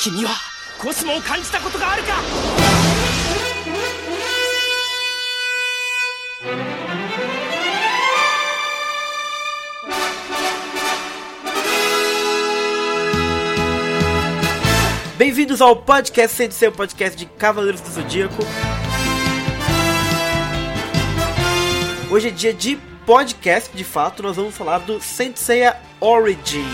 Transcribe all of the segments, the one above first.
君はコスモを感じたことがあるか Bem-vindos ao podcast sem ser o podcast de Cavaleiros do Zodíaco. Hoje é dia de podcast, de fato, nós vamos falar do Senseiya Origin.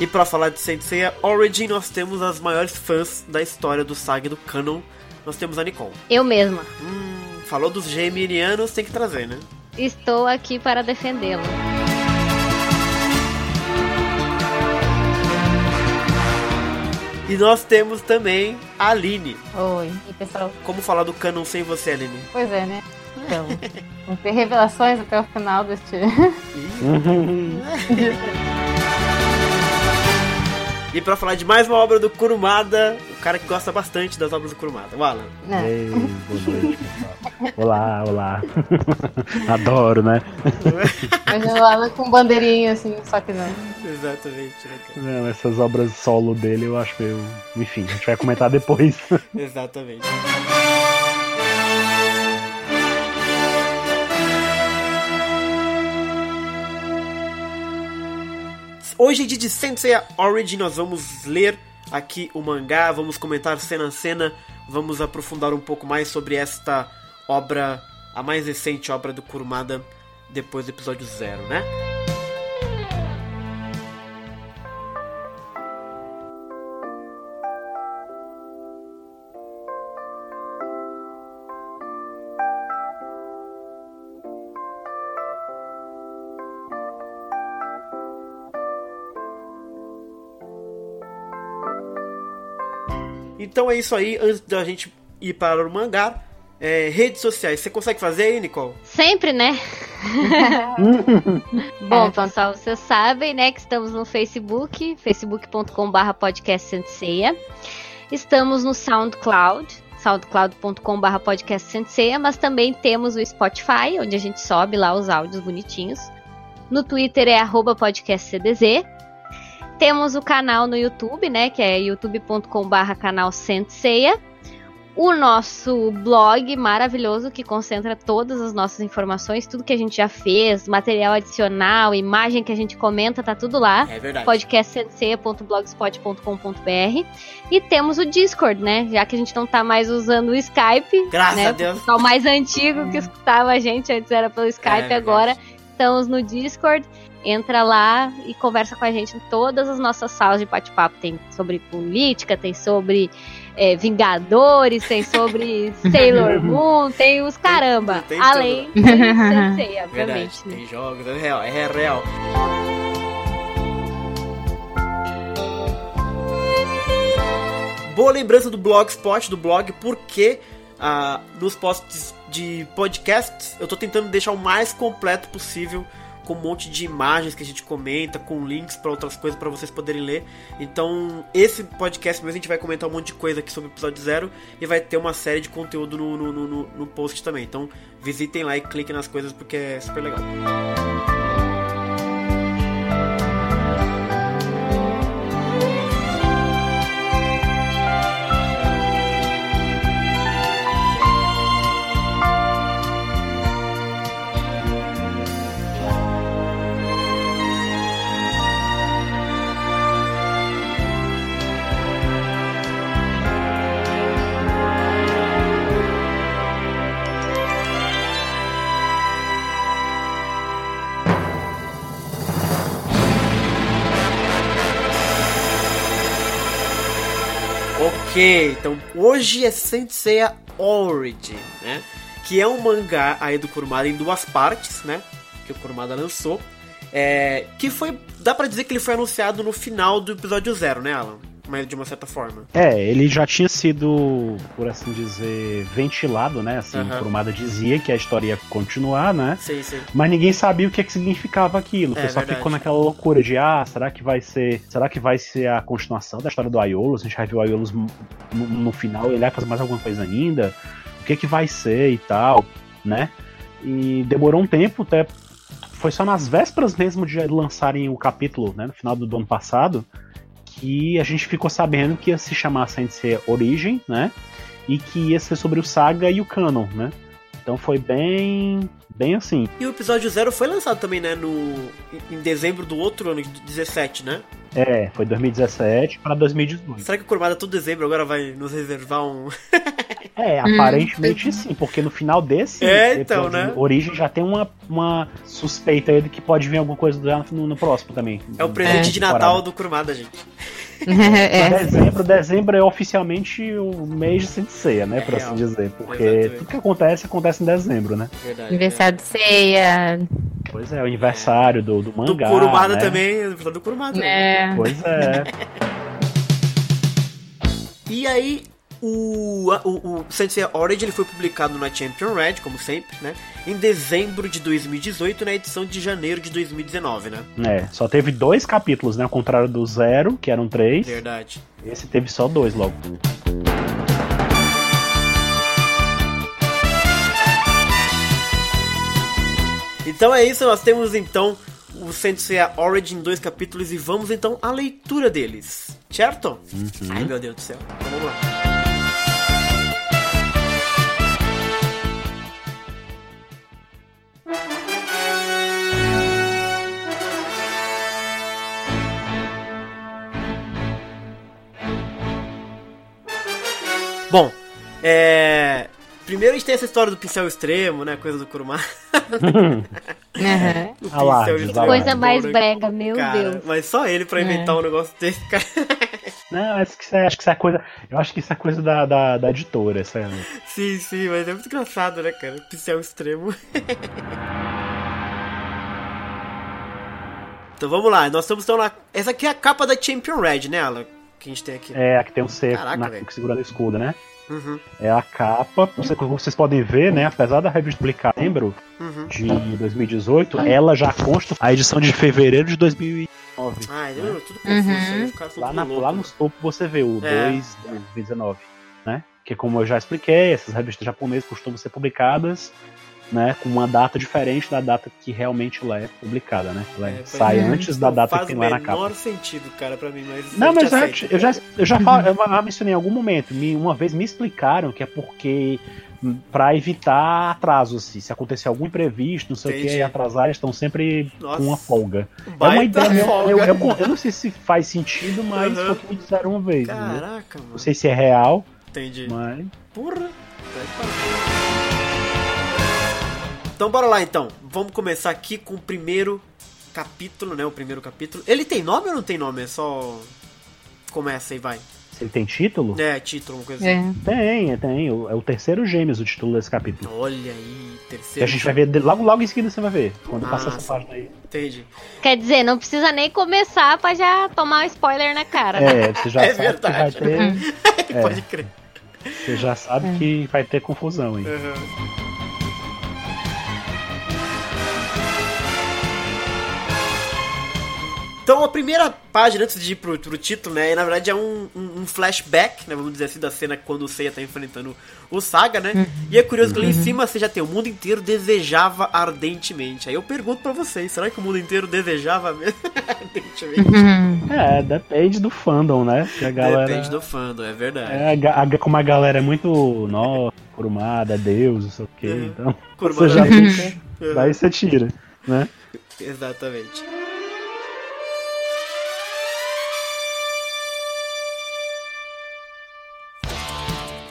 E para falar de Senseiya Origin, nós temos as maiores fãs da história do saga do canon. Nós temos a Nicole. Eu mesma. Hum, falou dos geminianos, tem que trazer, né? Estou aqui para defendê-lo. E nós temos também a Aline. Oi, e pessoal? Como falar do canon sem você, Aline? Pois é, né? Então, vamos ter revelações até o final deste. E pra falar de mais uma obra do Kurumada, o cara que gosta bastante das obras do Kurumada, o Alan. Não. Ei, boa noite, pessoal. Olá, olá. Adoro, né? Imagina ela com bandeirinha assim, só que não. Exatamente, né? Não, essas obras solo dele eu acho meio. Enfim, a gente vai comentar depois. Exatamente. Hoje de Senseiya Origin, nós vamos ler aqui o mangá, vamos comentar cena a cena, vamos aprofundar um pouco mais sobre esta obra, a mais recente obra do Kurumada, depois do episódio zero, né? Então é isso aí, antes da gente ir para o mangá, é, redes sociais, você consegue fazer aí, Nicole? Sempre, né? Bom, pessoal, vocês sabem, né, que estamos no Facebook, facebook.com.br podcast Senseia. Estamos no SoundCloud, soundcloud.com.br podcast Senseia, mas também temos o Spotify, onde a gente sobe lá os áudios bonitinhos. No Twitter é arroba podcastcdz. Temos o canal no YouTube, né, que é youtube.com.br canal Senseia. O nosso blog maravilhoso que concentra todas as nossas informações, tudo que a gente já fez, material adicional, imagem que a gente comenta, tá tudo lá. É verdade. podcastsenseia.blogspot.com.br E temos o Discord, né? Já que a gente não tá mais usando o Skype. Graças né? a Deus. O pessoal mais antigo que escutava a gente antes era pelo Skype, É agora estamos no Discord. Entra lá e conversa com a gente em todas as nossas salas de bate-papo. Tem sobre política, tem sobre é, Vingadores, tem sobre Sailor Moon, tem os caramba. tem Além de Sensei, Verdade, obviamente. né? tem jogos, é real, é real. Boa lembrança do Blogspot, do blog, porque ah, nos posts de podcasts eu tô tentando deixar o mais completo possível, com um monte de imagens que a gente comenta, com links para outras coisas para vocês poderem ler. Então, esse podcast mesmo a gente vai comentar um monte de coisa aqui sobre o episódio zero e vai ter uma série de conteúdo no, no, no, no- post também. Então, visitem lá e cliquem nas coisas porque é super legal. Então hoje é Senseiya Origin, né? Que é um mangá aí do Kurumada em duas partes, né? Que o Kurumada lançou. É, que foi. Dá pra dizer que ele foi anunciado no final do episódio zero, né, Alan? Mas de uma certa forma. É, ele já tinha sido, por assim dizer, ventilado, né? Assim, o Kurumada dizia que a história ia continuar, né? Sim, sim. Mas ninguém sabia o que, é que significava aquilo. O É, pessoal verdade. ficou naquela loucura de ah, será que vai ser. Será que vai ser a continuação da história do Aiolos? A gente vai ver o Aiolos no, no final, ele vai fazer mais alguma coisa ainda? O que é que vai ser e tal, né? E demorou um tempo, até foi só nas vésperas mesmo de lançarem o capítulo, né, no final do ano passado, que a gente ficou sabendo que ia se chamar Sensei Origem, né? E que ia ser sobre o Saga e o Canon, né? Então foi bem bem assim. E o episódio zero foi lançado também, né? No, em dezembro do outro ano, de 17, né? É, foi 2017 para 2018. Será que o Kurumada todo dezembro agora vai nos reservar um. é, aparentemente sim, porque no final desse é, então, né? Origem já tem uma, uma suspeita aí de que pode vir alguma coisa no, no próximo também. É o presente é. de Natal do Kurumada, gente. é. Dezembro, dezembro é oficialmente o mês de Senseiya, né? É, por assim dizer. Porque Exatamente. tudo que acontece, acontece em dezembro, né? Verdade, aniversário de ceia. Pois é, o aniversário do, do mangá. Do Kurumada né? também, aniversário do Kurumada. É. Pois é. e aí, o, o, o Sensei Origin ele foi publicado na Champion Red, como sempre, né? Em dezembro de 2018, na edição de janeiro de 2019, né? É, só teve dois capítulos, né? Ao contrário do Zero, que eram três. Verdade. Esse teve só dois logo. Então é isso, nós temos então o Sensei Origin dois capítulos e vamos então à leitura deles, certo? Uhum. Ai meu Deus do céu, então vamos lá. Bom, é. Primeiro a gente tem essa história do pincel extremo, né? Coisa do Kurumá. uhum. o pincel lá, extremo. Coisa mais brega, meu cara, Deus. Mas só ele pra inventar é. um negócio desse, cara. Não, acho que, isso é, acho que isso é coisa. Eu acho que isso é coisa da, da, da editora, essa Sim, sim, mas é muito engraçado, né, cara? Pincel extremo. então vamos lá, nós estamos então na. Essa aqui é a capa da Champion Red, né, Alan? Que a gente tem aqui. É, aqui tem um C Caraca, na, segurando o escudo, né? Uhum. É a capa. Você, como vocês podem ver, né? Apesar da revista publicar em dezembro uhum. de 2018, ela já consta a edição de fevereiro de 2009. Ah, eu, tudo confuso. Uhum. Lá, na, lá no topo você vê o é. 2 de 2019, né? Que como eu já expliquei, essas revistas japonesas costumam ser publicadas né, com uma data diferente da data que realmente ela é publicada, né? Ela é, sai é, antes da data que tem lá na capa. Faz menor sentido, cara, pra mim, mas Não, mas eu, eu, já eu já falo, eu já mencionei em algum momento, me, uma vez me explicaram que é porque hum, para evitar atrasos, assim, se acontecer algum imprevisto, não sei Entendi. o que, e atrasar, eles estão sempre Nossa, com uma folga. É uma ideia, folga. Eu, eu, eu, não sei se faz sentido, mas uhum. foi o que me disseram uma vez. Caraca, né? mano. Não sei se é real. Entendi. Mas... Porra. Tá então bora lá então. Vamos começar aqui com o primeiro capítulo, né? O primeiro capítulo. Ele tem nome ou não tem nome? É só. Começa e vai. Ele tem título? É, título, uma coisa é. assim. Tem, tem. É o terceiro Gêmeos o título desse capítulo. Olha aí, terceiro. Que a gente vai ver logo, logo em seguida você vai ver. Quando Nossa, passar essa página aí. Entendi. Quer dizer, não precisa nem começar pra já tomar um spoiler na cara. É, você já é sabe verdade. que vai ter. Pode crer. Você já sabe é. que vai ter confusão aí. Uhum. Então a primeira página, antes de ir pro, pro título, né, na verdade é um, um, um, flashback, né, vamos dizer assim, da cena quando o Seiya tá enfrentando o Saga, né? Uhum. E é curioso que ali em uhum. cima você já tem o mundo inteiro desejava ardentemente. Aí eu pergunto para vocês, será que o mundo inteiro desejava mesmo ardentemente? Uhum. É, depende do fandom, né? Que a galera... Depende do fandom, é verdade. É, a, a, como a galera é muito, nossa, Kurumada, Deus, não sei o quê, então Kurumada você já fica, daí você tira, né? Exatamente.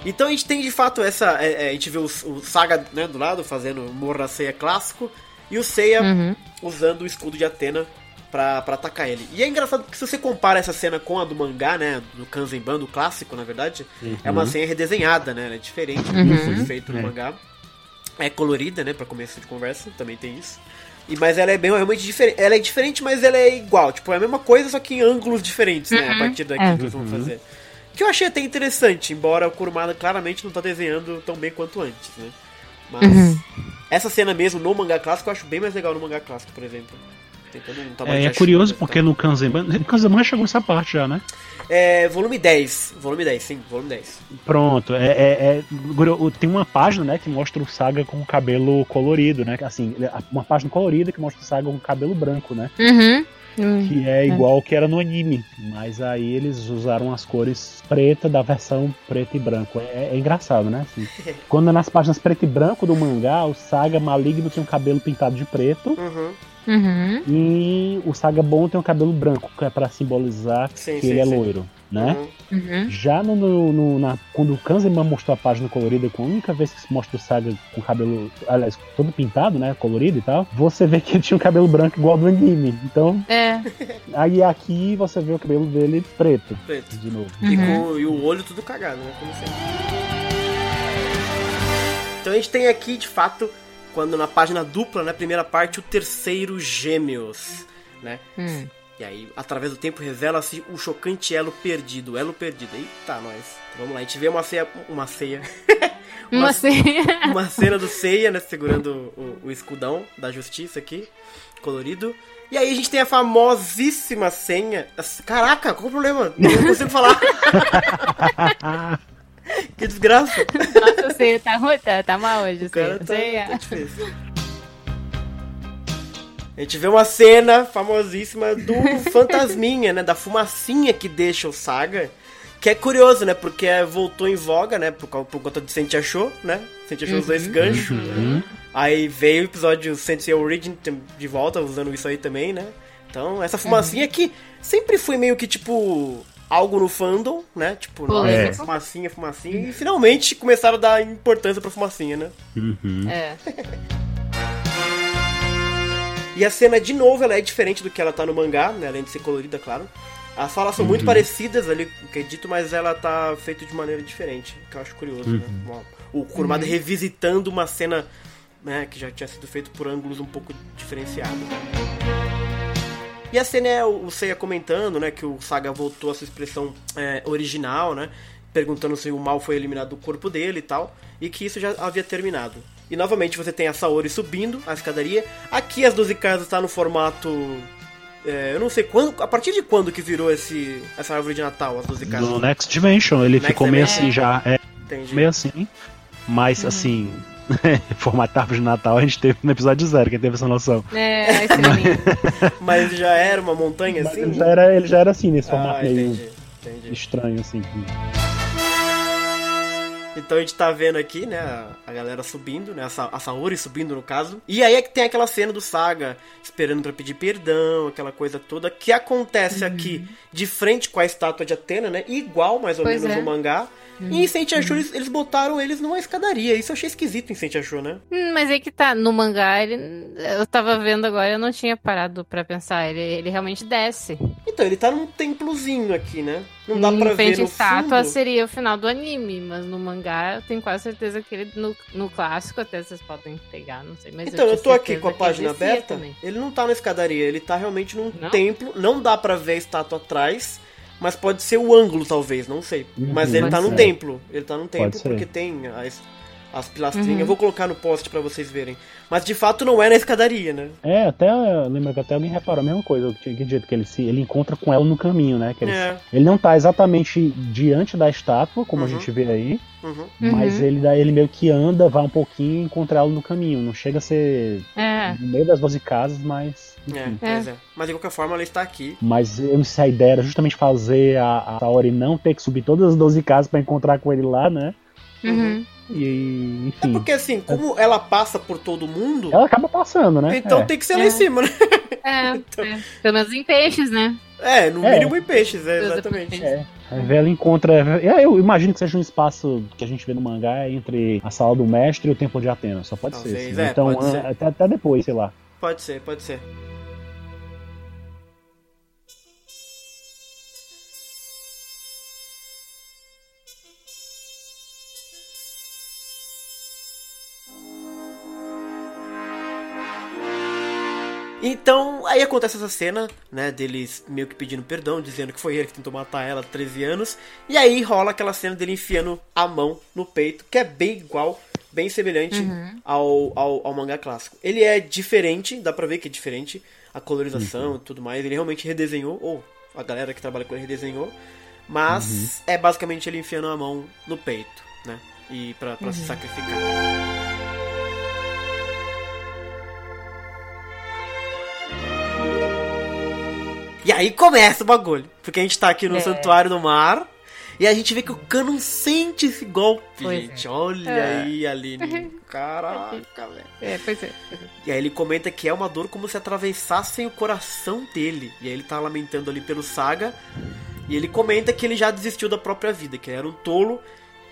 Então a gente tem de fato essa. É, é, a gente vê o, o Saga né, do lado fazendo Morra Seiya clássico e o Seiya uhum. usando o escudo de Atena pra, pra atacar ele. E é engraçado porque se você compara essa cena com a do mangá, né? Do Kanzenban, do clássico, na verdade, uhum. é uma cena redesenhada, né? Ela é diferente do que foi feito no é. mangá. É colorida, né? Pra começo de conversa, também tem isso. E, mas ela é bem realmente diferente. Ela é diferente, mas ela é igual. Tipo, é a mesma coisa, só que em ângulos diferentes, né? A uhum. partir daqui é. que eles vão fazer. Que eu achei até interessante, embora o Kurumada claramente não tá desenhando tão bem quanto antes, né? Mas uhum. essa cena mesmo no mangá clássico eu acho bem mais legal no mangá clássico, por exemplo. Um É, é curioso ajuda, porque tá? no Kanzenban. No Kanzenban chegou nessa parte já, né? É, volume 10. Volume 10, sim, volume 10. Pronto, é, é- é- tem uma página, né, que mostra o Saga com o cabelo colorido, né? Assim, uma página colorida que mostra o Saga com o cabelo branco, né? Uhum. Hum. Que é igual ao que era no anime. Mas aí eles usaram as cores preta da versão preto e branco. É, é engraçado, né? Assim, quando é nas páginas preto e branco do mangá, o Saga maligno tem um cabelo pintado de preto. Uhum. Uhum. E o Saga bom tem um cabelo branco, que é pra simbolizar Sim, que sim, ele é sim. loiro, né? Uhum. Uhum. Já no, no- no- na, quando o Kanzeman mostrou a página colorida, com a única vez que se mostra o Saga com o cabelo, aliás, todo pintado, né, colorido e tal, você vê que ele tinha um cabelo branco igual ao do anime. Então, É. aí aqui você vê o cabelo dele preto, Preto. de novo. E, Uhum. com, e o olho tudo cagado, né? Como sempre. Então a gente tem aqui, de fato, quando na página dupla, né? Primeira parte, o terceiro Gêmeos, né? Hum. E aí, através do tempo, revela-se o chocante elo perdido. Elo perdido. Eita, nós. Então, vamos lá, a gente vê uma ceia. Uma ceia. Uma assim. uma cena do Seiya, né? Segurando o, o escudão da justiça aqui, colorido. E aí a gente tem a famosíssima senha. Caraca, qual o problema? Não consigo falar. que desgraça. Nossa, você tá tá, tá mal hoje. O cara Você, tá, você, tá difícil. A gente vê uma cena famosíssima do fantasminha, né? Da fumacinha que deixa o Saga. Que é curioso, né? Porque é, voltou em voga, né? Por, por conta de Sente Achou, né? Sente Achou usou esse gancho. Uhum. Aí veio o episódio Sensei Origin de volta, usando isso aí também, né? Então, essa fumacinha que sempre foi meio que, tipo, algo no fandom, né? Tipo, Polêmico. fumacinha, fumacinha. E finalmente começaram a dar importância pra fumacinha, né? Uhum. é. E a cena, de novo, ela é diferente do que ela tá no mangá, né? Além de ser colorida, claro. As falas são muito parecidas ali, o que é dito, mas ela tá feita de maneira diferente, que eu acho curioso, né? O Kurumada revisitando uma cena né, que já tinha sido feita por ângulos um pouco diferenciados. E a cena é o Seiya comentando, né, que o Saga voltou à sua expressão é, original, né? Perguntando se o mal foi eliminado do corpo dele e tal, e que isso já havia terminado. E novamente você tem a Saori subindo a escadaria. Aqui as 12 casas tá no formato. é, eu não sei quando. A partir de quando que virou esse, essa árvore de Natal, as 12 casas? No Next Dimension, ele Next ficou meio assim já, é Entendi. meio assim. Mas assim, formato de Natal a gente teve no episódio zero, quem teve essa noção. É, a estrelinha. Mas já era uma montanha Mas assim? ele já era, ele já era assim, nesse Ah, formato meio entendi. Entendi. estranho, assim. Então a gente tá vendo aqui, né, a, galera subindo, né, a, Sa- a Saori subindo no caso. E aí é que tem aquela cena do Saga esperando pra pedir perdão, aquela coisa toda, que acontece aqui de frente com a estátua de Atena, né, igual mais ou Pois menos é. no mangá. E em Saint Achou eles, eles botaram eles numa escadaria, isso eu achei esquisito em Saint Achou, né? Hum, Mas aí que tá, no mangá, ele, eu tava vendo agora, eu não tinha parado pra pensar, ele, ele realmente desce. Então, ele tá num templozinho aqui, né? Não dá pra ver no estátua fundo. seria o final do anime, mas no mangá eu tenho quase certeza que ele, no, no clássico até vocês podem pegar, não sei, mas Então, eu, tinha tô aqui com a página aberta. também. Ele não tá na escadaria, ele tá realmente num Não? templo. Não dá pra ver a estátua atrás, mas pode ser o ângulo, talvez, não sei. Uhum, mas ele tá ser. templo. Ele tá num templo porque tem as, as pilastrinhas. Uhum. Eu vou colocar no post pra vocês verem. Mas de fato não é na escadaria, né? É, até lembra que até alguém reparou a mesma coisa, eu tinha dito que ele se ele encontra com ela no caminho, né? Que ele, É. ele não tá exatamente diante da estátua, como Uhum. a gente vê aí, Uhum. mas ele dá ele meio que anda, vai um pouquinho e encontra ela no caminho. Não chega a ser É, no meio das 12 casas, mas. É, pois é. Mas de qualquer forma ela está aqui. Mas eu não sei se a ideia era justamente fazer a, a Saori não ter que subir todas as 12 casas pra encontrar com ele lá, né? uhum. E, É enfim. porque assim, como ela passa por todo mundo, Ela acaba passando, né? então é. tem que ser lá É. em cima, né? É, Então- é. Pelo menos em peixes, né? É, no É. mínimo em peixes, é, exatamente. peixes. É. Aí vê, ela encontra. é, Eu imagino que seja um espaço que a gente vê no mangá entre a sala do mestre e o templo de Atena. Só pode Talvez, ser. assim. é, então, pode ser. Até, até depois, sei lá. Pode ser, pode ser. Então, aí acontece essa cena, né, deles meio que pedindo perdão, dizendo que foi ele que tentou matar ela há 13 anos. E aí rola aquela cena dele enfiando a mão no peito, que é bem igual, bem semelhante ao, ao, ao mangá clássico. Ele é diferente, dá pra ver que é diferente. a colorização e tudo mais. Ele realmente redesenhou, ou a galera que trabalha com ele redesenhou. Mas é basicamente ele enfiando a mão no peito, né? E pra, pra se sacrificar. E aí começa o bagulho. Porque a gente tá aqui no É. Santuário do Mar. E a gente vê que o Canon sente esse golpe, Pois gente. é. Olha É. aí, Aline. Caraca, velho. É, pois é. pois é. E aí ele comenta que é uma dor como se atravessassem o coração dele. E aí ele tá lamentando ali pelo Saga. E ele comenta que ele já desistiu da própria vida, que ele era um tolo,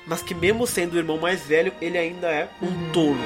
mas que mesmo sendo o irmão mais velho, ele ainda é um tolo.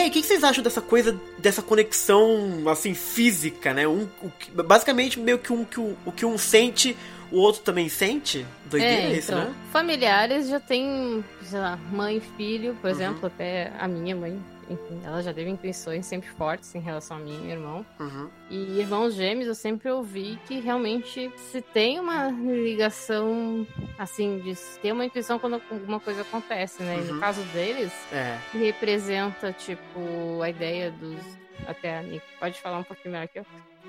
Aí, o que que vocês acham dessa coisa, dessa conexão, assim, física, né? Um, o que- basicamente, meio que um, que o, o que um sente, o outro também sente? Doideira É, isso, então, né? familiares já tem, sei lá, mãe filho, por Uhum. exemplo, até a minha mãe, enfim, ela já teve intuições sempre fortes em relação a mim e meu irmão. Uhum. E irmãos gêmeos, eu sempre ouvi que realmente se tem uma ligação, assim, de ter uma intuição quando alguma coisa acontece, né? E Uhum. no caso deles, É. representa, tipo, a ideia dos. Até a Nick pode falar um pouquinho melhor que eu.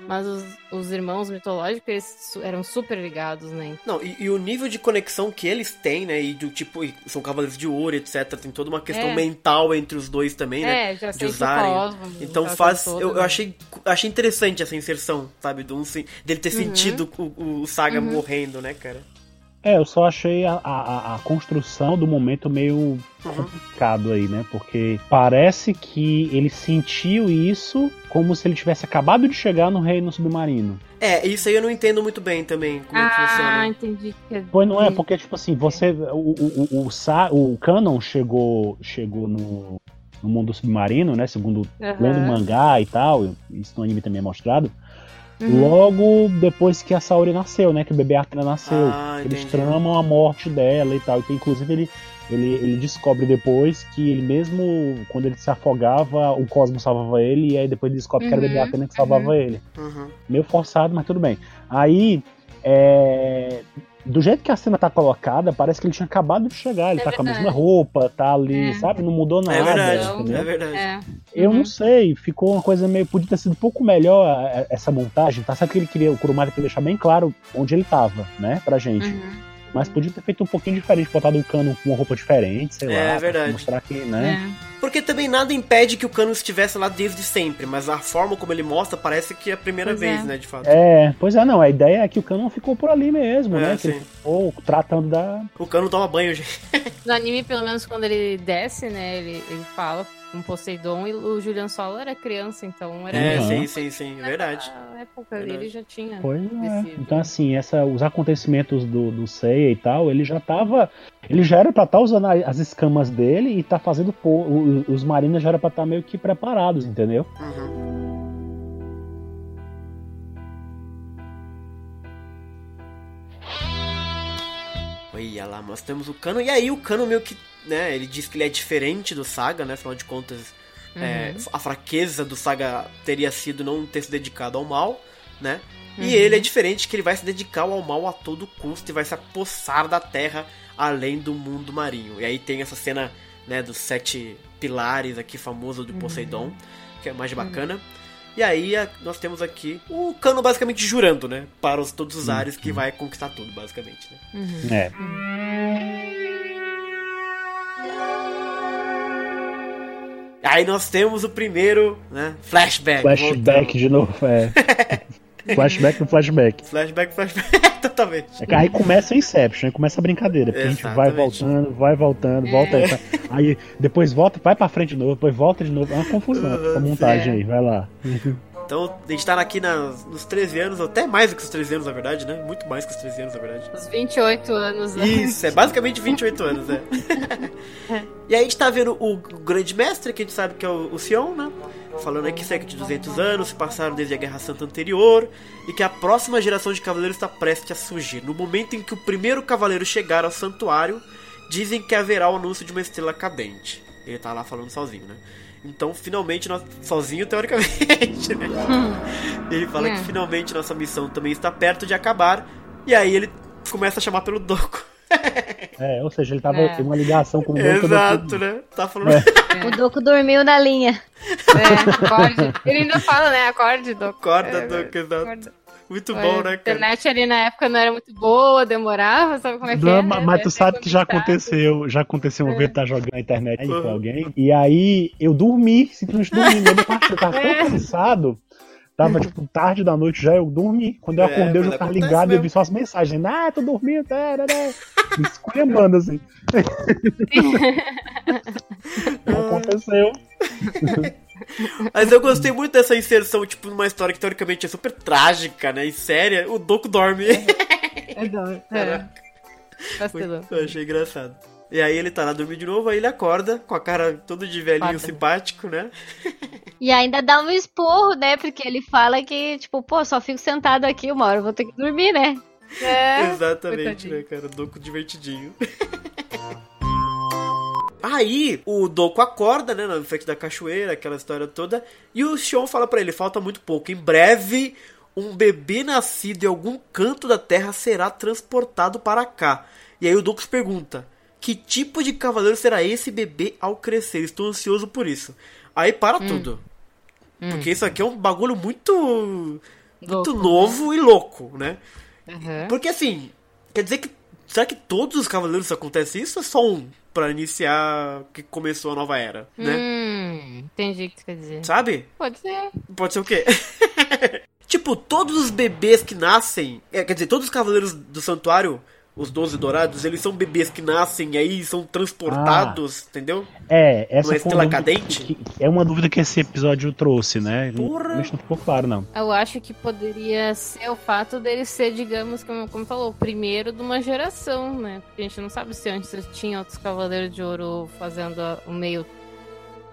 Mas os, os irmãos mitológicos eles eram super ligados, né? Não, e, e o nível de conexão que eles têm, né? E do tipo, e são cavaleiros de ouro, etc. Tem toda uma questão É. mental entre os dois também, né? É, já de usarem. cosmos, Então faz. coisa Eu, toda, eu né? achei, achei interessante essa inserção, sabe? Do, dele ter sentido o, o, o Saga Uhum. morrendo, né, cara? É, eu só achei a, a, a construção do momento meio Uhum. complicado aí, né? Porque parece que ele sentiu isso como se ele tivesse acabado de chegar no reino submarino. É, isso aí eu não entendo muito bem também, como é que Ah, funciona. entendi. que- Pois não é, porque, tipo assim, você. O, o, o, o, Sa- o Canon chegou, chegou no, no mundo submarino, né? Segundo Aham. lendo o mangá e tal, isso no anime também é mostrado. Uhum. Logo depois que a Saori nasceu, né? Que o bebê Athena nasceu. Ah, Eles entendi. tramam a morte dela e tal. E que, inclusive ele, ele, ele descobre depois que ele mesmo, quando ele se afogava, o Cosmo salvava ele. E aí depois ele descobre que era o bebê Uhum, Athena que salvava uhum. ele. Uhum. Meio forçado, mas tudo bem. Aí, é, do jeito que a cena tá colocada, parece que ele tinha acabado de chegar. Ele É tá com a verdade. mesma roupa, tá ali, É. sabe? Não mudou nada. É verdade, entendeu? é verdade. É. Eu Uhum. não sei, ficou uma coisa meio. Podia ter sido um pouco melhor é, essa montagem, tá? Sabe que ele queria, o Kurumada queria deixar bem claro onde ele tava, né? Pra gente. Uhum. Mas podia ter feito um pouquinho diferente, botado o cano com uma roupa diferente, sei É, lá. verdade. Pra mostrar que, né? É. Porque também nada impede que o Cano estivesse lá desde sempre, mas a forma como ele mostra parece que é a primeira Pois vez, é. né, de fato. É, pois é, não. A ideia é que o cano ficou por ali mesmo, É, né? Que sim. ele ficou tratando da. O Cano toma banho, gente. No anime, pelo menos quando ele desce, né? Ele, ele fala com Poseidon e o Julian Solo era criança, então era É, sim, sim, sim, é verdade. Na época Verdade. dele já tinha. Pois é. descido. Então, assim, essa, os acontecimentos do, do Seiya e tal, ele já tava. Ele já era pra estar usando a- as escamas dele e tá fazendo. os marinos já era pra estar meio que preparados, entendeu? Uhum. Olha lá, nós temos o Cano. E aí o Cano meio que, né, ele diz que ele é diferente do Saga, né? Afinal de contas, é, a fraqueza do Saga teria sido não ter se dedicado ao mal, né? E Uhum. ele é diferente que ele vai se dedicar ao mal a todo custo e vai se apossar da terra além do mundo marinho. E aí tem essa cena, né, dos sete pilares aqui famoso do Poseidon, que é mais bacana. E aí a- nós temos aqui o Cano basicamente jurando, né, para os, todos os ares que vai conquistar tudo, basicamente, né? Uhum. É. Aí nós temos o primeiro, né, flashback. Flashback de novo, é. flashback no flashback. Flashback, flashback, totalmente. Aí começa o Inception, aí começa a brincadeira. Porque a gente vai voltando, vai voltando, volta aí. Aí depois volta, vai pra frente de novo, depois volta de novo. É uma confusão essa montagem É. aí, vai lá. Então a gente tá aqui nas, nos 13 anos, até mais do que os 13 anos, na verdade, né? Muito mais que os 13 anos, na verdade. Os 28 anos. né? Isso, é basicamente 28 anos, é. e aí a gente tá vendo o grande mestre, que a gente sabe que é o, o Sion, né? Falando aí que cerca de 200 anos se passaram desde a Guerra Santa anterior e que a próxima geração de cavaleiros está prestes a surgir. No momento em que o primeiro cavaleiro chegar ao santuário, dizem que haverá o anúncio de uma estrela cadente. Ele tá lá falando sozinho, né? Então, finalmente, nós... sozinho teoricamente, né? Ele fala É. que finalmente nossa missão também está perto de acabar. E aí ele começa a chamar pelo Doku. É, ou seja, ele tava É. em uma ligação com o Doku. Exato, né? Tá falando. É. O Doku dormiu na linha. É, acorde. Ele ainda fala, né? Acorde, Doku. Acorda, É, Doku, exato. acorda. Muito A bom, né, cara? internet ali na época não era muito boa, demorava, sabe como é que Não, é? né? mas tu sabe que já aconteceu, já aconteceu uma vez que tá jogando na internet aí com Uhum. alguém, e aí eu dormi, simplesmente dormi, eu tava É. tão cansado, tava tipo tarde da noite já, eu dormi. Quando eu É, acordei, eu já tava ligado, eu mesmo. vi só as mensagens, ah, tô dormindo, tá, tá, tá. Me esculhambando assim. Aconteceu. Mas eu gostei muito dessa inserção, tipo, numa história que teoricamente é super trágica, né? E séria. O Doku dorme. É, não, é. Caraca. Vacilou. Eu achei engraçado. E aí ele tá lá dormindo de novo, aí ele acorda com a cara todo de velhinho simpático, né? E ainda dá um esporro, né? Porque ele fala que, tipo, pô, só fico sentado aqui uma hora, eu vou ter que dormir, né? É, Exatamente, coitadinho. né, cara? O Doku divertidinho. Aí o Doku acorda, né, na frente da cachoeira, aquela história toda, e o Shion fala pra ele, falta muito pouco, em breve um bebê nascido em algum canto da Terra será transportado para cá. E aí o Doku se pergunta, que tipo de cavaleiro será esse bebê ao crescer? Estou ansioso por isso. Aí para tudo. Porque isso aqui é um bagulho muito muito Louco, novo e louco, né? Aham. Porque assim, quer dizer que. Será que todos os cavaleiros acontece isso ou é só um? Pra iniciar que começou a nova era, né? Hum, entendi o que tu quer dizer. Sabe? Pode ser. Pode ser o quê? tipo, todos os bebês que nascem. é, quer dizer, todos os cavaleiros do santuário, os 12 dourados, eles são bebês que nascem e aí são transportados, entendeu? É, essa estrela dúvida cadente? que- que- é uma dúvida que esse episódio trouxe, né? Porra! Realmente não ficou claro, não. Eu acho que poderia ser o fato dele ser, digamos, como, como falou, o primeiro de uma geração, né? Porque a gente não sabe se antes tinha outros Cavaleiros de Ouro fazendo o meio.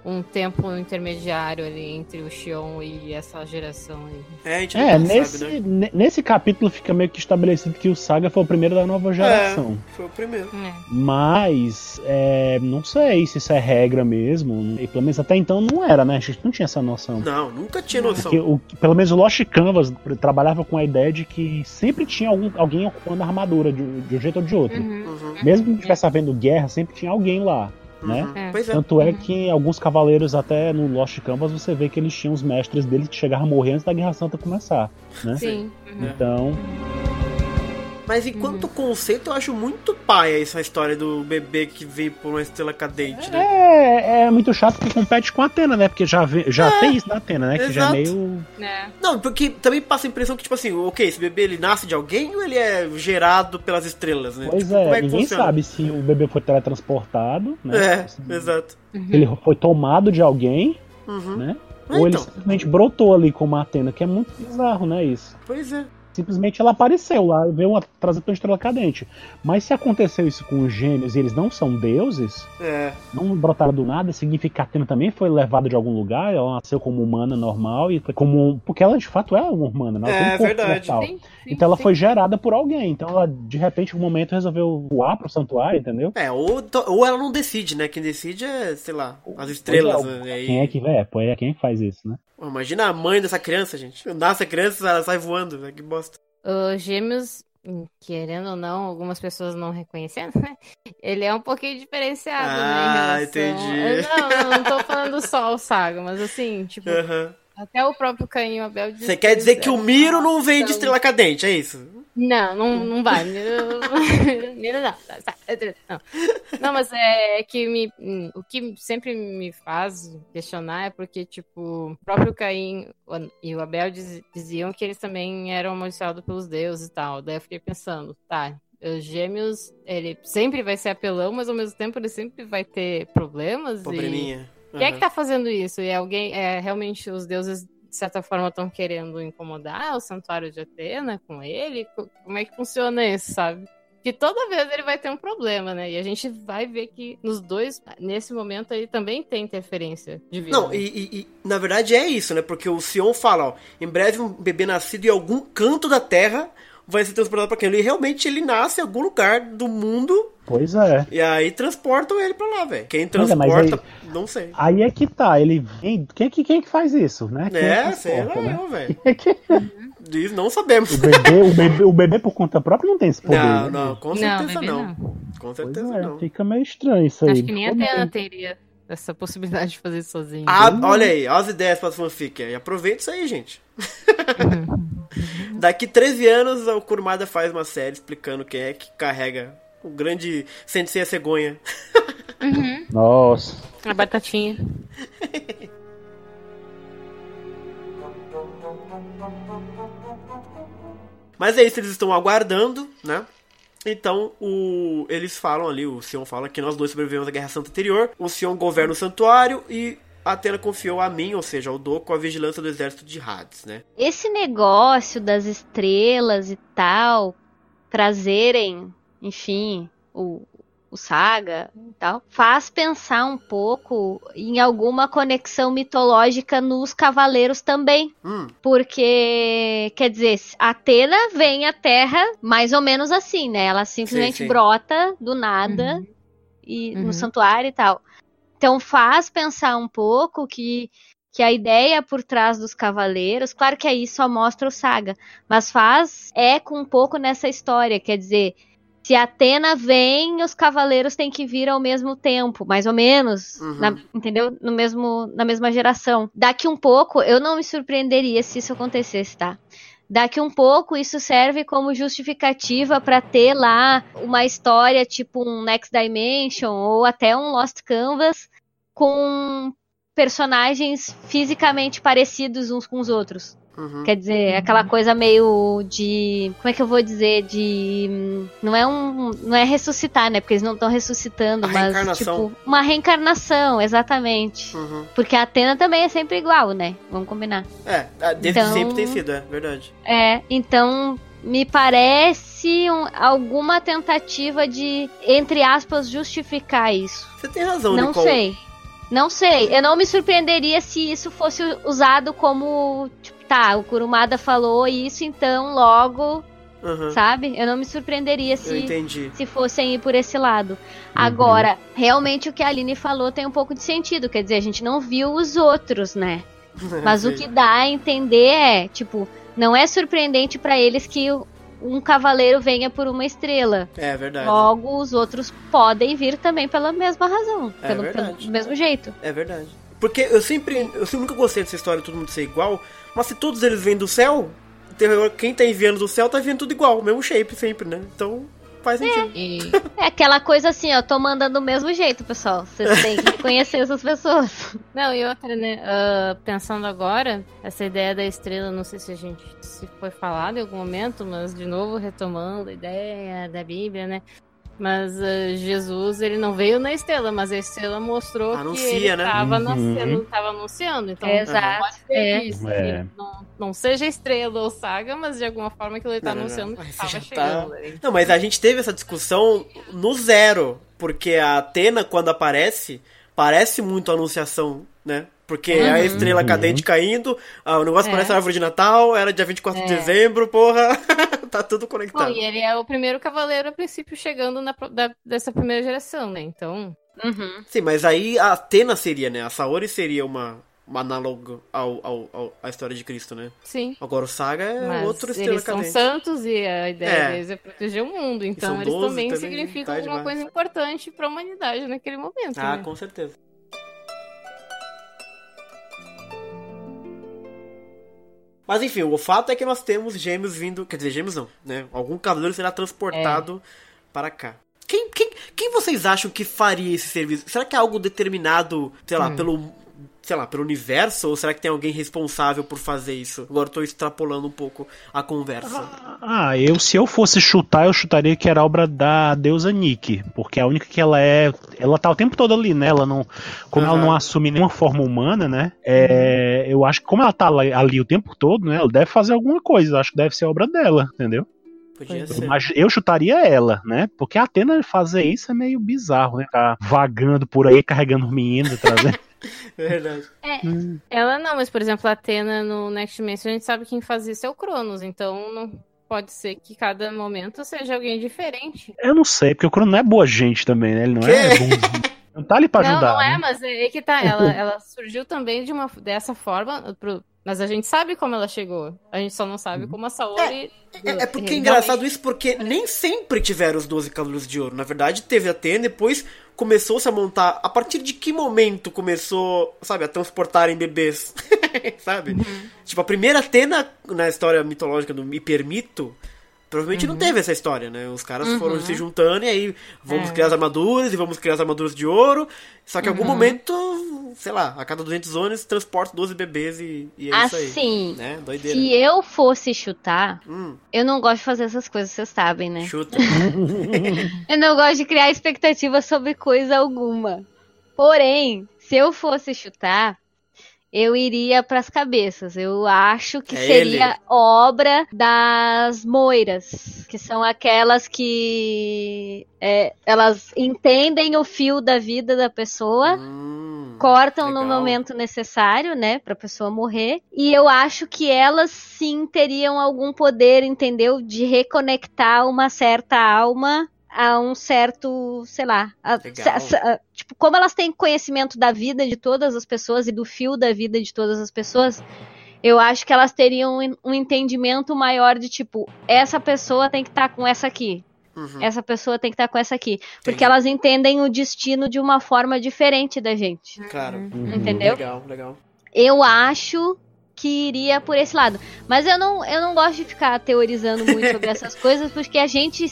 Um tempo intermediário ali entre o Xion e essa geração aí. É, a gente É, nesse, sabe, né? ne- nesse capítulo fica meio que estabelecido que o Saga foi o primeiro da nova geração. É, foi o primeiro. É. Mas, é, não sei se isso é regra mesmo. E pelo menos até então não era, né? A gente não tinha essa noção. Não, nunca tinha noção. Porque o, pelo menos o Lost Canvas trabalhava com a ideia de que sempre tinha algum, alguém ocupando a armadura de, de um jeito ou de outro. Uhum. Uhum, Mesmo que não estivesse havendo guerra, sempre tinha alguém lá. Né? uhum. É. Pois é. Tanto é que alguns cavaleiros, até no Lost Canvas, você vê que eles tinham os mestres deles que chegavam a morrer antes da Guerra Santa começar. Né? Sim. uhum. É. Então, Mas enquanto conceito, eu acho muito paia essa história do bebê que vem por uma estrela cadente, né? é, é muito chato que compete com a Atena, né? Porque já, vê- já tem isso na Atena, né? Que já é exato. meio. É. Não, porque também passa a impressão que, tipo assim, ok, esse bebê ele nasce de alguém ou ele é gerado pelas estrelas, né? Pois Tipo, é, como que ninguém funciona? sabe se o bebê foi teletransportado, né? É, exato. Se ele foi tomado de alguém, Uhum. né? Ah, Ou ele então. simplesmente brotou ali como a Atena, que é muito bizarro, né? Isso. Pois é. Simplesmente ela apareceu lá, veio uma trazer uma estrela cadente. Mas se aconteceu isso com os gêmeos e eles não são deuses, É. não brotaram do nada, significa que a Atena também foi levada de algum lugar, ela nasceu como humana normal e foi como um, porque ela de fato é uma humana, né? Ela É, tem um corpo verdade. Sim, sim, Então ela sim. foi gerada por alguém. Então ela de repente, em um momento resolveu voar pro santuário, entendeu? É, ou, ou ela não decide, né? Quem decide é, sei lá, as estrelas. É, né? E aí- Quem é que é? Pô, é quem faz isso, né? Imagina a mãe dessa criança, gente. Nasce a criança, ela sai voando, né? Que bosta. Os gêmeos, querendo ou não, algumas pessoas não reconhecendo, né? Ele é um pouquinho diferenciado, Ah, né? em relação- entendi. Não, não, não tô falando só o Saga, mas assim, tipo, Aham. Até o próprio Caim e o Abel Você quer dizer que o eram- Miro não vem de estrela cadente, é isso? Não, não, não vai. Miro- Miro não. Tá, Não. Não, mas é que me, hum, o que sempre me faz questionar é porque, tipo, o próprio Caim e o Abel diz- diziam que eles também eram amaldiçoados pelos deuses e tal. Daí eu fiquei pensando, tá, os gêmeos, ele sempre vai ser apelão, mas ao mesmo tempo ele sempre vai ter problemas. E... Quem é Aham. que tá fazendo isso? E é alguém, é realmente os deuses de certa forma estão querendo incomodar o santuário de Atena com ele? Co- Como é que funciona isso, sabe? Que toda vez ele vai ter um problema, né? E a gente vai ver que nos dois, nesse momento, ele também tem interferência de vida. Não, e, e- e, na verdade é isso, né? Porque o Sion fala, ó, em breve um bebê nascido em algum canto da Terra vai ser transportado pra aquele. E realmente ele nasce em algum lugar do mundo Pois é. e aí transportam ele pra lá, velho. Quem Pois é, transporta, não sei. Aí é que tá, ele vem. Quem, que- quem que faz isso, né? Quem É, que sei lá transporta, né? eu, velho. Quem que- Diz, não sabemos. O bebê, o, bebê, o bebê por conta própria não tem esse poder. Não, né? não, com certeza não. não. Com certeza é, não. fica meio estranho isso aí. Acho que nem a Como Atena teria essa possibilidade de fazer sozinho. Ah, olha aí, olha as ideias para fanfic aí. Aproveita isso aí, gente. Daqui 13 anos, o Kurumada faz uma série explicando quem é que carrega o grande Sensei Cegonha. Nossa. A batatinha. Mas é isso, eles estão aguardando, né? Então, o, eles falam ali, o Sion fala que nós dois sobrevivemos à Guerra Santa anterior. O Sion governa o santuário e a Atena confiou a mim, ou seja, ao Doku, a vigilância do exército de Hades, né? Esse negócio das estrelas e tal, trazerem, enfim, o, o Saga e tal, faz pensar um pouco em alguma conexão mitológica nos cavaleiros também. Hum, Porque, quer dizer, Atena vem à Terra mais ou menos assim, né? Ela simplesmente Sim, sim. brota do nada Uhum. e Uhum. no santuário e tal. Então faz pensar um pouco que, que a ideia por trás dos cavaleiros, claro que aí só mostra o Saga, mas faz eco um pouco nessa história, quer dizer, se Atena vem, os cavaleiros têm que vir ao mesmo tempo, mais ou menos, Uhum. na- entendeu? No mesmo, na mesma geração. Daqui um pouco, eu não me surpreenderia se isso acontecesse, tá? Daqui um pouco, isso serve como justificativa para ter lá uma história tipo um Next Dimension ou até um Lost Canvas com personagens fisicamente parecidos uns com os outros. Uhum. Quer dizer, aquela coisa meio de. Como é que eu vou dizer? De. Não é um. Não é ressuscitar, né? Porque eles não estão ressuscitando, A mas. reencarnação. Tipo, uma reencarnação, exatamente. Uhum. Porque a Atena também é sempre igual, né? Vamos combinar. É, é, desde Então- sempre tem sido, é verdade. É, então me parece um- alguma tentativa de, entre aspas, justificar isso. Você tem razão, não Nicole. sei. Não sei. Eu não me surpreenderia se isso fosse usado como. Tipo, tá, o Kurumada falou isso, então logo, Uhum. sabe? Eu não me surpreenderia se, se fossem ir por esse lado. Agora, realmente o que a Aline falou tem um pouco de sentido. Quer dizer, a gente não viu os outros, né? Mas o que dá a entender é, tipo, não é surpreendente pra eles que um cavaleiro venha por uma estrela. É verdade. Logo, os outros podem vir também pela mesma razão, É pelo, pelo mesmo jeito. É verdade. Porque eu sempre, eu sempre nunca gostei dessa história de todo mundo ser igual, mas se todos eles vêm do céu, quem tá enviando do céu tá vindo tudo igual, mesmo shape sempre, né? Então faz sentido. E É aquela coisa assim, ó, tô mandando do mesmo jeito, pessoal. Vocês têm que conhecer essas pessoas. Não, e outra, né? ah, pensando agora, essa ideia da estrela, não sei se a gente se foi falado em algum momento, mas de novo retomando a ideia da Bíblia, né? Mas ah, Jesus, ele não veio na estrela, mas a estrela mostrou Anuncia, que ele né? estava Uhum. nascendo, tava anunciando. Então, Exato, pode ser é. que isso, É. que não, não seja estrela ou saga, mas de alguma forma aquilo ele tá Não, não, não. anunciando que estava tá- chegando. né? Não, mas a gente teve essa discussão no zero, porque a Atena, quando aparece, parece muito a Anunciação, né? Porque é a Uhum. estrela cadente caindo, ah, o negócio É. parece a árvore de Natal, era dia 24 de É. dezembro, porra. tá tudo Bom, conectado. e ele é o primeiro cavaleiro, a princípio, chegando na, da- dessa primeira geração, né? Então, Uhum. Sim, mas aí a Atena seria, né? A Saori seria uma, uma análoga ao, ao, ao- à história de Cristo, né? sim. Agora o Saga é Mas outro estrela eles são cadente. santos e a ideia É. deles é proteger o mundo. Então são eles 12 também, também, significam tá alguma demais. coisa importante pra humanidade naquele momento. Ah, né? com certeza. Mas enfim, o fato é que nós temos gêmeos vindo. Quer dizer, gêmeos não, né? Algum cavaleiro será transportado para cá. Quem, quem, quem vocês acham que faria esse serviço? Será que é algo determinado, sei lá, pelo. Sei lá, pelo universo? Ou será que tem alguém responsável por fazer isso? Agora eu tô extrapolando um pouco a conversa. Ah, eu se eu fosse chutar, eu chutaria que era obra da deusa Nick, porque é a única que ela é, ela tá o tempo todo ali, né? Ela não, como ela Aham. não assume nenhuma forma humana, né? É, eu acho que como ela tá ali, ali o tempo todo, né? Ela deve fazer alguma coisa. Acho que deve ser obra dela, entendeu? Podia ser. Mas eu chutaria ela, né? Porque a Atena fazer isso é meio bizarro, né? Ficar vagando por aí, carregando os meninos, trazendo. É verdade. Ela não, mas por exemplo, a Atena no Next Dimension, a gente sabe quem faz isso é o Cronos. Então não pode ser que cada momento seja alguém diferente. Eu não sei, porque o Crono não é boa gente também, né? Ele não é Quê? bonzinho. Não tá ali pra não, ajudar. não é, né? mas é que tá. Ela, ela surgiu também de uma, dessa forma pro, Mas a gente sabe como ela chegou. A gente só não sabe como a Saori. É, é porque é engraçado isso, porque nem sempre tiveram os 12 Cavaleiros de Ouro. Na verdade, teve a Atena, depois começou-se a montar. A partir de que momento começou, sabe, a transportarem bebês? sabe? Uhum. Tipo, a primeira Atena na história mitológica do Me Permito Provavelmente uhum. não teve essa história, né? Os caras uhum. foram se juntando e aí vamos é. criar as armaduras e vamos criar as armaduras de ouro. Só que em algum uhum. momento, sei lá, a cada 200 anos transporta 12 bebês e, e é assim, isso aí. Né? Doideira. Se eu fosse chutar, hum. eu não gosto de fazer essas coisas, vocês sabem, né? Chuta. eu não gosto de criar expectativa sobre coisa alguma. Porém, se eu fosse chutar, eu iria para as cabeças. Eu acho que é seria ele. obra das moiras, que são aquelas que é, elas entendem o fio da vida da pessoa. Hum, cortam legal. no momento necessário, né, para a pessoa morrer. E eu acho que elas sim teriam algum poder, entendeu, de reconectar uma certa alma a um certo, sei lá, a, a, a, tipo, como elas têm conhecimento da vida de todas as pessoas e do fio da vida de todas as pessoas, eu acho que elas teriam um, um entendimento maior de tipo, essa pessoa tem que estar tá com essa aqui. Uhum. Essa pessoa tem que estar tá com essa aqui. Entendi. Porque elas entendem o destino de uma forma diferente da gente. Claro. Uhum. Entendeu? Legal, legal. Eu acho que iria por esse lado. Mas eu não, eu não gosto de ficar teorizando muito sobre essas coisas, porque a gente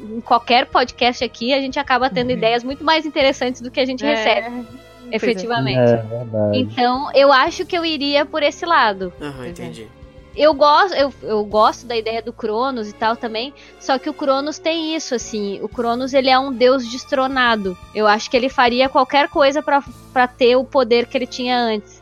em qualquer podcast aqui, a gente acaba tendo uhum. ideias muito mais interessantes do que a gente é. recebe. Efetivamente. É, então, eu acho que eu iria por esse lado. Uhum, entendi. Eu gosto, eu, eu gosto da ideia do Cronos e tal também, só que o Cronos tem isso, assim, o Cronos ele é um deus destronado. Eu acho que ele faria qualquer coisa para ter o poder que ele tinha antes.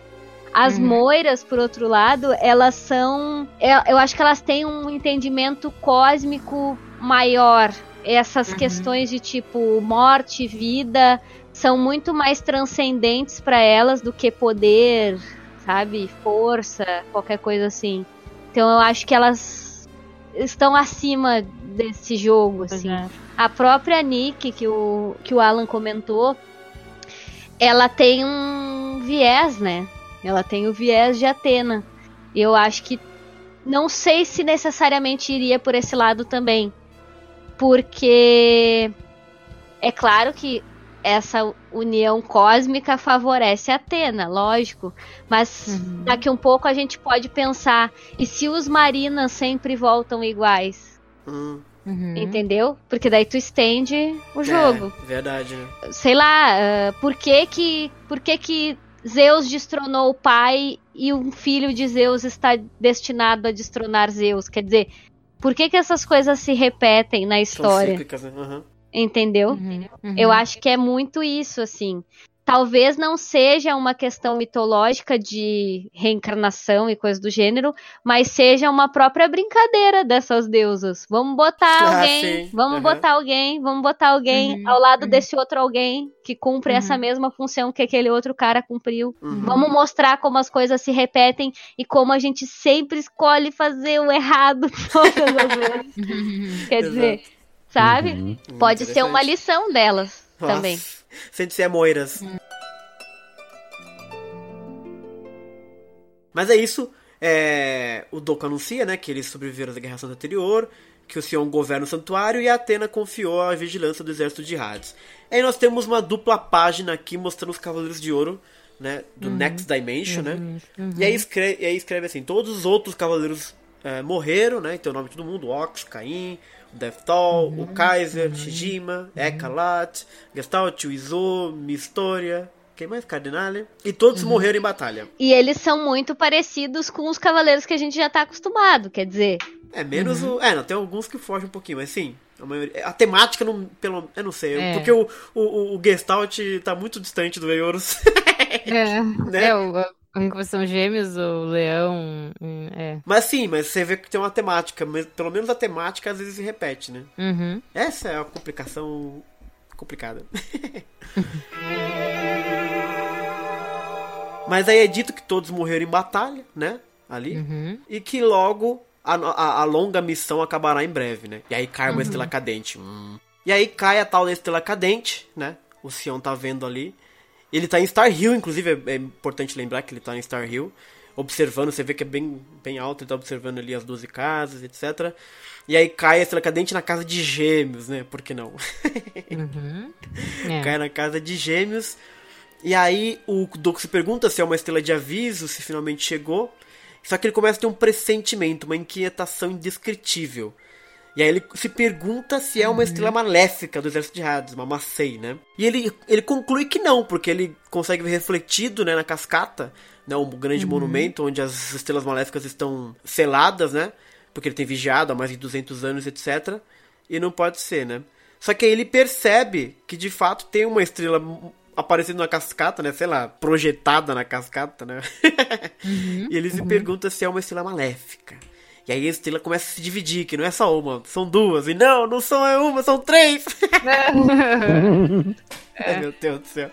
As uhum. moiras, por outro lado, elas são. Eu, eu acho que elas têm um entendimento cósmico maior. Essas uhum. questões de tipo morte, vida, são muito mais transcendentes para elas do que poder, sabe? Força, qualquer coisa assim. Então eu acho que elas estão acima desse jogo, assim. É. A própria Nick, que o, que o Alan comentou, ela tem um viés, né? Ela tem o viés de Atena. Eu acho que não sei se necessariamente iria por esse lado também porque é claro que essa união cósmica favorece Atena, lógico. Mas uhum. daqui um pouco a gente pode pensar: e se os Marinas sempre voltam iguais? Hum. Uhum. Entendeu? Porque daí tu estende o jogo. É, verdade, né? Sei lá, uh, por que que, por que que Zeus destronou o pai e um filho de Zeus está destinado a destronar Zeus? Quer dizer, por que, que essas coisas se repetem na história? São né? uhum. Entendeu? Uhum, uhum. Eu acho que é muito isso, assim. Talvez não seja uma questão mitológica de reencarnação e coisa do gênero, mas seja uma própria brincadeira dessas deusas. Vamos botar ah, alguém, vamos uhum. botar alguém, vamos botar alguém uhum. ao lado uhum. desse outro alguém que cumpre essa uhum. mesma função que aquele outro cara cumpriu. Uhum. Vamos mostrar como as coisas se repetem e como a gente sempre escolhe fazer o errado todas as vezes. Quer dizer, sabe? Pode ser uma lição delas Nossa. também. Sem ser moiras. Mas é isso. É... O Doku anuncia né, que eles sobreviveram da Guerra Santa anterior, que o Sion governa o santuário e a Atena confiou a vigilância do exército de Hades. Aí nós temos uma dupla página aqui mostrando os Cavaleiros de Ouro, né, do uhum. Next Dimension, uhum. né? Uhum. E, aí escreve, e aí escreve assim, todos os outros Cavaleiros é, morreram, né? Então o nome de todo mundo, Ox, Caim, Deathtoll, uhum, o Kaiser, uhum, Shijima, uhum. Ekalat, Gestalt, o Izo, Mistoria, quem mais? Cardinale. E todos uhum. morreram em batalha. E eles são muito parecidos com os cavaleiros que a gente já tá acostumado, quer dizer. É, menos uhum. o. É, não, tem alguns que fogem um pouquinho, mas sim. A, maioria, a temática, não, pelo, eu não sei. É. Porque o, o, o Gestalt tá muito distante do Eorus. é, né? é o, são gêmeos, o leão. É. Mas sim, mas você vê que tem uma temática, mas pelo menos a temática às vezes se repete, né? Uhum. Essa é a complicação complicada. mas aí é dito que todos morreram em batalha, né? Ali. Uhum. E que logo a, a, a, longa missão acabará em breve, né? E aí cai uma uhum. estrela cadente. Hum. E aí cai a tal da estrela cadente, né? O Sion tá vendo ali. Ele tá em Star Hill, inclusive é, é importante lembrar que ele tá em Star Hill. observando, você vê que é bem, bem alto, ele tá observando ali as 12 casas, etc. E aí cai a estrela cadente na casa de gêmeos, né? Por que não? Uhum. Cai É. na casa de gêmeos. E aí o Doku se pergunta se é uma estrela de aviso, se finalmente chegou. Só que ele começa a ter um pressentimento, uma inquietação indescritível. E aí ele se pergunta se é uma estrela maléfica do exército de Hades, uma Macei, né? E ele, ele conclui que não, porque ele consegue ver refletido né, na cascata, né, um grande monumento onde as estrelas maléficas estão seladas, né? Porque ele tem vigiado há mais de 200 anos, etc. E não pode ser, né? Só que aí ele percebe que de fato tem uma estrela aparecendo na cascata, né? Sei lá, projetada na cascata, né? e ele se pergunta se é uma estrela maléfica. E aí a estrela começa a se dividir, que não é só uma, são duas. E não, não são é uma, são três. Ai, meu Deus do céu.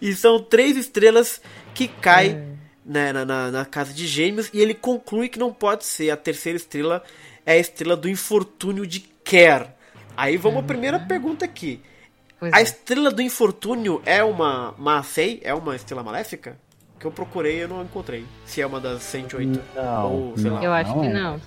E são três estrelas que caem né, na, na, na casa de gêmeos. E ele conclui que não pode ser. A terceira estrela é a estrela do infortúnio de Ker. Aí vamos à primeira pergunta aqui. Pois A é. estrela do infortúnio é uma Maasei? É uma estrela maléfica? Que eu procurei e eu não encontrei. Se é uma das 108. Não, Ou, sei não. lá. Eu acho que é. não.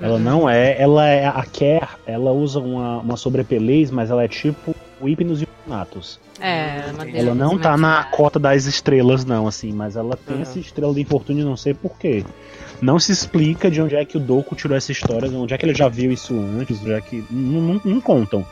Ela não é, ela é a Kerr, ela usa uma, uma sobrepelez, mas ela é tipo o Hipnos e o Natus. É, uma Ela Ela não tá na cota das estrelas, não, assim, mas ela tem Aham. essa estrela de infortúnio, não sei porquê. Não se explica de onde é que o Doku tirou essa história, de onde é que ele já viu isso antes, já que. Não, não- não contam.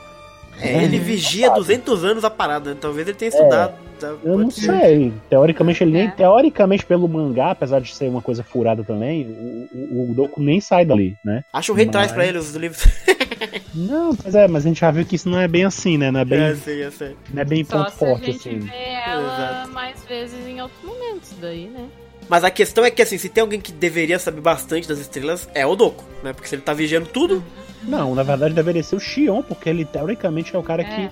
É, ele vigia 200 anos a parada, né? Talvez ele tenha estudado. tá? Eu não ser. sei. Teoricamente, ele nem. É. Teoricamente, pelo mangá, apesar de ser uma coisa furada também, o, o, o Doku nem sai dali, né? Acha um retrás Mas- pra ele os livros. Não, mas é, mas a gente já viu que isso não é bem assim, né? Não é bem, É, sei, eu sei. não é bem Só ponto se a forte, gente assim. vê ela Exato. mais vezes em outros momentos daí, né? Mas a questão é que, assim, se tem alguém que deveria saber bastante das estrelas, é o Doku, né? Porque se ele tá vigiando tudo, Não, na verdade deveria ser o Xion, porque ele teoricamente é o cara É. que,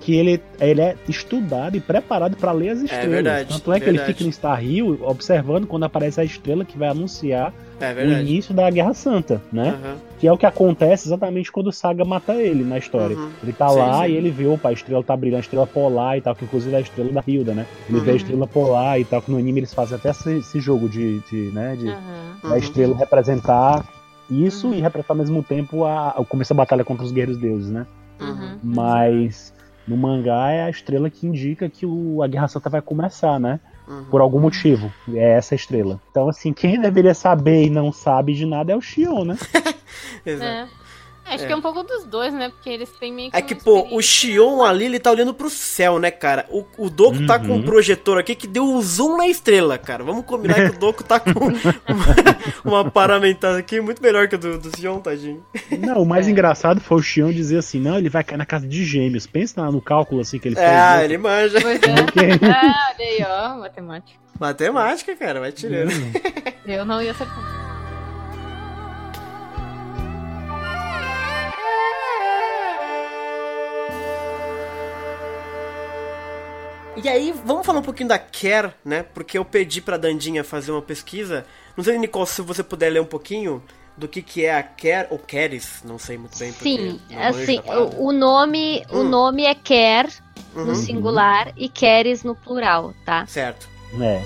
que ele, ele é estudado e preparado pra ler as estrelas. verdade, Tanto é que ele verdade. fica no Star Hill observando quando aparece a estrela que vai anunciar é o início da Guerra Santa, né? Aham. Que é o que acontece exatamente quando o Saga mata ele na história. Uhum. Ele tá Sim, lá sim. e ele vê, opa, a estrela tá brilhando, a estrela polar e tal, que inclusive é a estrela da Hilda, né? Ele vê a Uhum. estrela polar e tal, que no anime eles fazem até esse, esse jogo de, de, né, de, da Uhum. estrela representar isso Uhum. e representar ao mesmo tempo a, o começo da batalha contra os guerreiros deuses, né? Uhum. Mas no mangá é a estrela que indica que o, a Guerra Santa vai começar, né? Uhum. Por algum motivo. É essa estrela. Então, assim, quem deveria saber e não sabe de nada é o Xion, né? Exato. É. Acho É. que é um pouco dos dois, né? Porque eles têm meio que. É que, pô, o. Xion ali, ele tá olhando pro céu, né, cara? O, o Doku tá com um Uhum. projetor aqui que deu um zoom na estrela, cara. Vamos combinar que o Doku tá com uma, uma paramentada aqui muito melhor que a do, do Xion, tadinho. Não, o mais É. engraçado foi o Xion dizer assim: não, ele vai cair na casa de gêmeos. Pensa no cálculo assim que ele fez. Ah, né? ele manja. Pois é. Ah, olha aí, ó, matemática. Matemática, cara, vai tirando. Eu não ia acertar. E aí, vamos falar um pouquinho da Care, né? Porque eu pedi pra Dandinha fazer uma pesquisa. Não sei, Nicole, se você puder ler um pouquinho do que, que é a Care, ou Keres, não sei muito bem. Sim, assim, o, o nome, o Hum. nome é Quer Uhum, no singular e Queres no plural, tá? Certo. É.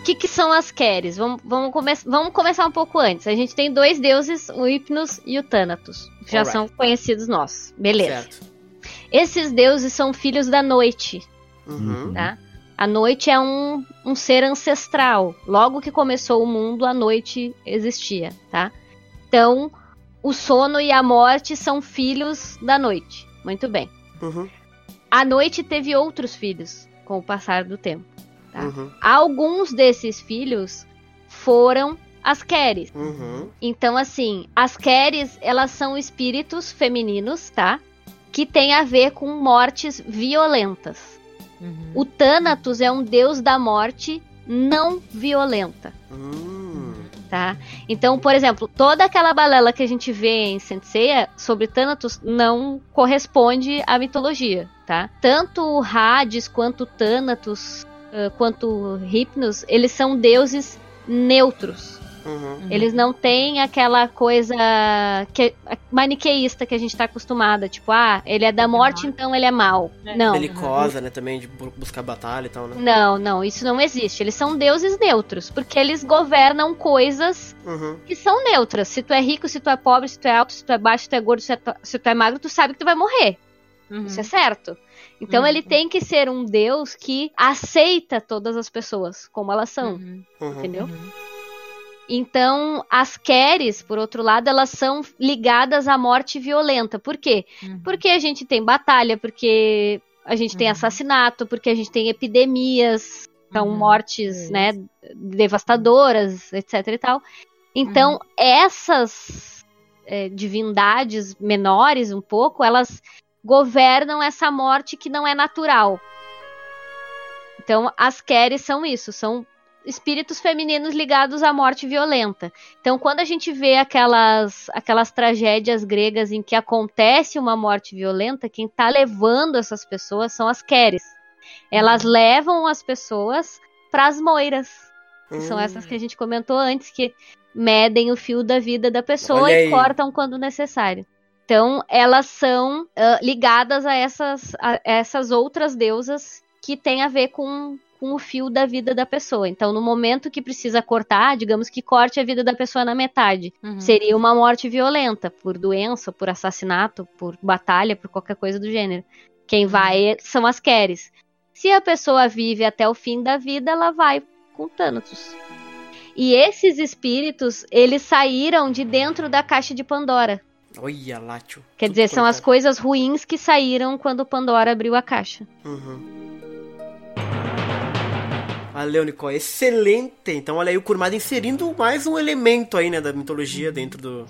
O que, que são as Queres? Vamos, vamos, come vamos começar um pouco antes. A gente tem dois deuses, o Hypnos e o Thanatos. Já Alright. são conhecidos nossos. Beleza. Certo. Esses deuses são filhos da noite, Uhum. tá? A noite é um, um ser ancestral. Logo que começou o mundo, a noite existia, tá? Então, o sono e a morte são filhos da noite. Muito bem. Uhum. A noite teve outros filhos com o passar do tempo. Tá. Uhum. Alguns desses filhos foram as Keres. Uhum. Então, assim, as Keres, elas são espíritos femininos, tá? Que tem a ver com mortes violentas. Uhum. O Thanatos é um deus da morte não violenta, Hum. tá? Então, por exemplo, toda aquela balela que a gente vê em Senseiya sobre Thanatos não corresponde à mitologia, tá? Tanto o Hades quanto o Thanatos, ah, quanto o Hypnos, eles são deuses neutros, Uhum. Eles não têm aquela coisa que, maniqueísta que a gente tá acostumada. Tipo, ah, ele é da morte, então ele é mal. É. Não. Belicosa, né? Também de buscar batalha e tal, né? Não, não, isso não existe. Eles são deuses neutros, porque eles governam coisas uhum. que são neutras. Se tu é rico, se tu é pobre, se tu é alto, se tu é baixo, se tu é gordo, se tu, se tu é magro, tu sabe que tu vai morrer. Uhum. Isso é certo. Então uhum. ele tem que ser um Deus que aceita todas as pessoas como elas são. Uhum. uhum. Entendeu? Uhum. Então, as Keres, por outro lado, elas são ligadas à morte violenta. Por quê? Uhum. Porque a gente tem batalha, porque a gente tem assassinato, porque a gente tem epidemias, são mortes, né, devastadoras, etc e tal. Então, essas é, divindades menores, um pouco, elas governam essa morte que não é natural. Então, as Keres são isso, são espíritos femininos ligados à morte violenta. Então, quando a gente vê aquelas, aquelas tragédias gregas em que acontece uma morte violenta, quem está levando essas pessoas são as Keres. Elas uhum. levam as pessoas para as moiras, que uhum. são hum. essas que a gente comentou antes, que medem o fio da vida da pessoa e cortam quando necessário. Então, elas são uh, ligadas a essas, a essas outras deusas que têm a ver com, com o fio da vida da pessoa. Então, no momento que precisa cortar, digamos que corte a vida da pessoa na metade. Uhum. Seria uma morte violenta, por doença, por assassinato, por batalha, por qualquer coisa do gênero. Quem uhum. vai são as Keres. Se a pessoa vive até o fim da vida, ela vai com Thanatos. E esses espíritos, eles saíram de dentro da caixa de Pandora. Olha lá, tio. Quer dizer, são as coisas ruins que saíram quando Pandora abriu a caixa. Uhum. Valeu, Nicole. Excelente! Então, olha aí o Kurmada inserindo mais um elemento aí, né, da mitologia uhum. dentro do,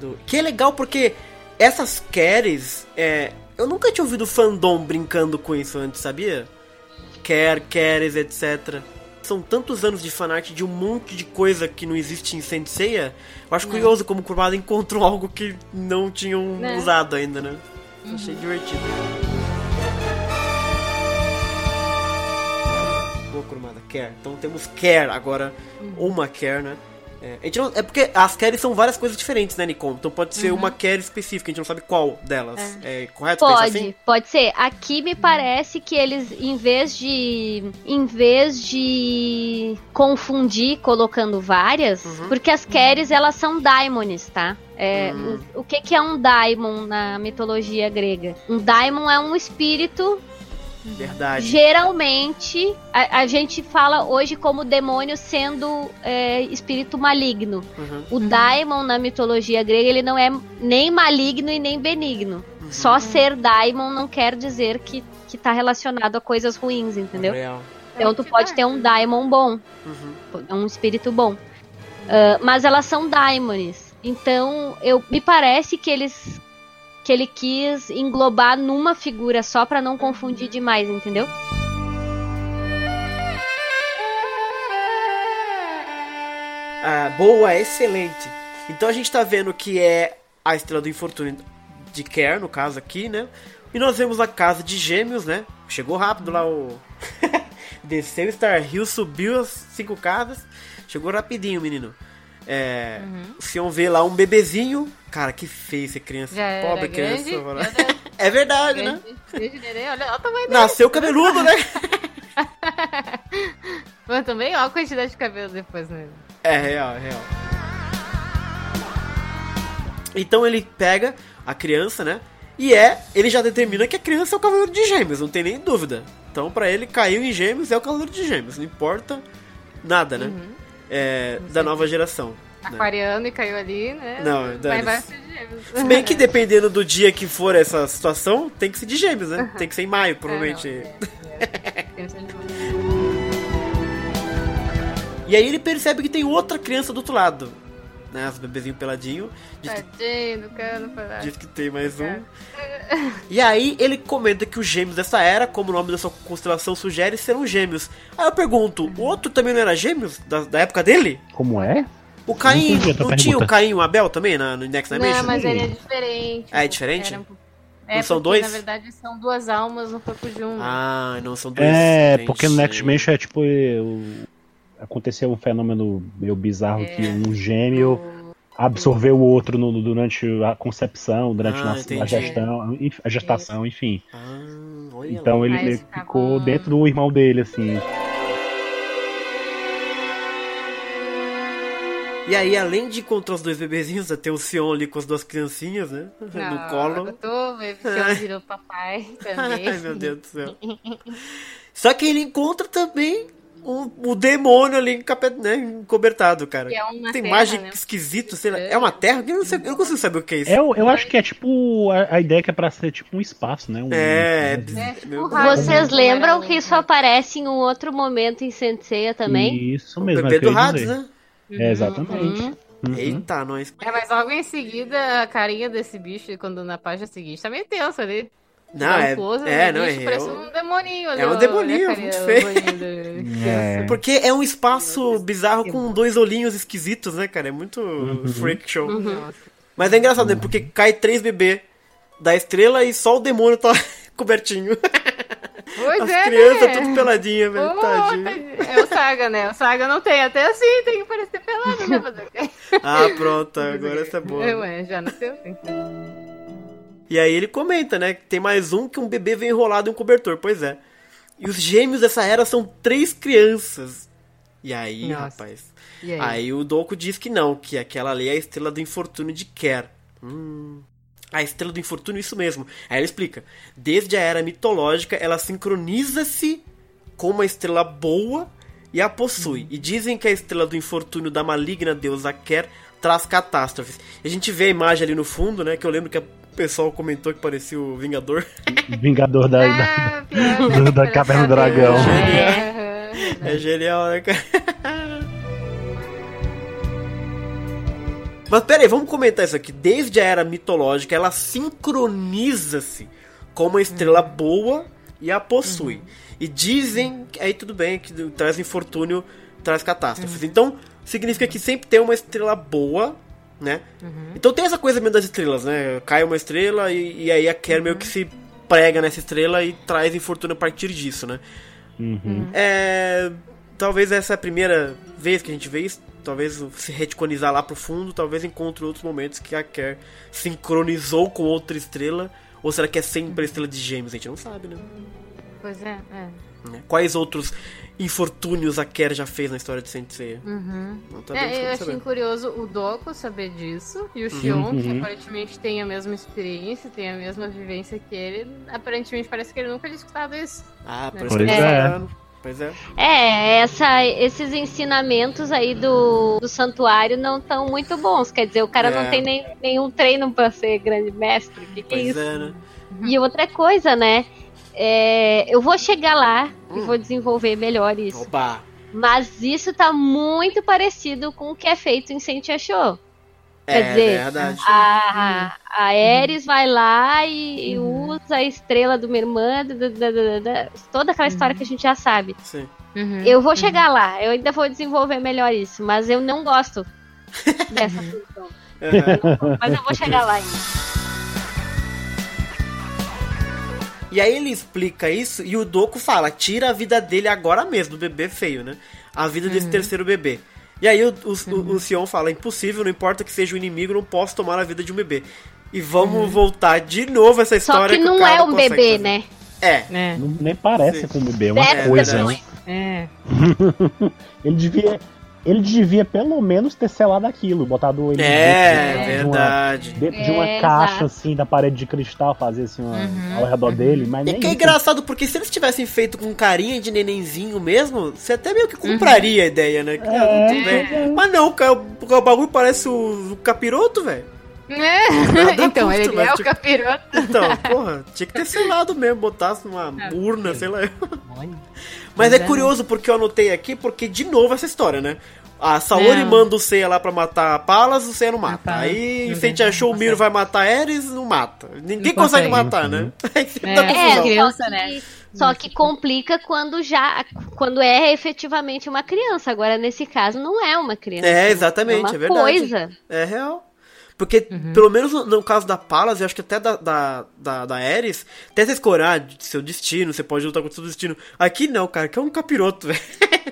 do... Que é legal porque essas Keres, é... eu nunca tinha ouvido fandom brincando com isso antes, sabia? Ker, Keres, etc são tantos anos de fanart de um monte de coisa que não existe em Senseiya. Eu acho curioso como o Kurumada encontrou algo que não tinham né? usado ainda, né? Uhum. Achei divertido. Care. Então temos Care agora, uhum. uma Care, né? É, a gente não, é porque as carries são várias coisas diferentes, né, Nicole? Então pode ser uhum. uma carry específica, a gente não sabe qual delas. É, é correto Pode, assim? pode ser. Aqui me parece que eles, em vez de. Em vez de confundir colocando várias, uhum. porque as carries elas são daimones, tá? É, uhum. o, o que, que é um daimon na mitologia grega? Um daimon é um espírito Verdade. Geralmente, a, a, gente fala hoje como demônio sendo é, espírito maligno. Uhum. O uhum. daimon na mitologia grega, ele não é nem maligno e nem benigno. Uhum. Só ser daimon não quer dizer que, que tá relacionado a coisas ruins, entendeu? Real. Então tu pode ter um daimon bom. Uhum. Um espírito bom. Uh, mas elas são daimones. Então, eu me parece que eles que ele quis englobar numa figura só para não confundir demais, entendeu? Ah, boa, excelente. Então a gente tá vendo que é a estrela do infortúnio de Care, no caso aqui, né? E nós vemos a casa de gêmeos, né? Chegou rápido lá o. Desceu Star Hill, subiu as cinco casas. Chegou rapidinho, menino. É, uhum. O Sion vê lá um bebezinho. Cara, que feio ser criança. Já Pobre criança. é verdade, né? grande, né? olha, olha o tamanho Nasceu cabeludo, né? Mas também, olha a quantidade de cabelo depois, né? É real, é real. Então ele pega a criança, né? E é, ele já determina que a criança é o cavaleiro de gêmeos, não tem nem dúvida. Então, para ele, caiu em gêmeos, é o cavaleiro de gêmeos, não importa nada, né? Uhum é, da nova geração. Né? Aquariano né? e caiu ali, né? Não, Mas vai ser de gêmeos. Se bem que dependendo do dia que for essa situação, tem que ser de gêmeos, né? Tem que ser em maio, provavelmente. É, não, é, é. e aí ele percebe que tem outra criança do outro lado né? Os bebezinhos peladinhos. Diz Tadinho, que, diz que tem mais um. E aí ele comenta que os gêmeos dessa era, como o nome da sua constelação sugere, serão gêmeos. Aí eu pergunto, o outro também não era gêmeos? Da, da época dele? Como é? O Caim, não, não tinha o Caim e o Abel também na, no Next Dimension? Não, mas ele é diferente. Ah, é diferente? Era um... É, não são dois? Na verdade, são duas almas no corpo de um. Ah, não são dois. É, gente. porque no Next Dimension é tipo. O aconteceu um fenômeno meio bizarro que um gêmeo absorveu o outro no- durante a concepção, durante Ah, a- gestão, a gestação, enfim. Ah, olha Então lá. ele, ele ficou dentro do irmão dele, assim. E aí, além de encontrar os dois bebezinhos, tem o Sion ali com as duas criancinhas, né? no colo. Eu tô, meu filho virou papai também. Ai, meu Deus do céu. Só que ele encontra também o, o demônio ali né, encobertado, cara. É uma Tem terra, imagem né? esquisito, sei lá. É uma terra? Eu não, sei, eu não consigo saber o que é isso. Eu, eu acho que é tipo. A, a ideia que é pra ser tipo um espaço, né? Um, É, é, um- biz- É, tipo um raio. Vocês lembram era que isso aparece em um outro momento em Senseiya também? Isso mesmo, bebê é o eu do Hades, né? É, exatamente. Uhum. Uhum. Eita, nós. É, mas logo em seguida, a carinha desse bicho, quando na página seguinte, tá meio tenso ali. Não, é, close é, no não, é bicho, Parece real. um demoninho ali. É um demoninho, muito feio. É. Porque é um espaço bizarro com dois olhinhos esquisitos, né, cara? É muito freak show. Nossa. Mas é engraçado, né? Porque cai três bebês da estrela e só o demônio tá cobertinho. Pois As é, crianças né? tudo peladinha, velho. Ô, Tadinho. É o Saga, né? O Saga não tem, até assim, tem que parecer pelado, né? Ah, pronto, agora essa é boa. É, ué, já nasceu assim. E aí ele comenta, né? Que tem mais um que um bebê vem enrolado em um cobertor. Pois é. E os gêmeos dessa era são três crianças. E aí, Nossa. rapaz. E aí? Aí o Doku diz que não, que aquela ali é a estrela do infortúnio de Ker. Hum. A estrela do infortúnio, isso mesmo. Aí ele explica. Desde a era mitológica, ela sincroniza-se com uma estrela boa e a possui. E dizem que a estrela do infortúnio da maligna deusa Ker traz catástrofes. E a gente vê a imagem ali no fundo, né? Que eu lembro que o pessoal comentou que parecia o Vingador. Vingador da, da- Ah, do- né? da Caverna do Dragão. É, É genial, né, cara? Mas pera aí, vamos comentar isso aqui. Desde a era mitológica, ela sincroniza-se com uma estrela boa e a possui. E dizem, aí tudo bem, que traz infortúnio, traz catástrofes. Então, significa que sempre tem uma estrela boa, né? Então tem essa coisa mesmo das estrelas, né? Cai uma estrela e, e aí a Ker meio que se prega nessa estrela e traz infortúnio a partir disso, né? Uhum. É, talvez essa é a primeira vez que a gente vê isso. Talvez se reticonizar lá pro fundo, talvez encontre outros momentos que a Ker sincronizou com outra estrela. Ou será que é sempre a estrela de gêmeos? A gente não sabe, né? Pois é, é. Né? Quais outros infortúnios a Ker já fez na história de Sensei? Uhum. Sabemos É, eu achei curioso o Doku saber disso e o Xion, que Uhum. aparentemente tem a mesma experiência, tem a mesma vivência que ele. Aparentemente parece que ele nunca tinha escutado isso. Ah, por Pois que tá é. Pois é. É, essa, esses ensinamentos aí do, do santuário não estão muito bons. Quer dizer, o cara É. não tem nem, nenhum treino pra ser grande mestre. O que, que é Pois isso? é, né? E outra coisa, né? É, eu vou chegar lá e Hum. vou desenvolver melhor isso. Opa! Mas isso tá muito parecido com o que é feito em Sentia Show. É Quer dizer, verdade. A, a Ares vai lá e, e usa a estrela de uma irmã, da- da- da- da- da- toda aquela história que a gente já sabe. Sim. Eu vou chegar lá, eu ainda vou desenvolver melhor isso, mas eu não gosto dessa função. Mas eu vou chegar lá ainda. E aí ele explica isso e o Doku fala: tira a vida dele agora mesmo, do bebê feio, né? A vida Uhum. desse terceiro bebê. E aí o, o, o, o Sion fala: impossível, não importa que seja o inimigo, não posso tomar a vida de um bebê. E vamos voltar de novo essa Uhum. Só história que o não cara é um bebê, fazer. né? É. É, Não- nem parece Sim. com o bebê, é uma Deve coisa. né? é. Ele devia. Ele devia pelo menos ter selado aquilo, botado ele É, dentro de uma- verdade. dentro de uma É, caixa exato. assim da parede de cristal, fazer assim uma, ao redor dele, mas E nem que é engraçado, porque se eles tivessem feito com carinha de nenenzinho mesmo, você até meio que compraria a ideia, né? Tudo bem. Mas não, cara, o, o bagulho parece o, o capiroto, velho. É. Então, custa, ele é o capiroto. Então, porra, tinha que ter selado mesmo, botasse numa urna, sei lá. Mas é é. curioso porque eu anotei aqui, porque de novo essa história, né? A Saori Não. manda o Seiya lá pra matar a Palas, o Seiya não mata. Palas. Aí Não se a gente tem, achou o Miro vai matar Ares, não mata. Ninguém Não consegue consegue. matar, né? Sempre É. dá É, criança, só que, né? Só que complica quando já quando é efetivamente uma criança. Agora, nesse caso, não é uma criança. É, exatamente, é uma é verdade. coisa. É real. Porque, pelo menos no, caso da Palas, eu acho que até da, da, da, da Ares, escolha ah, de seu destino, você pode lutar contra o seu destino. Aqui não, cara, que é um capiroto, velho.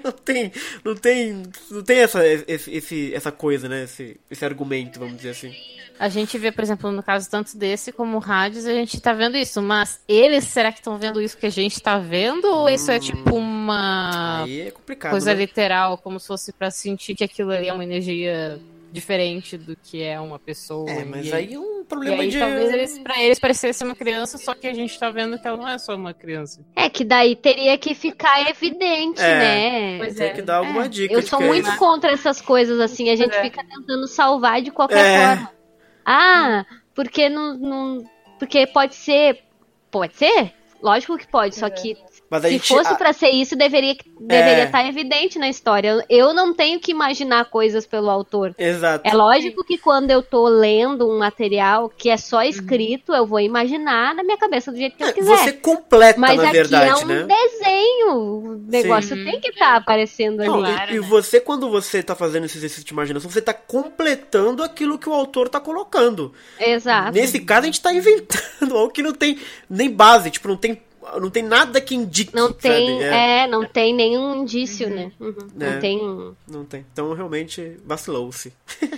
Não tem, não tem, não tem essa, esse, essa coisa, né? Esse, esse argumento, vamos dizer assim. A gente vê, por exemplo, no caso tanto desse como o Hades, a gente tá vendo isso. Mas eles, será que estão vendo isso que a gente tá vendo? Ou isso é tipo uma Aí é complicado, coisa né? literal, como se fosse pra sentir que aquilo ali é uma energia diferente do que é uma pessoa? É, mas E aí é um E problema aí, de... talvez eles, pra eles parecesse uma criança, só que a gente tá vendo que ela não é só uma criança. É que daí teria que ficar evidente, É. né? Pois Tem é. que dar alguma dica Eu sou que é muito isso. contra essas coisas assim, a gente é. fica tentando salvar de qualquer É. forma. Ah, porque não, não. Porque pode ser. Pode ser? Lógico que pode, só que Mas a se gente... fosse a- pra ser isso, deveria deveria É. estar evidente na história. Eu- não tenho que imaginar coisas pelo autor. Exato. É lógico que quando eu tô lendo um material que é só escrito, eu vou imaginar na minha cabeça do jeito que eu É, quiser. Você completa, Mas na aqui verdade, é um né? desenho. O negócio Sim. tem que estar aparecendo ali. Não, e- Claro, e, né? você, quando você tá fazendo esse exercício de imaginação, você tá completando aquilo que o autor tá colocando. Exato. Nesse caso, a gente tá inventando algo que não tem nem base, tipo, não tem, não tem nada que indique, Não tem, sabe? É, é, não tem nenhum indício, né? Uhum. É. Não tem. um- Não tem. Então, realmente, vacilou-se.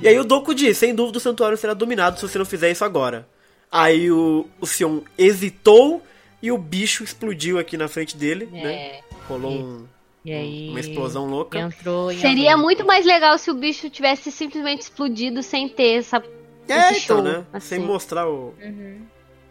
e aí o Doku diz, sem dúvida o santuário será dominado se você não fizer isso agora. Aí o, o Sion hesitou e o bicho explodiu aqui na frente dele, né? É. Rolou um- E aí. uma explosão louca. Entrou Seria muito mais legal se o bicho tivesse simplesmente explodido sem ter essa. É, então, show, né? assim. Sem mostrar o...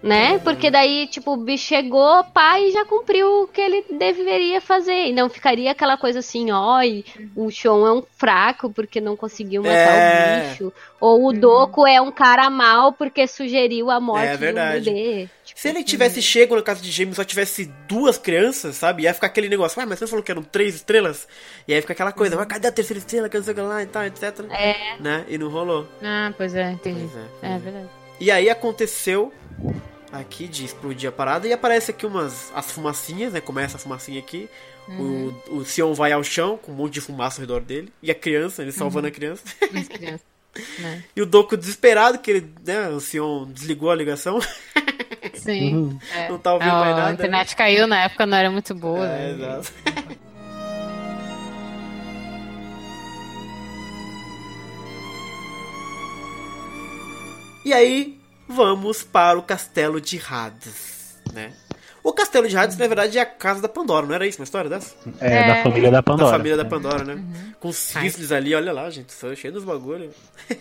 Né? Porque daí, tipo, o bicho chegou, e já cumpriu o que ele deveria fazer. E não ficaria aquela coisa assim, ó, e o Shon é um fraco porque não conseguiu matar É. o bicho. Ou o Doku é um cara mal porque sugeriu a morte É do verdade. bebê. Tipo, Se ele tivesse chego na casa de gêmeos e só tivesse duas crianças, sabe? Ia ficar aquele negócio, ah, mas você falou que eram três estrelas? E aí fica aquela coisa, mas cadê a terceira estrela, que não sei o que lá e tal, etc. É. Né? E não rolou. Ah, pois é, entendi. Pois é, pois É é. verdade. E aí aconteceu aqui de explodir a parada e aparece aqui umas as fumacinhas, né? Começa a fumacinha aqui. O, o Sion vai ao chão com um monte de fumaça ao redor dele. E a criança, ele salvando a criança. Né? E o Doku desesperado, que ele, né, o Sion desligou a ligação. Sim. É. Não tá ouvindo mais a nada. internet caiu na época, não era muito boa. É, né? exato. E aí, vamos para o castelo de Hades, né? O castelo de Hades, na verdade, é a casa da Pandora, não era isso uma história dessa? É, É. da família da Da Pandora. família da Pandora, né? Com os cisnes ali, olha lá, gente, só cheio dos bagulho.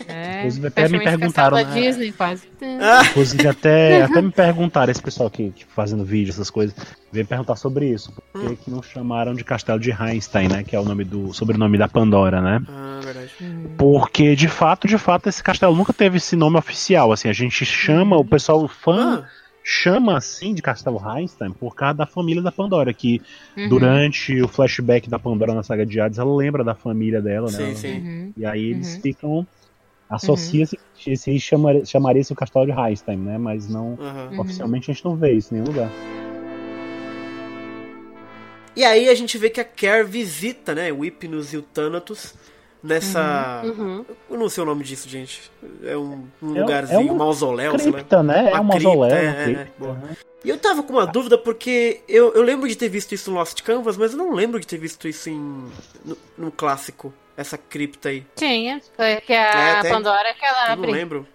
É, Inclusive, até me perguntaram, castelo da né? Disney, quase. Ah, Inclusive, até, até me perguntaram, esse pessoal aqui, tipo, fazendo vídeo, essas coisas, veio perguntar sobre isso. Por que, que não chamaram de Castelo de Einstein, né? Que é o nome do sobrenome da Pandora, né? ah verdade. Porque, de fato, de fato, esse castelo nunca teve esse nome oficial. Assim, a gente chama, o pessoal fã Ah, chama assim de Castelo Einstein por causa da família da Pandora, que Uhum. durante o flashback da Pandora na saga de Hades, ela lembra da família dela, né? sim, Ela- sim. Uhum. E aí eles Uhum. ficam. Associa-se, esse chamaria, chamaria esse o Castelo de Einstein, né? Mas não. Uhum. Oficialmente a gente não vê isso em nenhum lugar. E aí a gente vê que a Care visita, né, o Hypnos e o Thanatos nessa... Uhum. Eu não sei o nome disso, gente. É um, um É um- lugarzinho, é um mausoléu, sei lá. Cripta, né? É Uma um mausoléu. é, cripta, é, né? E eu tava com uma dúvida porque eu, eu lembro de ter visto isso no Lost Canvas, mas eu não lembro de ter visto isso em no, no clássico, essa cripta aí. Tinha. Foi que a É. Pandora que ela Eu não abre. lembro.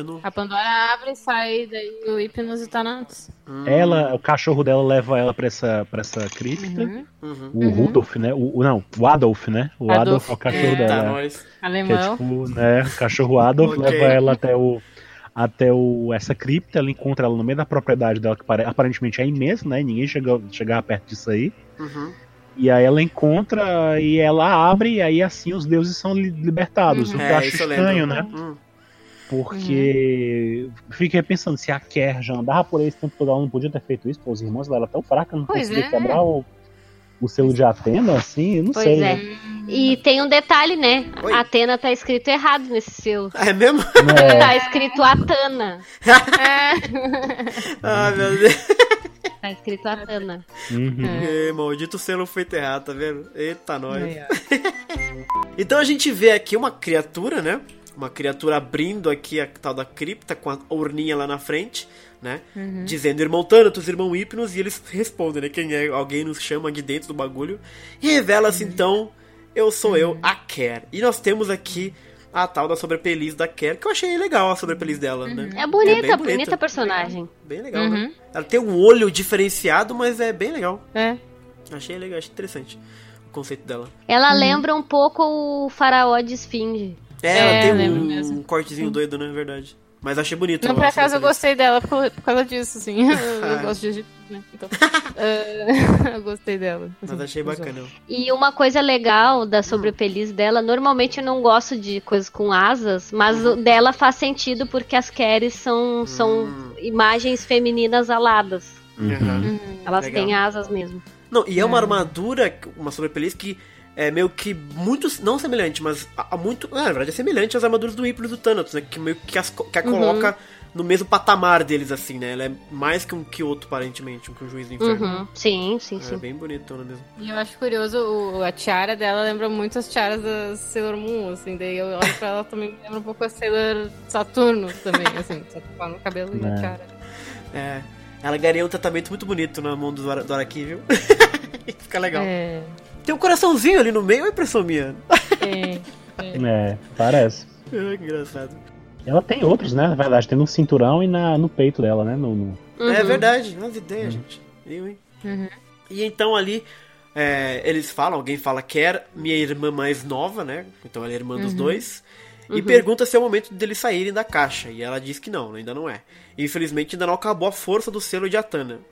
Eu não. A Pandora abre e sai daí o Hipnos e tá Thanatos. Hum, Ela, o cachorro dela leva ela pra essa, pra essa cripta. Uhum. Uhum. O Rudolf, né? O, não, o Adolf, né? O Adolf, Adolf, é o cachorro é. Tá, dela. nós. Que é Alemão. tipo, né? O cachorro Adolf Ok. leva ela até o. Até o, essa cripta, ela encontra ela no meio da propriedade dela, que pare- aparentemente é imenso, né? Ninguém chega, chegava perto disso aí. Uhum. E aí ela encontra e ela abre, e aí assim os deuses são li- libertados. O que eu É, acho eu estranho, lembro. né? Hum. Porque fiquei pensando, se a Kerr já andava por aí esse tempo todo, ela não podia ter feito isso, pô, os irmãos dela tão fraca, não Pois conseguia é. quebrar o, o selo de Atena, assim, eu não Pois sei. é. né? E tem um detalhe, né? Oi. Atena tá escrito errado nesse seu. É mesmo? Né? Tá escrito Atana. É. Ah, meu Deus. Tá escrito Atana. Uhum. É, maldito selo foi errado, tá vendo? Eita, nós. Ó. Então a gente vê aqui uma criatura, né? Uma criatura abrindo aqui a tal da cripta com a urninha lá na frente, né? Dizendo irmão Thanatos, irmão Hipnos, e eles respondem, né? Quem é? Alguém nos chama aqui dentro do bagulho. E revela-se então, eu sou eu, a Ker. E nós temos aqui a tal da sobrepeliz da Ker, que eu achei legal a sobrepeliz dela, né? É bonita, bem bonita personagem. Bem legal, né? Ela tem um olho diferenciado, mas é bem legal. É. Achei legal, achei interessante o conceito dela. Ela lembra um pouco o faraó de Esfinge. É, É, ela tem lembro um, mesmo. um cortezinho doido, né? Verdade. Mas achei bonito. Não, por acaso eu gostei dela por, por causa disso, assim. Eu, Ah. gosto de Egito, né? Então, é, eu gostei dela. Mas achei bacana. E uma coisa legal da sobrepeliz dela, normalmente eu não gosto de coisas com asas, mas o dela faz sentido porque as Keres são, são Hum. imagens femininas aladas. Uhum. Elas Legal. têm asas mesmo. Não, e é uma armadura, uma sobrepeliz que é meio que muito. Não semelhante, mas a, a muito. Na verdade, é semelhante às armaduras do Hypnos e do Thanatos, né? Que meio que, as, que a coloca no mesmo patamar deles, assim, né? Ela é mais que um Kyoto, aparentemente, um que um juiz do inferno. Uhum. Sim, sim, É sim. bem bonitona mesmo. E eu acho curioso, o, a tiara dela lembra muito as tiaras da Sailor Moon, assim, daí eu olho pra ela também lembra um pouco a Sailor Saturno também, assim, só que no cabelo e É. a tiara. É. Ela ganha um tratamento muito bonito na mão do, do Araki, viu? Fica legal. É, Tem um coraçãozinho ali no meio, é impressão minha. é, É, parece. Ah, que engraçado. Ela tem outros, né? Na verdade, tem no cinturão e na, no peito dela, né? No, no- É Uhum. verdade, umas ideias, gente. Eu, hein? Uhum. E então ali, é, eles falam, alguém fala, quer minha irmã mais nova, né? Então ela é irmã dos dois. E pergunta se é o momento deles saírem da caixa. E ela diz que não, ainda não é. Infelizmente ainda não acabou a força do selo de Atana.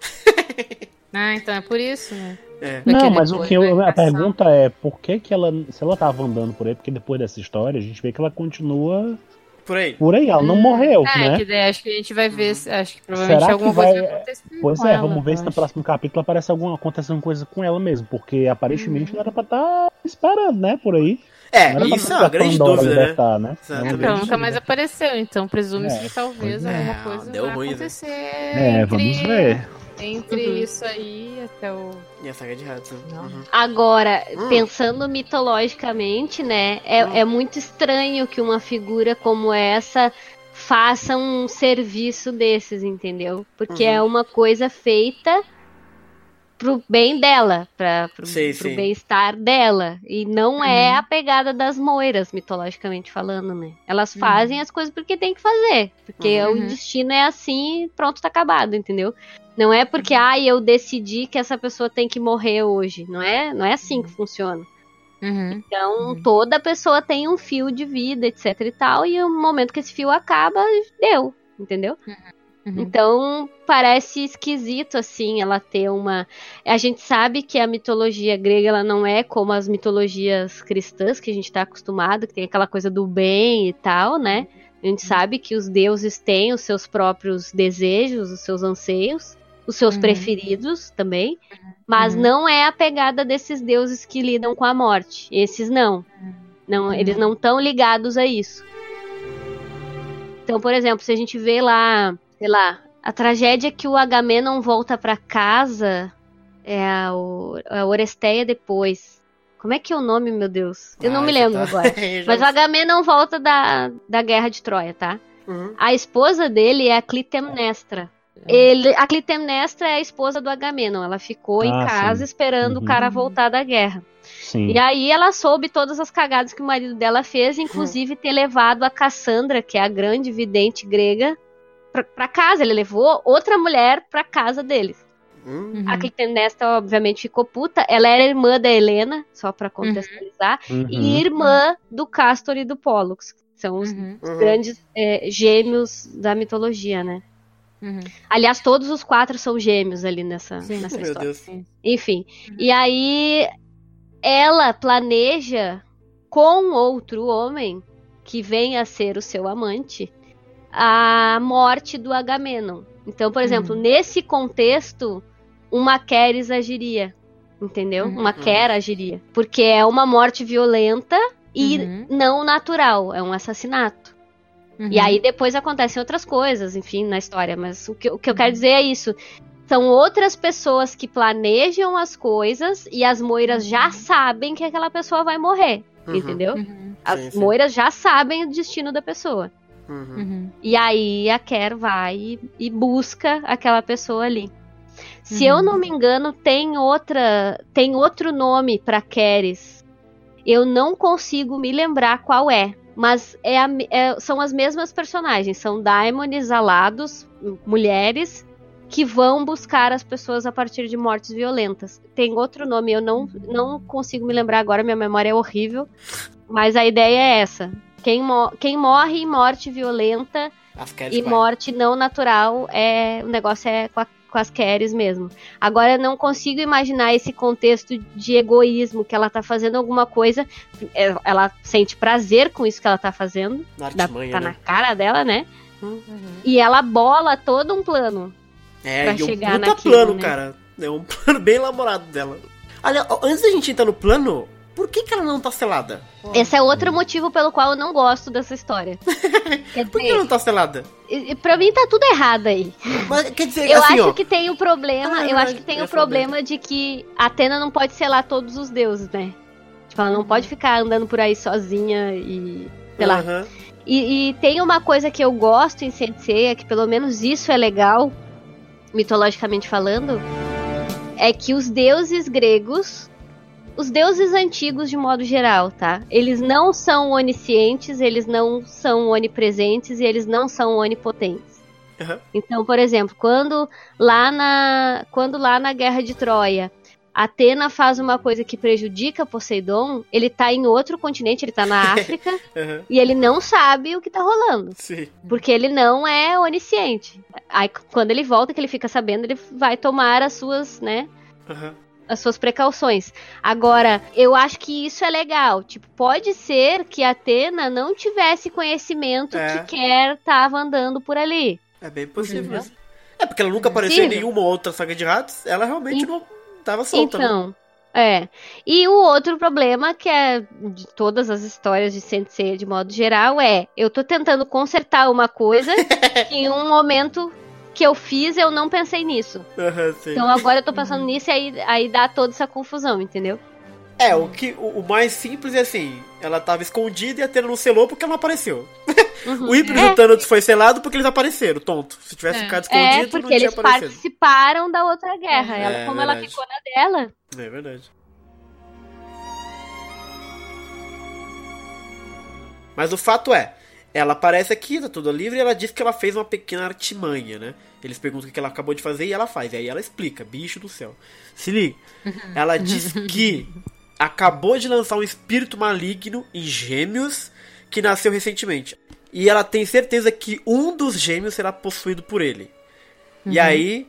Ah, então é por isso, né? É. Não, mas o que eu, a pergunta é por que que ela, se ela tava andando por aí, porque depois dessa história a gente vê que ela continua Por aí. por aí, ela não morreu, É, né? que daí acho que a gente vai ver, se- acho que provavelmente Será alguma que vai- coisa vai acontecer Pois com é, ela, vamos ver se no próximo capítulo aparece alguma acontecendo coisa com ela mesmo, porque aparentemente ela era pra estar esperando, né, por aí. É, Não isso é a uma grande Pandora dúvida, né? libertar, né? Exatamente. Então, nunca mais apareceu, então presume-se É, que talvez é. alguma É, coisa deu vai ruim, né? acontecer. É, entre, vamos ver. Entre Uhum. isso aí até o. E a saga de Hudson. Não. Uhum. Agora, Hum. pensando mitologicamente, né, é, Hum. é muito estranho que uma figura como essa faça um serviço desses, entendeu? Porque Uhum. é uma coisa feita pro bem dela, pra, pro, Sei, pro bem-estar dela. E não é Uhum. a pegada das moiras, mitologicamente falando, né? Elas fazem as coisas porque tem que fazer. Porque Uhum. o destino é assim e pronto, tá acabado, entendeu? Não é porque, Uhum. ah, eu decidi que essa pessoa tem que morrer hoje. Não é, não é assim que funciona. Uhum. Então, Uhum. toda pessoa tem um fio de vida, etc e tal, e o momento que esse fio acaba, deu, entendeu? Uhum. Então, parece esquisito, assim, ela ter uma... A gente sabe que a mitologia grega, ela não é como as mitologias cristãs, que a gente tá acostumado, que tem aquela coisa do bem e tal, né? A gente sabe que os deuses têm os seus próprios desejos, os seus anseios, os seus Uhum. preferidos também, mas Uhum. não é a pegada desses deuses que lidam com a morte. Esses não. não Eles não estão ligados a isso. Então, por exemplo, se a gente vê lá, sei lá, a tragédia que o Agamenon volta pra casa é a, o- a Oresteia depois. Como é que é o nome, meu Deus? Eu não Ah, me você lembro tá- agora. Mas o não Agamenon volta da, da guerra de Troia, tá? Uhum. A esposa dele é a Clitemnestra. Ele, a Clitemnestra é a esposa do Agamenon. Ela ficou em Ah, casa sim. esperando o Uhum. cara voltar da guerra. Sim. E aí ela soube todas as cagadas que o marido dela fez, inclusive ter levado a Cassandra, que é a grande vidente grega, pra, pra casa. Ele levou outra mulher pra casa deles. Hum. A Clitemnestra, obviamente, ficou puta. Ela era irmã da Helena, só pra contextualizar, Uhum. e irmã do Castor e do Pollux. que São os Uhum. Uhum. grandes é, gêmeos da mitologia, né? Uhum. Aliás, todos os quatro são gêmeos ali nessa, Sim. nessa Meu história. Deus. Enfim. E aí ela planeja com outro homem que vem a ser o seu amante a morte do Agamenon. Então, por exemplo, nesse contexto, uma Keres agiria. Entendeu? Uhum. Uma Quer agiria. Porque é uma morte violenta e Uhum. não natural. É um assassinato. Uhum. E aí depois acontecem outras coisas, enfim, na história. Mas o que, o que eu quero dizer é isso. São outras pessoas que planejam as coisas e as moiras já sabem que aquela pessoa vai morrer. Uhum. Entendeu? Uhum. As Sim, sim. moiras já sabem o destino da pessoa. Uhum. Uhum. E aí a Ker vai e, busca aquela pessoa ali. Se Uhum. eu não me engano, tem outra, tem outro nome para Keres. Eu não consigo me lembrar qual é, mas é a é- são as mesmas personagens, são daimones alados, mulheres que vão buscar as pessoas a partir de mortes violentas. Tem outro nome, eu não, não consigo me lembrar agora, minha memória é horrível, mas a ideia é essa. Quem, mo- quem morre em morte violenta e vai. morte não natural é o negócio é com, a- com as Keres mesmo. Agora eu não consigo imaginar esse contexto de egoísmo que ela tá fazendo alguma coisa, é, ela sente prazer com isso que ela tá fazendo, Na dá- artimanha, tá né? na cara dela, né? Uhum. E ela bola todo um plano. É, pra e um chegar puta naquilo, plano, né? cara. É um plano bem elaborado dela. Aliás, ó, antes da gente entrar no plano, por que, que ela não tá selada? Esse é outro motivo pelo qual eu não gosto dessa história. Quer Por que ela dizer, não tá selada? pra mim tá tudo errado aí. Mas, quer dizer, Eu assim, acho ó. que tem o problema, Ah, é eu acho que tem o falar problema de que a Atena não pode selar todos os deuses, né? Tipo, ela não pode ficar andando por aí sozinha e. sei lá. Aham. E, e tem uma coisa que eu gosto em Senseiya, que pelo menos isso é legal, mitologicamente falando, é que os deuses gregos, os deuses antigos de modo geral, tá? Eles não são oniscientes, eles não são onipresentes e eles não são onipotentes. Aham. Então, por exemplo, quando lá na quando lá na Guerra de Troia Atena faz uma coisa que prejudica Poseidon, ele tá em outro continente, ele tá na África, Aham. e ele não sabe o que tá rolando. Sim. Porque ele não é onisciente. Aí quando ele volta, que ele fica sabendo, ele vai tomar as suas, né? Aham. As suas precauções. Agora, eu acho que isso é legal. Tipo, pode ser que a Atena não tivesse conhecimento É. que Ker tava andando por ali. É bem possível Uhum. É, porque ela nunca apareceu em nenhuma outra saga de ratos, ela realmente E- não tava solta. né? Então, é. E o outro problema, que é de todas as histórias de Sensei de modo geral, é eu tô tentando consertar uma coisa que em um momento que eu fiz eu não pensei nisso. Sim. Então agora eu tô pensando nisso e aí, aí dá toda essa confusão, entendeu? É, o, que, o, o mais simples é assim, ela tava escondida e a Atena não selou porque ela não apareceu. Uhum. O Hypnos É. e o Thanatos foi selado porque eles apareceram, tonto. Se tivesse É. ficado escondido, É, não porque tinha eles aparecido. participaram da outra guerra. É, ela, como ela verdade. ficou na dela. É verdade. Mas o fato é, ela aparece aqui, tá tudo livre, e ela diz que ela fez uma pequena artimanha, né? Eles perguntam o que ela acabou de fazer e ela faz. E aí ela explica, bicho do céu. Se liga. Ela diz que acabou de lançar um espírito maligno em gêmeos que nasceu recentemente. E ela tem certeza que um dos gêmeos será possuído por ele. E aí,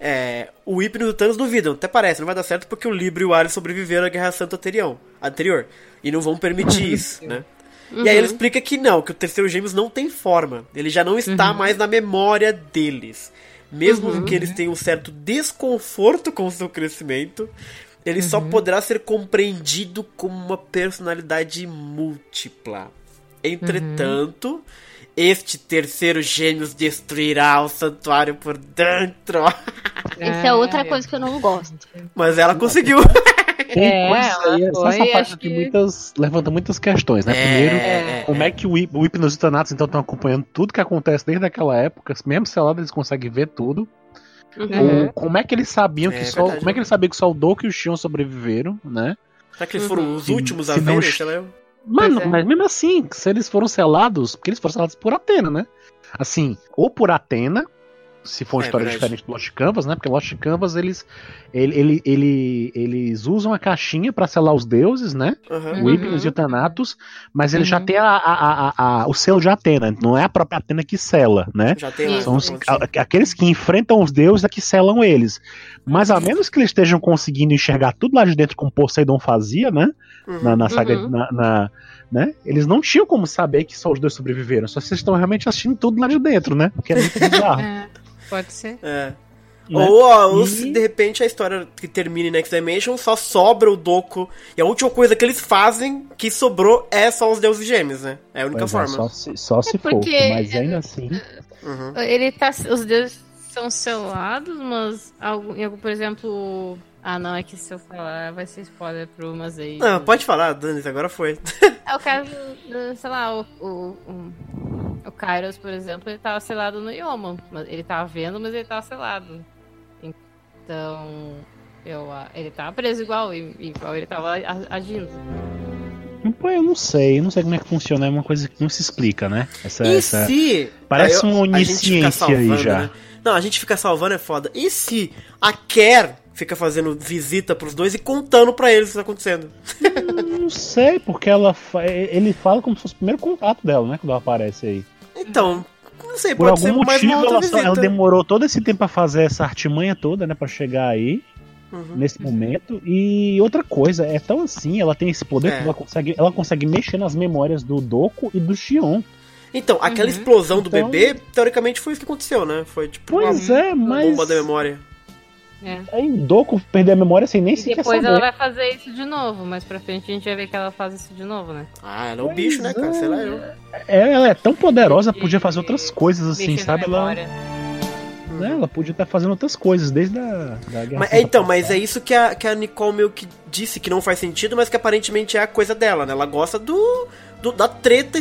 é, o Hypno e o Thanos duvidam. Até parece, não vai dar certo porque o Libro e o Ares sobreviveram à Guerra Santa anterior. anterior e não vão permitir isso, né? E aí ele explica que não, que o terceiro gêmeos não tem forma. Ele já não está mais na memória deles. Mesmo que eles tenham um certo desconforto com o seu crescimento, ele só poderá ser compreendido como uma personalidade múltipla. Entretanto, este terceiro gêmeos destruirá o santuário por dentro. Essa é outra coisa que eu não gosto. Mas ela conseguiu. Tem É, coisa aí, ela essa foi, parte que- muitas, levanta muitas questões, né? Primeiro, É, como é que o, o e Thanatos então estão acompanhando tudo que acontece desde aquela época, mesmo selado eles conseguem ver tudo. Uhum. Ou como é que eles sabiam É que só, verdade. como é que eles sabiam que só o Doku e o Shion sobreviveram, né? Será que eles foram os Se- últimos a se não ch- sei lá eu? Mano, é. mas mesmo assim, se eles foram selados, porque eles foram selados por Atena, né? Assim, ou por Atena, se for uma É, história verdade. diferente do Lost Canvas, né? Porque Lost Canvas, eles, ele, ele, ele- eles usam a caixinha pra selar os deuses, né? Aham. O Hypnos e o Thanatos, mas ele já Uhum. tem a, a- a- a- o selo de Atena, não é a própria Atena que sela, né? Já tem lá. São os- aqueles que enfrentam os deuses é que selam eles. Mas a menos que eles estejam conseguindo enxergar tudo lá de dentro como Poseidon fazia, né? Uhum. Na, na saga. Uhum. Na, na- né? Eles não tinham como saber que só os dois sobreviveram. Só se vocês estão realmente assistindo tudo lá de dentro, né? O que é muito bizarro. É, pode ser. É. né? Ou, ó, ou E- se de repente a história que termina em Next Dimension só sobra o Doku. E a última coisa que eles fazem que sobrou é só os deuses gêmeos, né? É a única Pois é, forma. só se, só se for. porque- Mas ainda assim. Uhum. Ele tá. Os deuses são selados, mas, algum, por exemplo, ah, não, é que se eu falar vai ser spoiler pro mas aí. Não, pode falar, Dani, agora foi. É o caso, do, sei lá, o, o, o, Kairos, por exemplo, ele tava selado no Yoma. Ele tava vendo, mas ele tava selado. Então, eu, ele tava preso igual, igual ele tava agindo. Pô, eu não sei, não sei como é que funciona, é uma coisa que não se explica, né? Essa, e essa... se. Parece uma onisciência aí já. Né? Não, a gente fica salvando é foda. E se a Kerr fica fazendo visita pros dois e contando para eles o que tá acontecendo? Não sei, porque ela ele fala como se fosse o primeiro contato dela, né? Quando ela aparece aí. Então, não sei, Por algum motivo ela, ela, demorou todo esse tempo pra fazer essa artimanha toda, né? Pra chegar aí. Uhum. Nesse momento. E outra coisa, é tão assim, ela tem esse poder é. que ela consegue, ela consegue mexer nas memórias do Doku e do Xion. Então, aquela uhum. explosão do então... bebê, teoricamente foi isso que aconteceu, né? Foi tipo pois uma, é, mas... bomba da memória. É. Aí Doku perder a memória sem nem e sequer depois ela vai fazer isso de novo, mas pra frente a gente vai ver que ela faz isso de novo, né? Ah, ela é um bicho, né, cara? Sei lá eu. É, ela é tão poderosa, podia fazer outras coisas assim, sabe? Ela, né, ela podia estar fazendo outras coisas desde a da guerra. Mas, então, mas é isso que a, que a Nicole meio que disse que não faz sentido, mas que aparentemente é a coisa dela, né? Ela gosta do, do da treta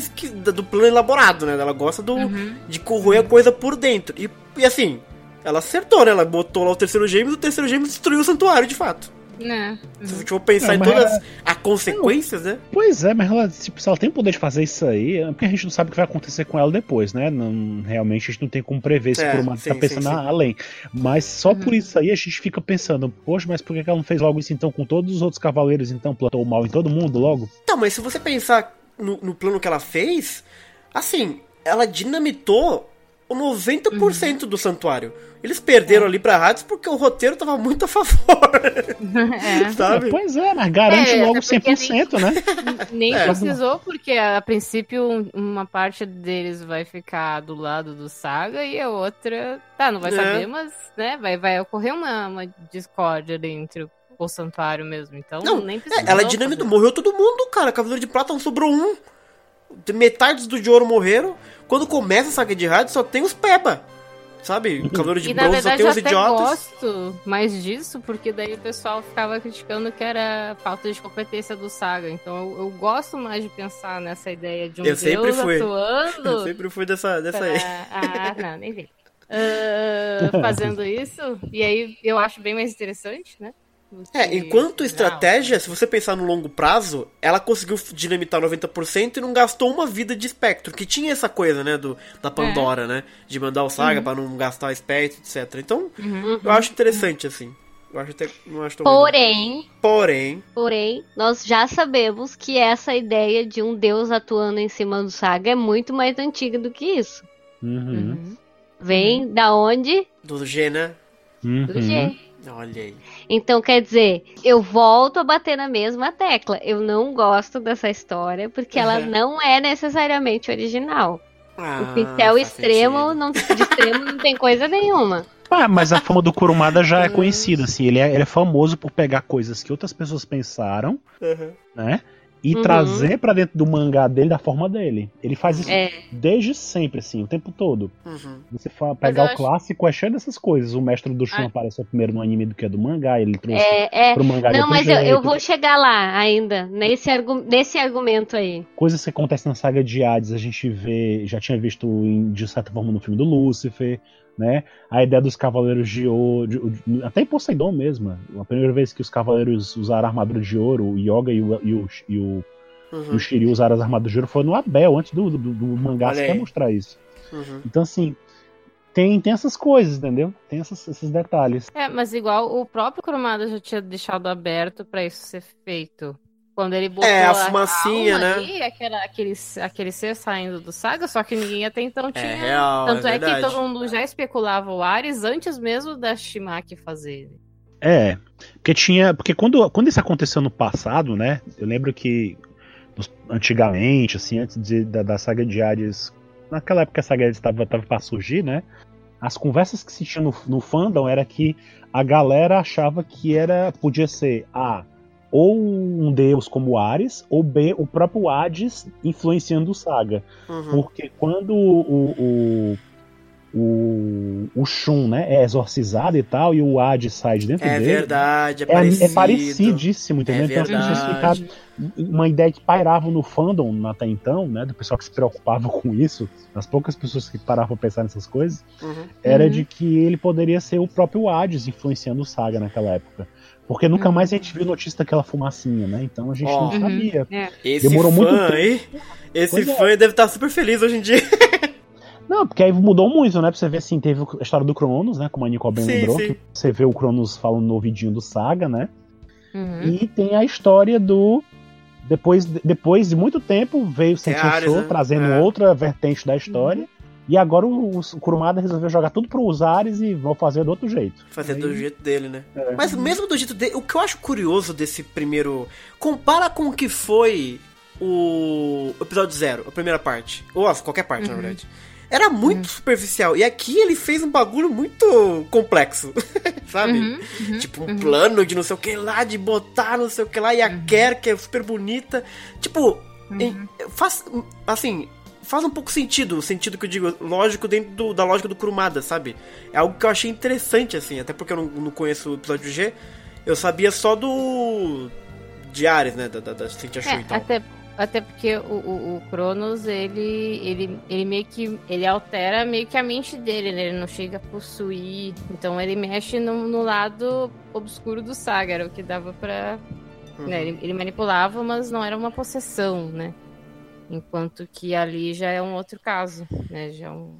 do plano elaborado, né? Ela gosta do uhum. de corroer a coisa por dentro. E, e assim, ela acertou, né? Ela botou lá o terceiro gêmeo e o terceiro gêmeo destruiu o santuário, de fato. Né? Se você for pensar não, em todas ela... as consequências, né? Pois é, mas ela, tipo, se ela tem o poder de fazer isso aí, é porque a gente não sabe o que vai acontecer com ela depois, né? Não, realmente a gente não tem como prever se é, por uma tá pensando sim, sim. além. Mas só uhum. por isso aí a gente fica pensando, poxa, mas por que ela não fez logo isso então com todos os outros cavaleiros, então plantou o mal em todo mundo logo? Não, mas se você pensar no, no plano que ela fez, assim, ela dinamitou 90% uhum. do santuário. Eles perderam é. ali pra Hades porque o roteiro tava muito a favor. É. Sabe? É, pois é, mas garante é, logo 100%, nem, né? Nem é. precisou, porque a princípio uma parte deles vai ficar do lado do Saga e a outra, tá, não vai é. saber, mas né, vai, vai ocorrer uma, uma discórdia dentro o santuário mesmo. Então, não, nem precisa. Ela dinamitou, morreu todo mundo, cara. Cavaleiro de Prata não sobrou um. Metade dos de ouro morreram. Quando começa a saga de rádio, só tem os peba. Sabe? O Cavaleiro de e, Bronze verdade, só tem os idiotas. Eu gosto mais disso, porque daí o pessoal ficava criticando que era falta de competência do Saga. Então eu, eu gosto mais de pensar nessa ideia de um eu Deus sempre fui. atuando. Eu sempre fui dessa, dessa pra... aí. Ah, não, nem vi. Uh, fazendo isso. E aí eu acho bem mais interessante, né? É, enquanto estratégia, se você pensar no longo prazo, ela conseguiu dinamitar 90% e não gastou uma vida de espectro, que tinha essa coisa, né, do, da Pandora, é. né, de mandar o Saga uhum. para não gastar espectro, etc. Então, uhum. eu acho interessante, assim. Eu acho até, não acho tão porém, porém, porém, nós já sabemos que essa ideia de um deus atuando em cima do Saga é muito mais antiga do que isso. Uhum. uhum. Vem da onde? Do G, né? Do G. Olha aí. Então, quer dizer, eu volto a bater na mesma tecla. Eu não gosto dessa história porque ela não é necessariamente original. Ah, o pincel extremo não, de extremo não tem coisa nenhuma. Ah, mas a fama do Kurumada já é conhecida, assim. Ele é, ele é famoso por pegar coisas que outras pessoas pensaram, uhum. né? E uhum. trazer para dentro do mangá dele da forma dele. Ele faz isso é. desde sempre, assim, o tempo todo. Uhum. Você fala, pegar o acho... clássico é cheio dessas coisas. O mestre do Shun ah. apareceu primeiro no anime do que é do mangá, ele trouxe é, é. pro mangá Não, mas eu, eu, vou chegar lá ainda, nesse, argu nesse argumento aí. Coisas que acontecem na saga de Hades, a gente vê, já tinha visto em, de certa forma no filme do Lúcifer, né? A ideia dos cavaleiros de ouro, de, até em Poseidon mesmo. A primeira vez que os cavaleiros usaram armadura de ouro, o Yoga e o, e o, e o, uhum. o Shiryu usaram as armaduras de ouro foi no Abel, antes do, do, do mangá se quer mostrar isso. Uhum. Então, assim, tem, tem essas coisas, entendeu? Tem essas, esses detalhes. É, mas igual o próprio Cromada já tinha deixado aberto para isso ser feito. Quando ele botou é, a fumacinha, né? Ali, aquela, aquele, aquele ser saindo do Saga, só que ninguém até então é tinha. É real, Tanto é, é que todo mundo já especulava o Ares antes mesmo da Shimaki fazer. É, porque tinha. Porque quando, quando isso aconteceu no passado, né? Eu lembro que antigamente, assim, antes de, da, da saga de Ares, naquela época a saga de Ares estava para surgir, né? As conversas que se tinha no, no fandom era que a galera achava que era podia ser a ou um deus como Ares, ou B, o próprio Hades influenciando o Saga. Uhum. Porque quando o, o, o, o Shun, né, é exorcizado e tal, e o Ad sai de dentro É dele. verdade, é, É, parecido. é parecidíssimo, entendeu? É então, as pessoas verdade. ficaram. Uma ideia que pairava no fandom até então, né? Do pessoal que se preocupava com isso, as poucas pessoas que paravam pra pensar nessas coisas, Uhum. era Uhum. de que ele poderia ser o próprio Hades influenciando o Saga naquela época. Porque nunca mais a gente viu notícia daquela fumacinha, né? Então a gente Ó. não sabia. Esse Demorou fã muito aí, esse Pois é. fã deve estar super feliz hoje em dia. Não, porque aí mudou muito, né? Pra você ver assim, teve a história do Cronos, né? Como a Nicole bem Sim, lembrou, sim. que você vê o Cronos falando no ouvidinho do Saga, né? Uhum. E tem a história do. Depois, depois de muito tempo, veio o Ares, Show né? trazendo É. outra vertente da história. E agora o, o Kurumada resolveu jogar tudo pro Usares e vão fazer do outro jeito. Fazer Aí- do jeito dele, né? É. Mas mesmo do jeito dele, o que eu acho curioso desse primeiro. Compara com o que foi o episódio zero, a primeira parte. Ou a qualquer parte, na verdade. Era muito superficial. E aqui ele fez um bagulho muito complexo. Sabe? Uhum, uhum, Tipo, um plano de não sei o que lá, de botar não sei o que lá, e a Ker, que é super bonita. Tipo, em- faz. Assim, faz um pouco sentido, o sentido que eu digo, lógico, dentro do- da lógica do Kurumada, sabe? É algo que eu achei interessante, assim, até porque eu não, não conheço o episódio G. Eu sabia só do. De Ares, né? Da, da, da Cynthia Shu É, e tal. até, até porque o, o, o Cronos, ele, ele, ele meio que. Ele altera meio que a mente dele, né? Ele não chega a possuir. Então ele mexe no, no lado obscuro do Saga, era o que dava pra. Uhum. né, ele, ele manipulava, mas não era uma possessão, né? Enquanto que ali já é um outro caso, né? Já é um.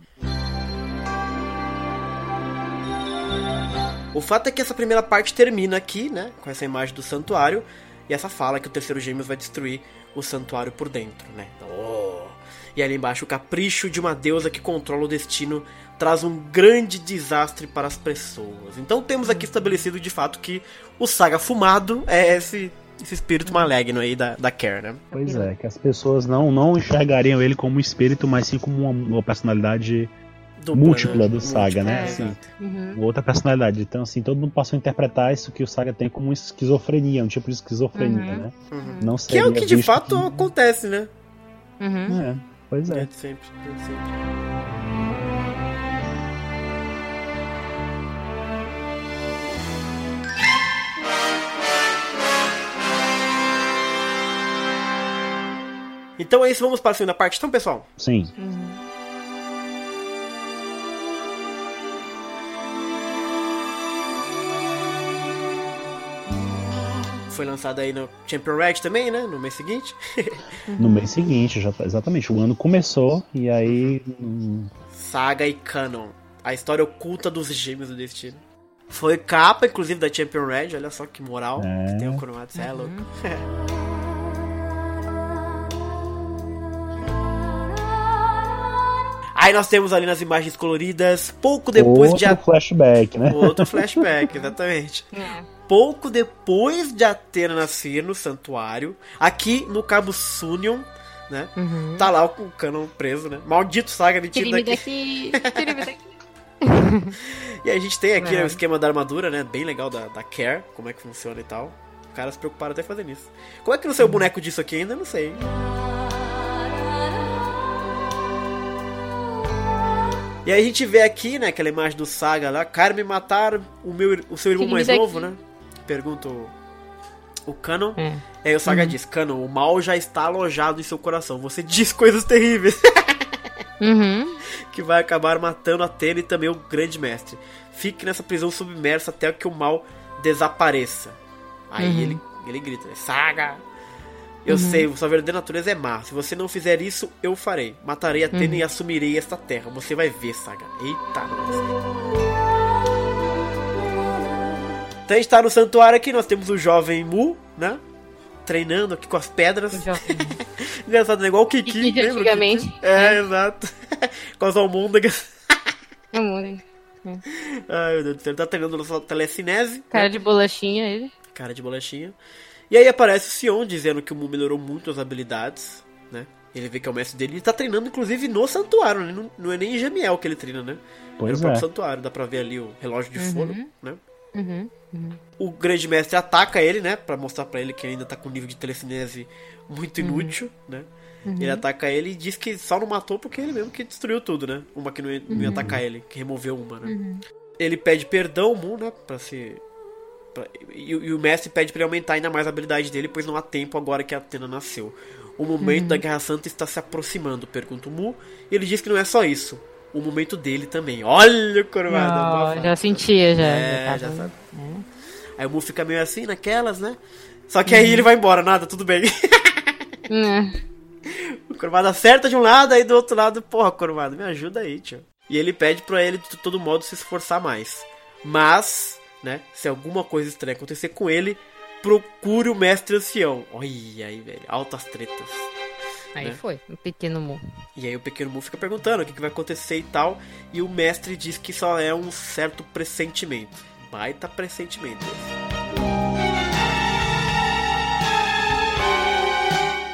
O fato é que essa primeira parte termina aqui, né? Com essa imagem do santuário. E essa fala que o terceiro gêmeos vai destruir o santuário por dentro, né? Oh. E ali embaixo, o capricho de uma deusa que controla o destino traz um grande desastre para as pessoas. Então temos aqui estabelecido de fato que o Saga Fumado é esse, esse espírito maligno aí da, da Care, né? Pois é, que as pessoas não, não enxergariam ele como um espírito, mas sim como uma, uma personalidade Dupla, múltipla né? do Saga, né? É, Assim. Uhum. outra personalidade. Então, assim, todo mundo passou a interpretar isso que o Saga tem como esquizofrenia, um tipo de esquizofrenia, Uhum. né? Uhum. Não Que é o que de fato como- acontece, né? Uhum. É, pois é. Desde sempre, desde sempre. Então é isso, vamos para a segunda parte, então, pessoal. Sim. Foi lançado aí no Champion Red também, né? No mês seguinte. No mês seguinte, já tá- exatamente. O ano começou e aí. hum, Saga e Canon. A história oculta dos gêmeos do destino. Foi capa, inclusive, da Champion Red. Olha só que moral. É. Tem o Kuromatsu, é louco. Aí nós temos ali nas imagens coloridas, pouco depois outro de... a- flashback, né? Outro flashback, exatamente. É. Pouco depois de Atena nascer no santuário, aqui no Cabo Sunion, né? Uhum. Tá lá o Canon preso, né? Maldito Saga metido Tire-me daqui. daqui. E aí a gente tem aqui É. o esquema da armadura, né? Bem legal da, da Care, como é que funciona e tal. Os caras se preocuparam até fazendo isso. Como é que não saiu o boneco disso aqui ainda? Não sei. E aí a gente vê aqui, né, aquela imagem do Saga lá, Carmen matar o, meu, o seu irmão mais novo, né? Pergunta o, o Canon. É. E aí o Saga diz, Canon, o mal já está alojado em seu coração. Você diz coisas terríveis. Uhum. que vai acabar matando Atena e também o grande mestre. Fique nessa prisão submersa até que o mal desapareça. Aí Uhum. ele, ele grita, Saga! Eu sei, sua verdadeira natureza é má. Se você não fizer isso, eu farei. Matarei Atena e assumirei esta terra. Você vai ver, Saga. Eita, nós. Então a gente tá no santuário aqui, nós temos o jovem Mu, né? Treinando aqui com as pedras. Engraçado, né? Igual o Kiki. Kiki lembra antigamente. Kiki? É, exato. com as almôndegas. Amor. Ai, meu Deus do céu. Ele tá treinando sua telecinese. Cara né? de bolachinha, ele. Cara de bolachinha. E aí aparece o Sion dizendo que o Mu melhorou muito as habilidades, né? Ele vê que é o mestre dele. Ele tá treinando, inclusive, no santuário, né? Não, não é nem em Gemiel que ele treina, né? Pois é no próprio é. santuário. Dá pra ver ali o relógio de Uhum. fogo, né? Uhum, uhum. O grande mestre ataca ele, né? Pra mostrar pra ele que ainda tá com um nível de telecinese muito inútil, né? Ele ataca ele e diz que só não matou porque ele mesmo que destruiu tudo, né? Uma que não ia, não ia atacar ele, que removeu uma, né? Ele pede perdão, Mu, né? Pra se. Pra- e, e o mestre pede pra ele aumentar ainda mais a habilidade dele, pois não há tempo agora que a Atena nasceu. O momento da Guerra Santa está se aproximando, pergunta o Mu. E ele diz que não é só isso. O momento dele também. Olha o Corvada. Já sentia, já. É, já sabe. Aí o Mu fica meio assim naquelas, né? Só que aí ele vai embora, nada, tudo bem. Hum, O Corvado acerta de um lado, aí do outro lado, porra, Corvado, me ajuda aí, tio. E ele pede pra ele, de todo modo, se esforçar mais. Mas, né, se alguma coisa estranha acontecer com ele, procure o mestre ancião. Olha aí, velho, altas tretas. Aí Né? foi, um pequeno mu. E aí o pequeno Mu fica perguntando o que, que vai acontecer e tal. E o mestre diz que só é um certo pressentimento. Baita pressentimento.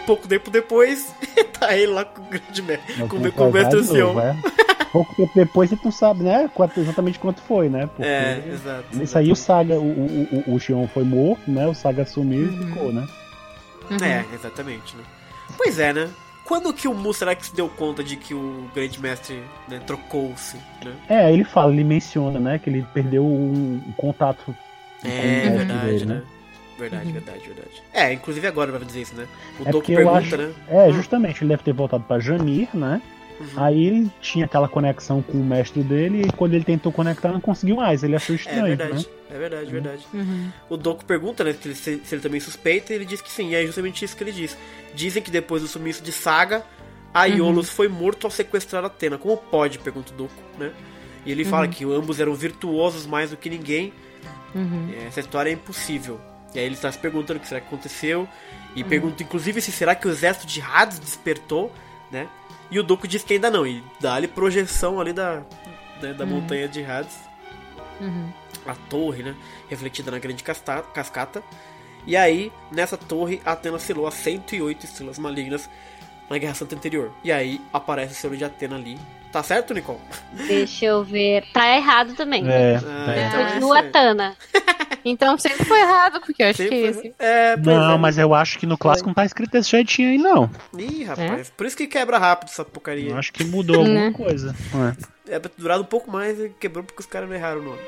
Pouco tempo depois, tá ele lá com o grande mestre, com, com o mestre ancião. novo, é. Pouco tempo depois você não sabe, né? quanto- exatamente quanto foi, né? Porque É, exato. Isso aí o Saga, o, o, o, o Xion foi morto, né? O Saga sumiu Uhum. e ficou, né? É, exatamente, né? Pois é, né? Quando que o Mu será que se deu conta de que o grande mestre né, trocou-se, né? É, ele fala, ele menciona, né? Que ele perdeu um, um contato com É, verdade, dele, né? Verdade, verdade, verdade. É, inclusive agora vai dizer isso, né? O É Doku pergunta, acho- né? É, justamente, ele deve ter voltado pra Jamir, né? Uhum. Aí ele tinha aquela conexão com o mestre dele e quando ele tentou conectar não conseguiu mais, ele achou É estranho, verdade, né? é verdade, verdade. Uhum. O Doku pergunta, né, se ele, se ele também suspeita, e ele diz que sim, e é justamente isso que ele diz. Dizem que depois do sumiço de Saga, a Iolus foi morto ao sequestrar Atena. Como pode? Pergunta o Doku, né? E ele fala que ambos eram virtuosos mais do que ninguém. Uhum. Essa história é impossível. E aí ele está se perguntando o que será que aconteceu. E pergunta, inclusive, se será que o exército de Hades despertou, né? E o Doku diz que ainda não. E dá-lhe projeção ali da, né, da montanha de Hades Uhum. a torre, né? Refletida na grande cascata. E aí, nessa torre, Atena selou as 108 estrelas malignas na Guerra Santa anterior. E aí aparece o selo de Atena ali. Tá certo, Nicole? Deixa eu ver. Tá errado também. É, Ah, é. então é Continua isso aí. Então sempre foi errado, porque eu acho Sempre que foi- esse. É, Não, é. mas eu acho que no clássico não tá escrito desse jeitinho aí, não. Ih, rapaz. Por isso que quebra rápido essa porcaria. Eu acho que mudou alguma Né? coisa. É. É pra ter durado um pouco mais e quebrou porque os caras não erraram o nome.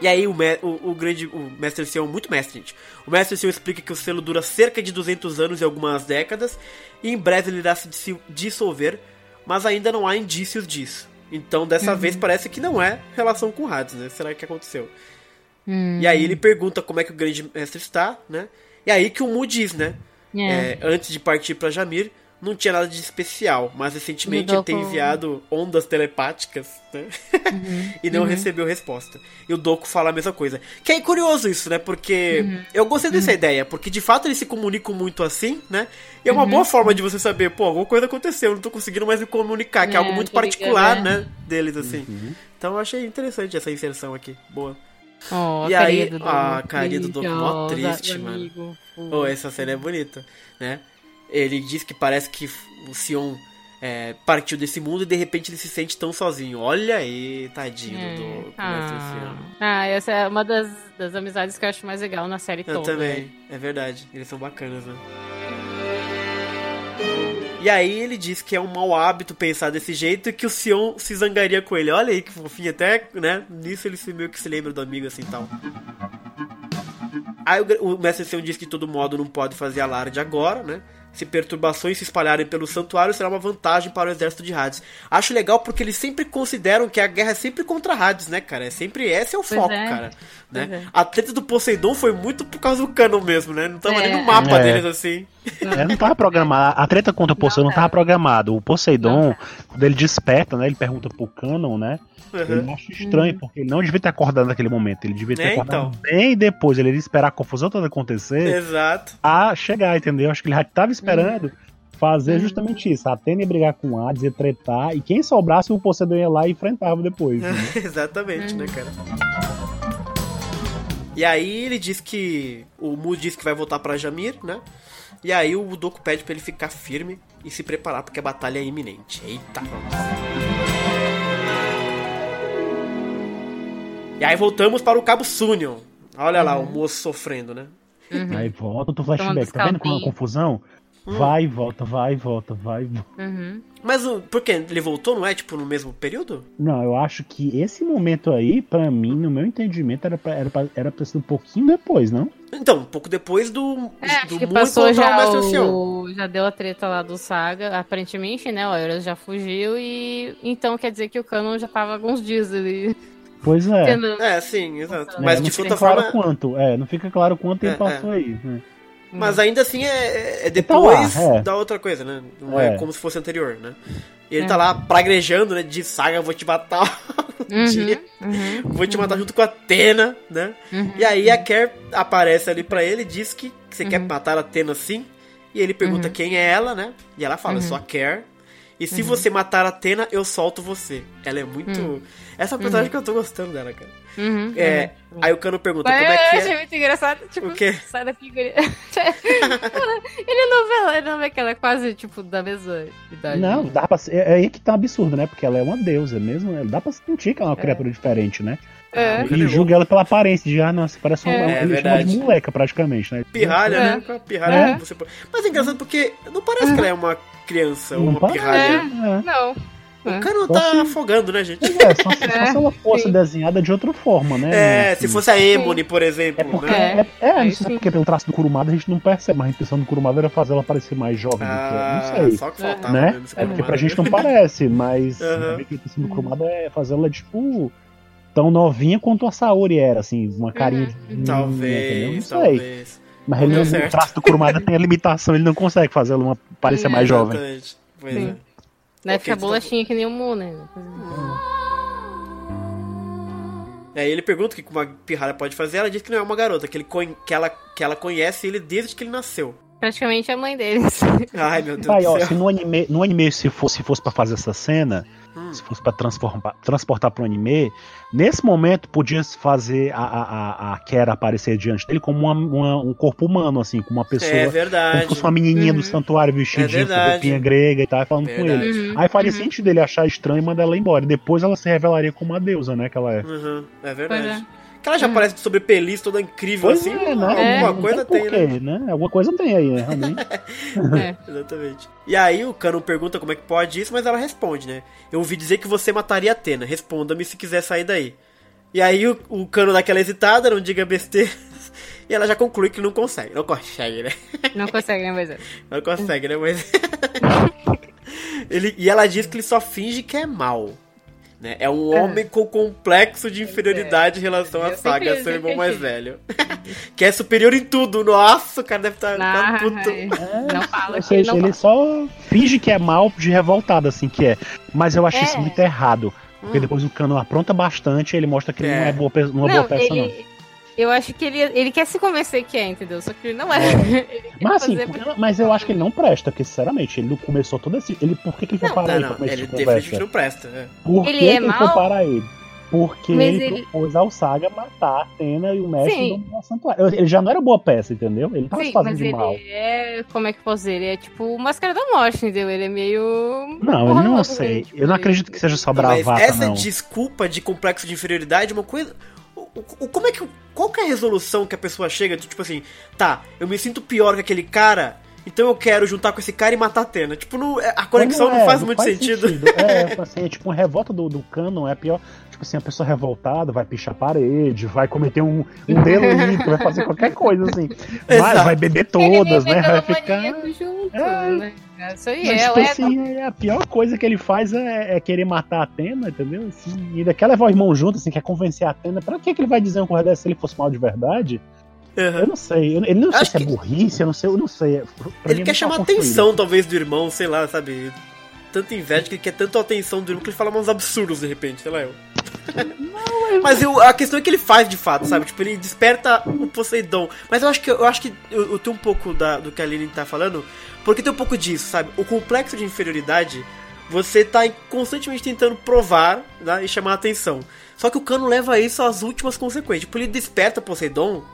E aí o, me- o, o grande o mestre Sião, muito mestre, gente. O mestre Sião explica que o selo dura cerca de 200 anos e algumas décadas e em breve ele irá se dis- dissolver, mas ainda não há indícios disso. Então dessa vez parece que não é relação com Hades, né? Será que aconteceu? E aí ele pergunta como é que o grande mestre está, né? E aí que o Mu diz, né? É. É, antes de partir pra Jamir, não tinha nada de especial, mas recentemente ele tem enviado ondas telepáticas, né? e não recebeu resposta. E o Doku fala a mesma coisa. Que é curioso isso, né? Porque eu gostei dessa ideia, porque de fato eles se comunicam muito assim, né? E é uma boa forma de você saber, pô, alguma coisa aconteceu, eu não tô conseguindo mais me comunicar, que é, É, algo muito particular, é. né? Deles, assim. Então eu achei interessante essa inserção aqui. Boa. Oh, E a aí- carinha do Doku, carinha do Doku mó triste, mano. amigo, Oh, essa cena é bonita, né? Ele diz que parece que o Sion é, partiu desse mundo e de repente ele se sente tão sozinho. Olha aí, tadinho É. do Doku, mestre Ah. Sion. ah, essa é uma das, das amizades que eu acho mais legal na série Eu toda. também, é verdade. Eles são bacanas, né? E aí ele diz que é um mau hábito pensar desse jeito e que o Sion se zangaria com ele. Olha aí que fofinho, até, né? Nisso ele se- meio que se lembra do amigo assim e tal. Aí o, o mestre Sion diz que todo modo não pode fazer alarde agora, né? Se perturbações se espalharem pelo santuário, será uma vantagem para o exército de Hades. Acho legal porque eles sempre consideram que a guerra é sempre contra Hades, né, cara? É sempre esse é o Pois foco, é. cara. Né? É. A treta do Poseidon foi muito por causa do canon mesmo, né? Não tava É. nem no mapa É. deles assim. É, não tava programado. A treta contra o Poseidon não tava programado. O Poseidon, quando ele desperta, né? Ele pergunta pro Canon, né? Uhum. Ele acha estranho, porque ele não devia ter acordado naquele momento. Ele devia ter É, acordado então. bem depois. Ele ia esperar a confusão toda acontecer Exato. a chegar, entendeu? Acho que ele já tava esperando esperando fazer uhum. justamente isso. A e brigar com Hades, ia tretar, e quem sobrasse o Poseidon ia lá e enfrentava depois. Né? Exatamente, né, uhum. cara? E aí ele diz que. O Mu diz que vai voltar para Jamir, né? E aí o Doku pede pra ele ficar firme e se preparar, porque a batalha é iminente. Eita! E aí voltamos para o Cabo Sunion. Olha uhum. lá, o uhum. moço sofrendo, né? Uhum. Aí volta o flashback, tá vendo como é uma confusão? Hum. Vai e volta, vai e volta, vai e volta. Uhum. Mas o- por quê? Ele voltou, não é? Tipo, no mesmo período? Não, eu acho que esse momento aí, pra mim, no meu entendimento, era pra, era pra, era pra ser um pouquinho depois, não? Então, um pouco depois do, É, do que passou o já Ancião. o... Já deu a treta lá do Saga, aparentemente, né? O Euros já fugiu e... Então quer dizer que o Canon já tava alguns dias ali. Pois é. tendo- É, sim, exato. É, Mas não de fica toda claro forma. quanto, é, não fica claro quanto É, tempo passou aí. né? Mas ainda assim é, é tá lá, depois é. da outra coisa, né? Não é. É. como se fosse anterior, né? E ele É. tá lá praguejando, né? De saga, vou te matar um Uhum, dia. uhum, Vou te matar junto com a Atena, né? uhum. E aí a Kerr aparece ali pra ele e diz que você Uhum. quer matar a Atena sim. E ele pergunta quem é ela, né? E ela fala, eu Uhum. sou a Kerr. E se você matar a Atena, eu solto você. Ela é muito. Essa é uma personagem que eu tô gostando dela, cara. Uhum, É, uhum. Aí o Cano pergunta Mas como é que eu achei é. muito engraçado, tipo, O quê? sai daqui, guria. ele não vê, ele não vê que ela é quase, tipo, da mesma idade. Não, dá pra, ser- é é aí que tá um absurdo, né? Porque ela é uma deusa mesmo, dá pra sentir que é uma criatura diferente, né? É. E o- julga ela pela aparência, de ah, nossa, parece uma, É. ele É de moleca praticamente, né? Pirralha, É. né? Pirralha. É. Você... pode- Mas é engraçado porque não parece que ela é uma criança ou Não uma pirralha. É. Não. O Cano Só tá se- afogando, né, gente? É, só, se- só É, se ela fosse sim. desenhada de outra forma, né? É, Assim. se fosse a Emone, por exemplo, É porque. né? É, é, não É, sei se é porque pelo traço do Kurumada a gente não percebe, mas a intenção do Kurumada era fazer ela parecer mais jovem do que Ah, é. Não sei. só que faltava Né? mesmo É porque pra gente não parece, mas Aham. a intenção do Kurumada é fazer ela, tipo, tão novinha quanto a Saori era, assim, uma carinha de entendeu? Não Talvez, sei. talvez. Mas Não ele, o traço do Kurumada tem a limitação, ele não consegue fazer ela uma, parecer mais jovem. Exatamente. Pois Sim. é. Ok, ficar tu tá- bolachinha que nem o Mu, né? Aí ele pergunta o que uma pirralha pode fazer, ela diz que não é uma garota, que, ele con- que, ela, que ela conhece ele desde que ele nasceu. Praticamente a mãe deles. Ai, meu Deus Vai, do ó, céu. se no anime, no anime se fosse, se fosse pra fazer essa cena, Hum. se fosse pra transformar, transportar pro anime, nesse momento podia se fazer a, a, a, a Kera aparecer diante dele como uma, uma- um corpo humano, assim, como uma pessoa. É como verdade. se fosse uma menininha do Uhum. santuário vestida É de verdade. roupinha grega e tal, falando com Verdade. ele. Uhum, Aí faria uhum. sentido ele achar estranho e mandar ela embora. Depois ela se revelaria como uma deusa, né? Que ela é. Uhum, é verdade. É. Que ela já Uhum. parece sobre peliz, toda incrível Pois assim. é, né? Alguma Não coisa tem tem, porquê, né? né? Alguma coisa tem aí, né? Realmente. É. Exatamente. E aí o Cano pergunta como é que pode isso, mas ela responde, né? Eu ouvi dizer que você mataria a Atena. Responda-me se quiser sair daí. E aí o, o Cano dá aquela hesitada, não diga besteira. E ela já conclui que não consegue. Não consegue, né? Não consegue, né, mas é. Não consegue, né? Mas. ele, e ela diz que ele só finge que é mal. Né? É um homem com complexo de inferioridade em relação à saga, seu irmão mais velho. que é superior em tudo. Nossa, o cara deve estar Ah, puto. Não fala Ou seja, ele só finge que é mal de revoltado, assim, que é. Mas eu acho É. isso muito errado. Porque Hum. depois o cano apronta bastante e ele mostra que ele É. não é boa, uma boa Não, peça, não. Ele... Eu acho que ele, ele quer se convencer que é, entendeu? Só que ele não é. Ele quer Mas assim, porque- mas eu acho que ele não presta, porque sinceramente, ele não começou todo esse. Ele, por que, que ele foi Não, parar Não, aí não, pra começar ele definitivamente não presta. é. Por Ele que, é que ele foi parar ele? Porque Mas ele, ele- propôs ao Saga matar a Atena e o mestre Sim. do santuário. Ele já não era boa peça, entendeu? Ele tava se Sim, fazendo mas de ele mal. é. Como é que eu posso dizer? Ele é tipo o Máscara da Morte, entendeu? Ele é meio. Não, eu não sei. Eu não ele- acredito que seja só Não, mas bravata, essa não. desculpa de complexo de inferioridade é uma coisa. O, como é que. Qual que é a resolução que a pessoa chega? Tipo assim, tá, eu me sinto pior que aquele cara, então eu quero juntar com esse cara e matar a Atena. Tipo, não, a conexão não, é, faz muito sentido. É, assim, é tipo uma revolta do, do canon, é pior. Tipo assim, a pessoa revoltada vai pichar a parede, vai cometer um, um delito, vai fazer qualquer coisa, assim. Vai, vai beber é todas, né? Vai ficar. junto, É. né? Isso aí Mas, é, tipo é, assim, é a pior coisa que ele faz é, é querer matar a Atena, entendeu? Assim, e ainda quer levar o irmão junto, assim, quer convencer a Atena. Pra que, que ele vai dizer uma coisa dessa se ele fosse mal de verdade? Aham. Eu não sei. Eu, ele não sei Acho se é que- burrice, eu não sei, eu não sei. Pra Ele é quer chamar construído. atenção, talvez, do irmão, sei lá, sabe? Tanta inveja que ele quer tanto a atenção do irmão que ele fala uns absurdos de repente, sei lá eu. Mas eu, a questão é que ele faz de fato, sabe? Tipo, ele desperta o Poseidon. Mas eu acho que eu acho que eu, eu tenho um pouco da, do que a Lily tá falando, porque tem um pouco disso, sabe? O complexo de inferioridade, você tá constantemente tentando provar né, e chamar a atenção. Só que o Cano leva isso às últimas consequências. Tipo, ele desperta Poseidon.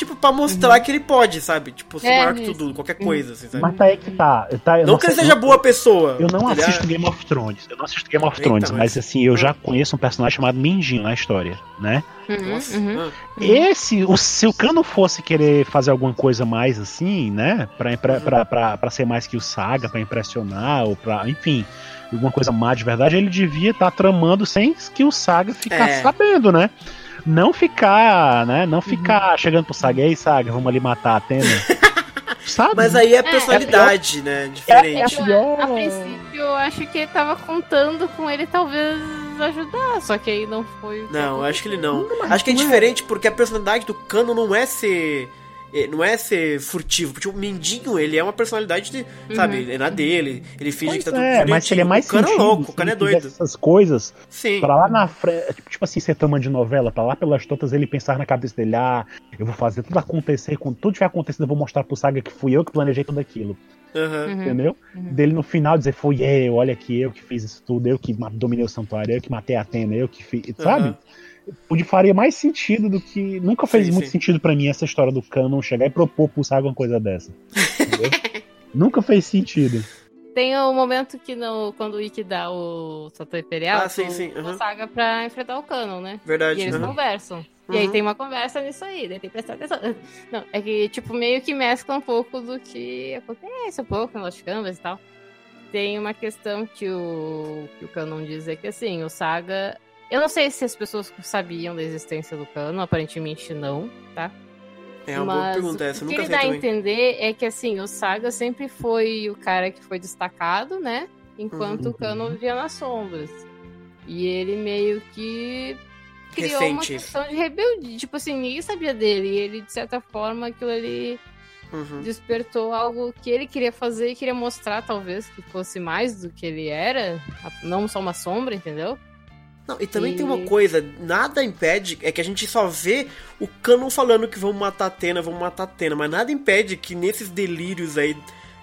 Tipo, pra mostrar Uhum. que ele pode, sabe? Tipo, ser É, maior que tudo, qualquer coisa, assim, sabe? Mas tá aí que tá. tá eu Não que ele seja eu- boa pessoa. Eu não é- assisto Game of Thrones. Eu não assisto Game of Eita, Thrones, mas- mas assim, eu já conheço um personagem chamado Mindinho na história, né? Uhum, Nossa. uhum. ah, Esse, o, se o Cano fosse querer fazer alguma coisa mais assim, né? Pra, pra, pra, pra, pra ser mais que o Saga, pra impressionar, ou pra. Enfim, alguma coisa má de verdade, ele devia estar tramando sem que o Saga ficasse É. sabendo, né? Não ficar, né? Uhum. Não ficar chegando pro Saga, ei, Saga, vamos ali matar a Atena. Sabe? Mas aí é personalidade, né? É, Diferente. pior. A princípio, eu acho que ele tava contando com ele talvez ajudar, só que aí não foi. Não, acho que ele não. Acho que é diferente porque a personalidade do Cano não é ser. É, Não é ser furtivo. Tipo, o Mindinho, ele é uma personalidade de. Sabe, ele é na dele. Ele finge Pois que tá tudo é, mas ele é mais O Cano é sentido, louco, se o Cano é doido. essas coisas Sim. Pra lá na frente, tipo, tipo assim, ser trama de novela, pra lá pelas tantas ele pensar na cabeça dele, ah, eu vou fazer tudo acontecer, quando tudo tiver acontecendo, eu vou mostrar pro Saga que fui eu que planejei tudo aquilo. Uhum. entendeu? Uhum. Dele no final dizer, foi eu, olha aqui, eu que fiz isso tudo, eu que dominei o santuário, eu que matei a Atena, eu que fiz, sabe? Onde faria mais sentido do que. Nunca fez Sim, muito sim. sentido pra mim essa história do Canon chegar e propor pro Saga uma coisa dessa. Entendeu? Nunca fez sentido. Tem o momento que no, quando o Ikki dá o Satoru Imperial, Ah, sim, sim, aham. o Saga pra enfrentar o Canon, né? Verdade. E eles aham. conversam. E aí Uhum. tem uma conversa nisso aí, daí tem que prestar atenção. Não, é que, tipo, meio que mescla um pouco do que acontece um pouco no Lost Canvas e tal. Tem uma questão que o, que o Canon diz é que, assim, o Saga... Eu não sei se as pessoas sabiam da existência do Canon, aparentemente não, tá? É uma boa Mas pergunta essa, o eu que nunca ele dá a entender é que, assim, o Saga sempre foi o cara que foi destacado, né? Enquanto Uhum. o Canon vivia nas sombras. E ele meio que criou uma Ressente isso. questão de rebeldia. Tipo assim, ninguém sabia dele. E ele, de certa forma, aquilo ali Uhum. despertou algo que ele queria fazer e queria mostrar, talvez, que fosse mais do que ele era. Não só uma sombra, entendeu? Não, e também E- tem uma coisa, nada impede, é que a gente só vê o Canon falando que vão matar a Atena, vão matar a Atena, mas nada impede que nesses delírios aí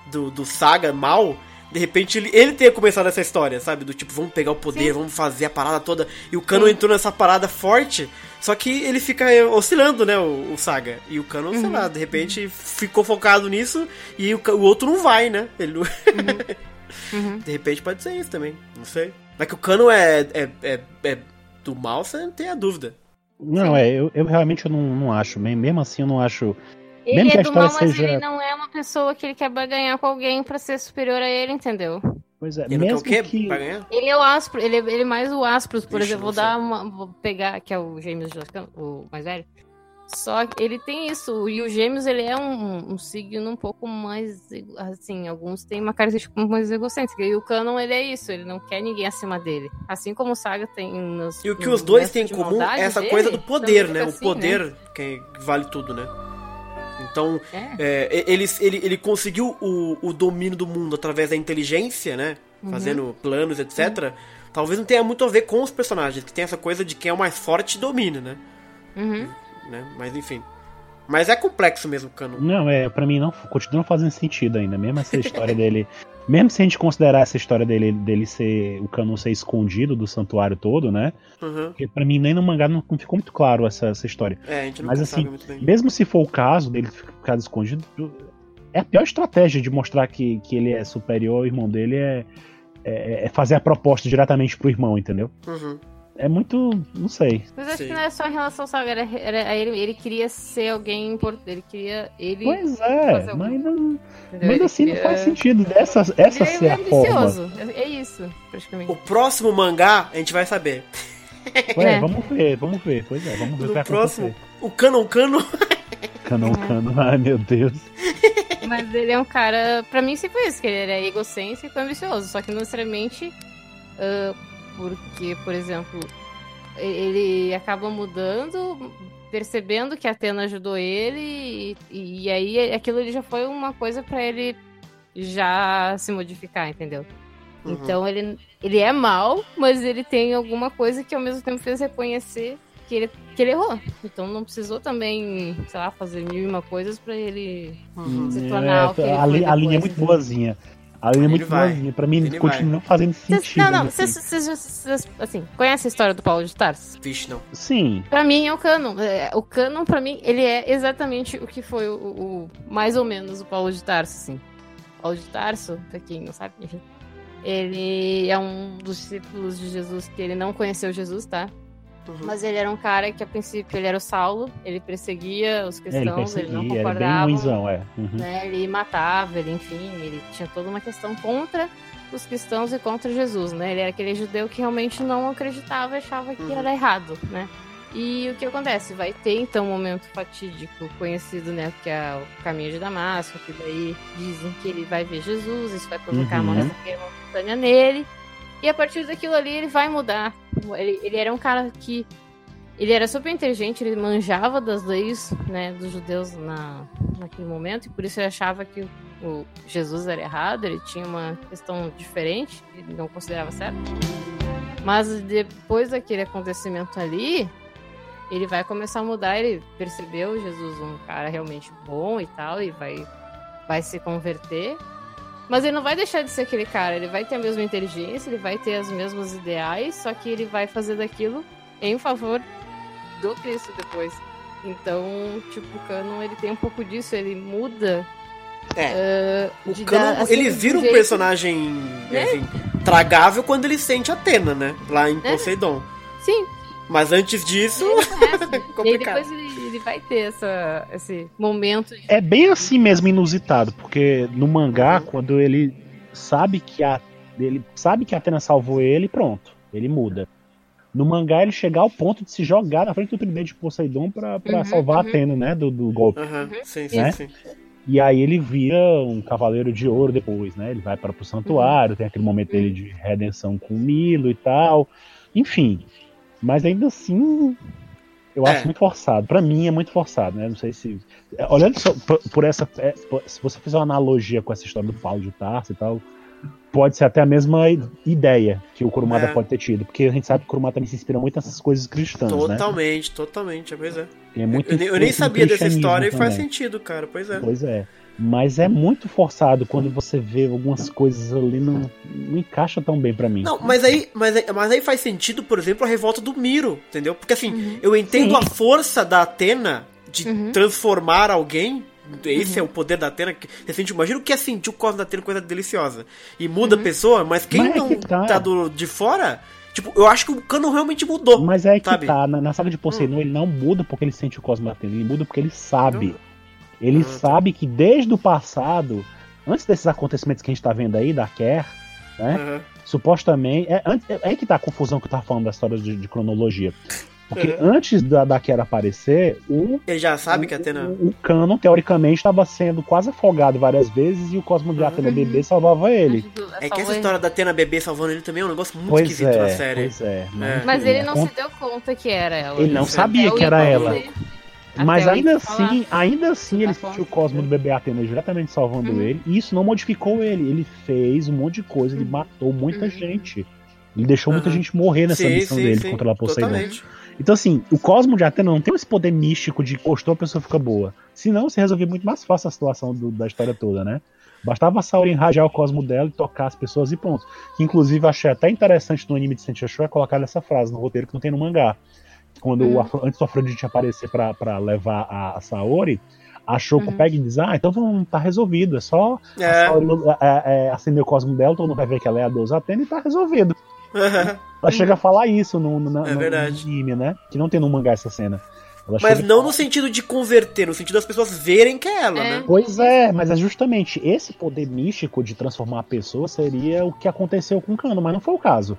do, do Saga mal, de repente ele, ele tenha começado essa história, sabe? Do tipo, vamos pegar o poder, Sim. vamos fazer a parada toda. E o Canon Sim. entrou nessa parada forte, só que ele fica eh, oscilando, né, o, o Saga. E o Canon, sei Uhum. lá, de repente ficou focado nisso e o, o outro não vai, né? Ele não- Uhum. De repente pode ser isso também, não sei. Mas que o Cano é, é, é, é do mal, você não tem a dúvida. Não, é, eu, eu realmente eu não, não acho. Mesmo assim, eu não acho. Ele Mesmo que é a do mal, mas seja- ele não é uma pessoa que ele quer ganhar com alguém pra ser superior a ele, entendeu? Pois é, Ele não quer mesmo o quê que. ganhar? Ele é o Aspro, ele é, ele é mais o Aspros, por Vixe, exemplo. Vou dar uma. Vou pegar, que é o de Lascano, o mais velho. Só que ele tem isso. E o Gêmeos, ele é um, um signo um pouco mais. Assim, alguns têm uma característica um pouco mais egocêntrica. E o Canon, ele é isso. Ele não quer ninguém acima dele. Assim como o Saga tem. Nos, E o que os dois têm em comum é essa dele, coisa do poder, também né? fica O assim, poder que vale tudo, né? Então, É. é, ele, ele, ele conseguiu o, o domínio do mundo através da inteligência, né? Uhum. Fazendo planos, etc. Talvez não tenha muito a ver com os personagens, que tem essa coisa de quem é o mais forte domina, né? Uhum. Né? Mas enfim. Mas é complexo mesmo, Cano. Não, é, pra mim não continua fazendo sentido ainda. Mesmo essa história dele. Mesmo se a gente considerar essa história dele, dele ser. O cano ser escondido do santuário todo, né? Uhum. Porque pra mim nem no mangá não, não ficou muito claro essa, essa história. É, a gente não Mas sabe assim, muito bem. Mesmo se for o caso dele ficar escondido, é a pior estratégia de mostrar que, que ele é superior ao irmão dele é, é, é fazer a proposta diretamente pro irmão, entendeu? Uhum. É muito. não sei. Mas acho Sim. que não é só em relação ao Saga, era, era- ele, ele queria ser alguém importante. Ele queria. Ele. Pois fazer é, algum- mas, não, mas Ele assim não queria- faz sentido. Essa, essa Ele ser é a forma. ambicioso. É, é isso, praticamente. O próximo mangá, a gente vai saber. Ué, É. vamos ver, vamos ver. Pois é, vamos ver o que vai próximo, acontecer. o Canon Cano. Canon, canon, ai meu Deus. Mas ele é um cara. Pra mim sempre foi isso, que ele era egocêntrico e ambicioso. Só que não necessariamente. ah, porque, por exemplo, ele acaba mudando, percebendo que a Atena ajudou ele, e, e aí aquilo ele já foi uma coisa pra ele já se modificar, entendeu? Uhum. Então ele, ele é mal, mas ele tem alguma coisa que ao mesmo tempo fez reconhecer que ele, que ele errou. Então não precisou também, sei lá, fazer mil e uma coisas pra ele Uhum. se tornar o que ele a, li- a linha é muito boazinha. A Aline é muito boazinha. Pra mim, Ele continua vai. fazendo sentido. não, não, assim. vocês, vocês, vocês, assim, conhecem a história do Paulo de Tarso? Vixe, não. Sim. Pra mim é o canon. É, O canon, pra mim, ele é exatamente o que foi o, o- mais ou menos o Paulo de Tarso, assim. Paulo de Tarso, pra quem não sabe, enfim, ele é um dos discípulos de Jesus que ele não conheceu Jesus, tá? Uhum. Mas ele era um cara que, a princípio, ele era o Saulo, ele perseguia os É, ele cristãos, ele, não era bem concordava. ruimzão, é. Uhum. né? Ele matava, ele, enfim, ele tinha toda uma questão contra os cristãos e contra Jesus, né? Ele era aquele judeu que realmente não acreditava e achava que Uhum. era errado, né? E o que acontece? Vai ter então um momento fatídico conhecido, né? Que é o caminho de Damasco, que daí dizem que ele vai ver Jesus, isso vai provocar uma Uhum. ressaca momentânea nele. E a partir daquilo ali ele vai mudar. Ele, ele era um cara que. Ele era super inteligente, ele manjava das leis né, dos judeus na, naquele momento, e por isso ele achava que o, Jesus era errado, ele tinha uma questão diferente, ele não considerava certo. Mas depois daquele acontecimento ali, ele vai começar a mudar, ele percebeu Jesus um cara realmente bom e tal, e vai, vai se converter. Mas ele não vai deixar de ser aquele cara, ele vai ter a mesma inteligência, ele vai ter os mesmos ideais, só que ele vai fazer daquilo em favor do Cristo depois. Então, tipo, o Canon, ele tem um pouco disso, ele muda. É. uh, O Canon, dar, assim, ele vira um jeito- personagem Né? assim, tragável quando ele sente Atena, né? Lá em É. Poseidon. Sim, Mas antes disso, ele conhece. e complicado. depois ele, ele vai ter essa, esse momento de É bem assim mesmo inusitado, porque no mangá, quando ele sabe que a ele sabe que a Atena salvou ele, pronto, ele muda. No mangá ele chega ao ponto de se jogar na frente do tridente de Poseidon pra, pra Uhum, salvar uhum. a Atena, né, do, do golpe. Aham, sim, sim, Né? sim. E aí ele vira um cavaleiro de ouro depois, né? Ele vai para o santuário, tem aquele momento dele de redenção com o Milo e tal. Enfim. Mas ainda assim, eu É. acho muito forçado. Pra mim é muito forçado, né? Não sei se. é, Olhando só por, por essa. é, por- Se você fizer uma analogia com essa história do Paulo de Tarso e tal, pode ser até a mesma ideia que o Kurumada É. pode ter tido. Porque a gente sabe que o Kurumada também se inspira muito nessas coisas cristãs, né? Totalmente, totalmente, pois é. Tem muito Eu, nem- eu nem sabia dessa história e faz sentido, cara, pois é. Pois é. Mas é muito forçado quando você vê algumas coisas ali não, não encaixa tão bem pra mim. Não, mas aí, mas, aí, mas aí faz sentido, por exemplo, a revolta do Miro, entendeu? Porque assim, eu entendo Sim. a força da Atena de Uhum. transformar alguém. Esse é o poder da Atena. que Você sente, imagina o que é sentir o cosmo da Atena, coisa deliciosa. E muda a pessoa, mas quem Mas é não que tá. tá do, de fora, tipo, eu acho que o Cano realmente mudou. Mas é que sabe? tá, na, na saga de Poseidon ele não muda porque ele sente o cosmo da Atena, ele muda porque ele sabe. Ele Ah, tá. sabe que desde o passado, antes desses acontecimentos que a gente tá vendo aí, da Kerr, né? Aham. Supostamente. É, é aí que tá a confusão que eu tava falando da história de, de cronologia. Porque Uhum. antes da, da Kerr aparecer, o Ele já sabe que a Atena. O, o Canon, teoricamente, estava sendo quase afogado várias vezes e o Cosmo de Atena Uhum. bebê salvava ele. É que essa história da Atena bebê salvando ele também é um negócio muito Pois esquisito na é, série. pois é. É. Mas ele é não con- se deu conta que era ela. Ele não Até sabia o que era ela. dizer. Mas ainda assim, ainda assim ele sentiu o Cosmo do bebê Atena diretamente salvando Uhum. ele. E isso não modificou ele. Ele fez um monte de coisa, ele Uhum. matou muita Uhum. gente. Ele deixou muita Uhum. gente morrer nessa sim, missão sim, dele sim. contra a Poseidon. Totalmente. Então, assim, o Cosmo de Atena não tem esse poder místico de encostou a pessoa fica boa. Senão, você resolvia muito mais fácil a situação do- da história toda, né? Bastava a Saurin rajar o cosmo dela e tocar as pessoas e pronto. Que, inclusive, achei até interessante no anime de Sentia Show é colocar essa frase no roteiro que não tem no mangá. Quando o Hum. Afro- antes do Afrodite aparecer pra, pra levar a, a Saori, a Shoko Uhum. pega e diz: Ah, então vamos, tá resolvido. É só a É. Saori é, é, acender o cosmo dela, todo mundo vai ver que ela é a deusa Atena e tá resolvido. Ela chega a falar isso no, no, no- É no anime, né? Que não tem no mangá essa cena. Ela Mas não no sentido de converter, no sentido das pessoas verem que é ela, É. né? Pois é, mas é justamente esse poder místico de transformar a pessoa seria o que aconteceu com o Kano, mas não foi o caso.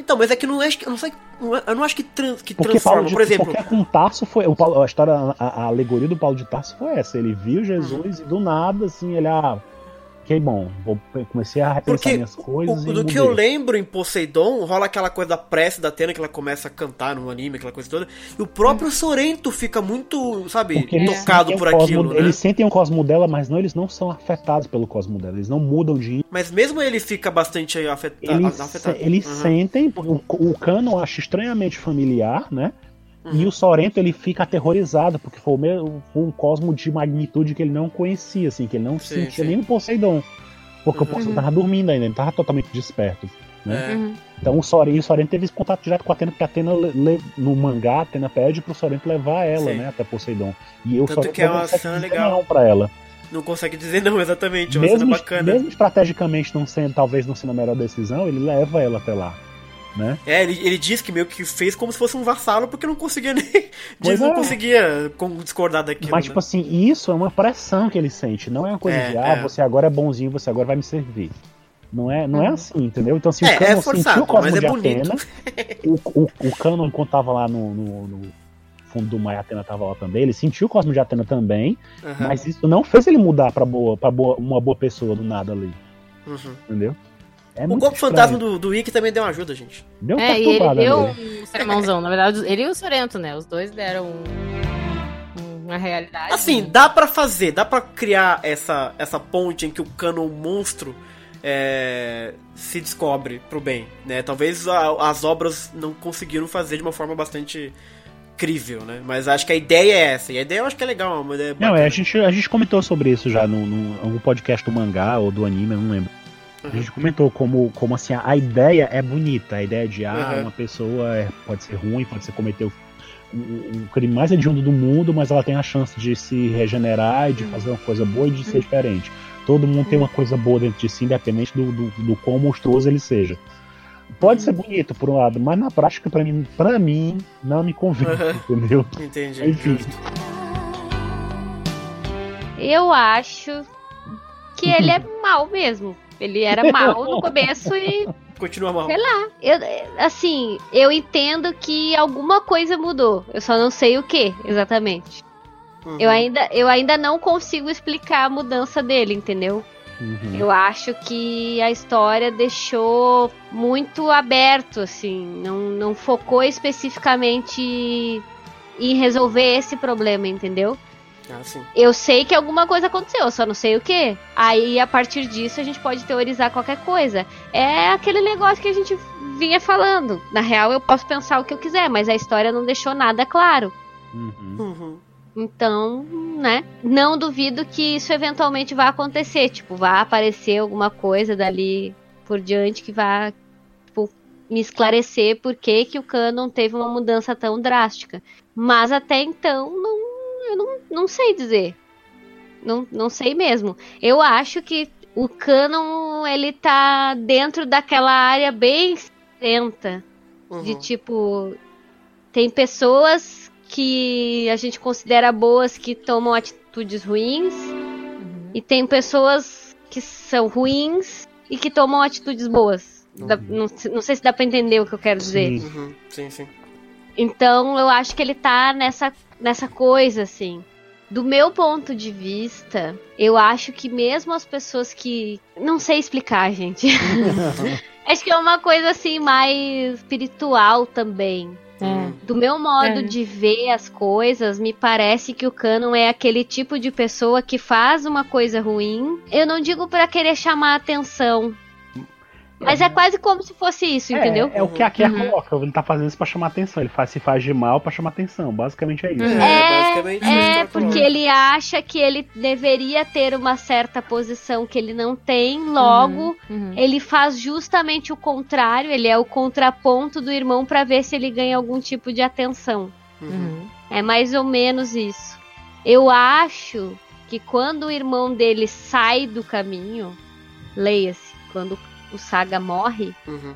Então, mas é que não é, eu não sei, é- eu não acho que, trans, que Porque transforma, de, por exemplo. porque com Tarso foi. O Paulo- a história, a, a alegoria do Paulo de Tarso foi essa. Ele viu Jesus e do nada, assim, ele, ah, ok, bom, vou, comecei a repensar Porque minhas O- coisas. e do que eu lembro em Poseidon, rola aquela coisa da prece da Atena que ela começa a cantar no anime, aquela coisa toda. E o próprio Sorrento fica muito, sabe, Porque tocado por o cosmo- aquilo, né? Eles sentem o cosmo dela, mas não, eles não são afetados pelo cosmo dela. Eles não mudam de Mas mesmo ele fica bastante afeta- eles, afetado. eles Uhum. sentem, o, o Cano acha estranhamente familiar, né? Uhum. E o Sorrento ele fica aterrorizado, porque foi, o mesmo, foi um cosmo de magnitude que ele não conhecia, assim, que ele não Sim, sentia sim. nem no Poseidon. Porque Uhum. o Poseidon tava dormindo ainda, ele tava totalmente desperto. Né? É. Uhum. Então o Soren, e o Soren teve esse contato direto com a Atena, porque a Atena, le- le- no mangá, a Atena pede pro Soren levar ela, Sim. né, até Poseidon. E o Tanto que é uma cena legal. não pra ela. Não consegue dizer não, exatamente. É uma Mesmo, cena bacana. mesmo estrategicamente não sendo, talvez não sendo a melhor decisão, ele leva ela até lá. Né? É, ele, ele diz que meio que fez como se fosse um vassalo, porque não conseguia nem. diz Pois não é. conseguia discordar daquilo. Mas, né? tipo assim, isso é uma pressão que ele sente. Não é uma coisa É, de, ah, é. você agora é bonzinho, você agora vai me servir. Não é, não é Uhum. assim, entendeu? Então, assim, É, o Canon é sentiu o Cosmo é de. Atena. O, o, o Canon, enquanto tava lá no, no- no fundo do mar, e Atena tava lá também. Ele sentiu o Cosmo de Atena também. Aham, Mas isso não fez ele mudar pra, boa, pra boa, uma boa pessoa do nada ali. uhum. Entendeu? É O estranho. fantasma do, do também deu uma ajuda, gente. Deu uma É, e ele deu nele. um sermãozão. Na verdade, ele e o Sorento, né? Os dois deram um- um- uma realidade. Assim, dá pra fazer, dá pra criar essa, essa ponte em que o cano monstro é, se descobre pro bem, né? Talvez a- as obras não conseguiram fazer de uma forma bastante crível, né? Mas acho que a ideia é essa. E a ideia eu acho que é legal, uma ideia Não, é, a gente, a gente comentou sobre isso já no, no algum podcast do mangá ou do anime, eu não lembro. A Uhum. gente comentou como, como assim, a ideia é bonita, a ideia de ah, Uhum. uma pessoa é- pode ser ruim, pode ser cometer o, o, o crime mais hediondo do mundo, mas ela tem a chance de se regenerar e de fazer uma coisa boa e de ser diferente. Todo mundo tem uma coisa boa dentro de si, independente do, do, do quão monstruoso ele seja. Pode ser bonito por um lado, mas na prática, pra mim, pra mim não me convence, Uhum. entendeu? Entendi. Enfim. Eu acho que ele é mal mesmo. Ele era mal no começo e Continua mal. Sei Eu, assim, eu entendo que alguma coisa mudou. Eu só não sei o que exatamente. Uhum. Eu, ainda, eu ainda não consigo explicar a mudança dele, entendeu? Uhum. Eu acho que a história deixou muito aberto, assim. Não, não focou especificamente em resolver esse problema, entendeu? Ah, sim. Eu sei que alguma coisa aconteceu, eu só não sei o que. Aí, a partir disso, a gente pode teorizar qualquer coisa. É aquele negócio que a gente vinha falando. Na real, eu posso pensar o que eu quiser, mas a história não deixou nada claro. Uhum. Uhum. Então, né? Não duvido que isso eventualmente vá acontecer. Tipo, vai aparecer alguma coisa dali por diante que vá tipo, me esclarecer por que, que o canon teve uma mudança tão drástica. Mas até então, não, eu não, não sei dizer. Não, não sei mesmo. Eu acho que o canon, ele tá dentro daquela área bem cinzenta Uhum. de tipo tem pessoas que a gente considera boas que tomam atitudes ruins Uhum. e tem pessoas que são ruins e que tomam atitudes boas. Dá- não, se- não sei se dá pra entender o que eu quero dizer. Sim. Uhum. Sim, sim. Então eu acho que ele tá nessa, nessa coisa, assim. Do meu ponto de vista, eu acho que mesmo as pessoas que. Não sei explicar, gente. acho que é uma coisa assim mais espiritual também. É. Do meu modo É. de ver as coisas, me parece que o Canon é aquele tipo de pessoa que faz uma coisa ruim. Eu não digo pra querer chamar atenção. Mas é quase como se fosse isso, entendeu? É, é o que a Kia Uhum. coloca, ele tá fazendo isso pra chamar atenção, ele faz, se faz de mal pra chamar atenção, basicamente é isso. Uhum. É, É, tô porque falando. ele acha que ele deveria ter uma certa posição que ele não tem, logo Uhum. ele faz justamente o contrário, ele é o contraponto do irmão pra ver se ele ganha algum tipo de atenção. Uhum. Uhum. É mais ou menos isso. Eu acho que quando o irmão dele sai do caminho, leia-se, quando o Saga morre, Uhum.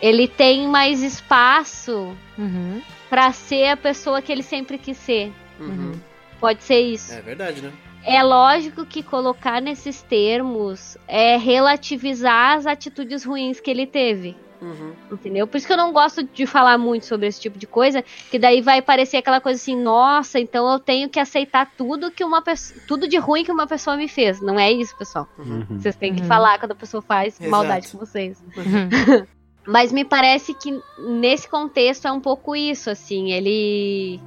ele tem mais espaço Uhum. pra ser a pessoa que ele sempre quis ser. Uhum. Pode ser isso. É verdade, né? É lógico que colocar nesses termos é relativizar as atitudes ruins que ele teve. Uhum. Entendeu? Por isso que eu não gosto de falar muito sobre esse tipo de coisa, que daí vai parecer aquela coisa assim, nossa, então eu tenho que aceitar tudo que uma pessoa, tudo de ruim que uma pessoa me fez. Não é isso, pessoal. Uhum. Vocês têm que Uhum. falar quando a pessoa faz Exato. maldade com vocês. Uhum. Mas me parece que nesse contexto é um pouco isso, assim, ele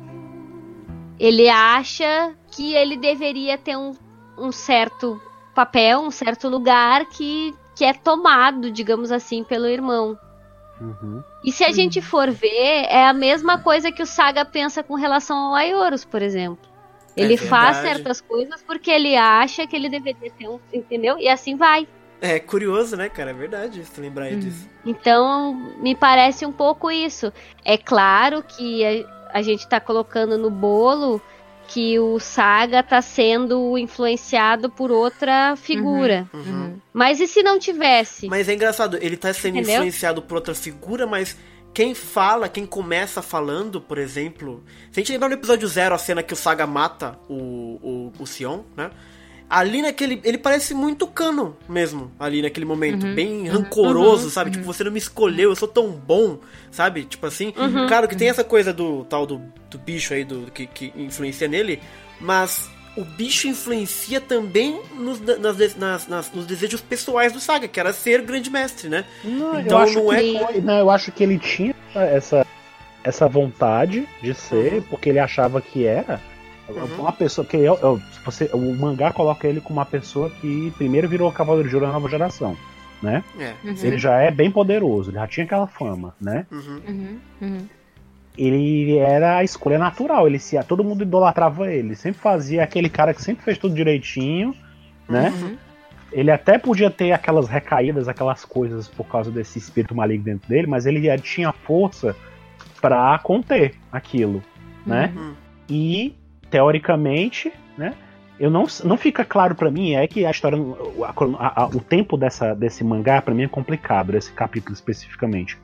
ele acha que ele deveria ter um, um certo papel, um certo lugar que, que é tomado, digamos assim, pelo irmão. Uhum. E se a gente for ver, é a mesma coisa que o Saga pensa com relação ao Aioros, por exemplo. Ele É faz certas coisas porque ele acha que ele deveria ter um, entendeu? E assim vai. É curioso, né, cara? É verdade, se lembrar Uhum. disso. Então, me parece um pouco isso. É claro que a, a gente tá colocando no bolo que o Saga tá sendo influenciado por outra figura. Uhum. Mas e se não tivesse? Mas é engraçado, ele tá sendo Entendeu? influenciado por outra figura, mas quem fala, quem começa falando, por exemplo. Se a gente lembrar no episódio zero a cena que o Saga mata o, o, o Sion, né? Ali naquele. Ele parece muito cano mesmo, ali naquele momento. Bem rancoroso, sabe? Tipo, você não me escolheu, eu sou tão bom, sabe? Tipo assim. Claro que tem essa coisa do tal do, do bicho aí do, que, que influencia nele, mas o bicho influencia também nos, nas, nas- nas- nos desejos pessoais do Saga, que era ser grande mestre, né? Não, Então eu acho não é que não, eu acho que ele tinha essa, essa vontade de ser, porque ele achava que era Uhum. uma pessoa que eu, eu- você, o mangá coloca ele como uma pessoa que primeiro virou Cavaleiro de Ouro da nova geração, né? É. Uhum. Ele já é bem poderoso, ele já tinha aquela fama, né? Uhum. Uhum. Uhum. Ele era a escolha natural, ele se todo mundo idolatrava ele, sempre fazia aquele cara que sempre fez tudo direitinho, né? Uhum. Ele até podia ter aquelas recaídas, aquelas coisas por causa desse espírito maligno dentro dele, mas ele já tinha força pra conter aquilo, né? Uhum. E teoricamente, né? Eu não, não fica claro pra mim é que a história, o- a- a- o tempo dessa, desse mangá pra mim é complicado, desse capítulo especificamente.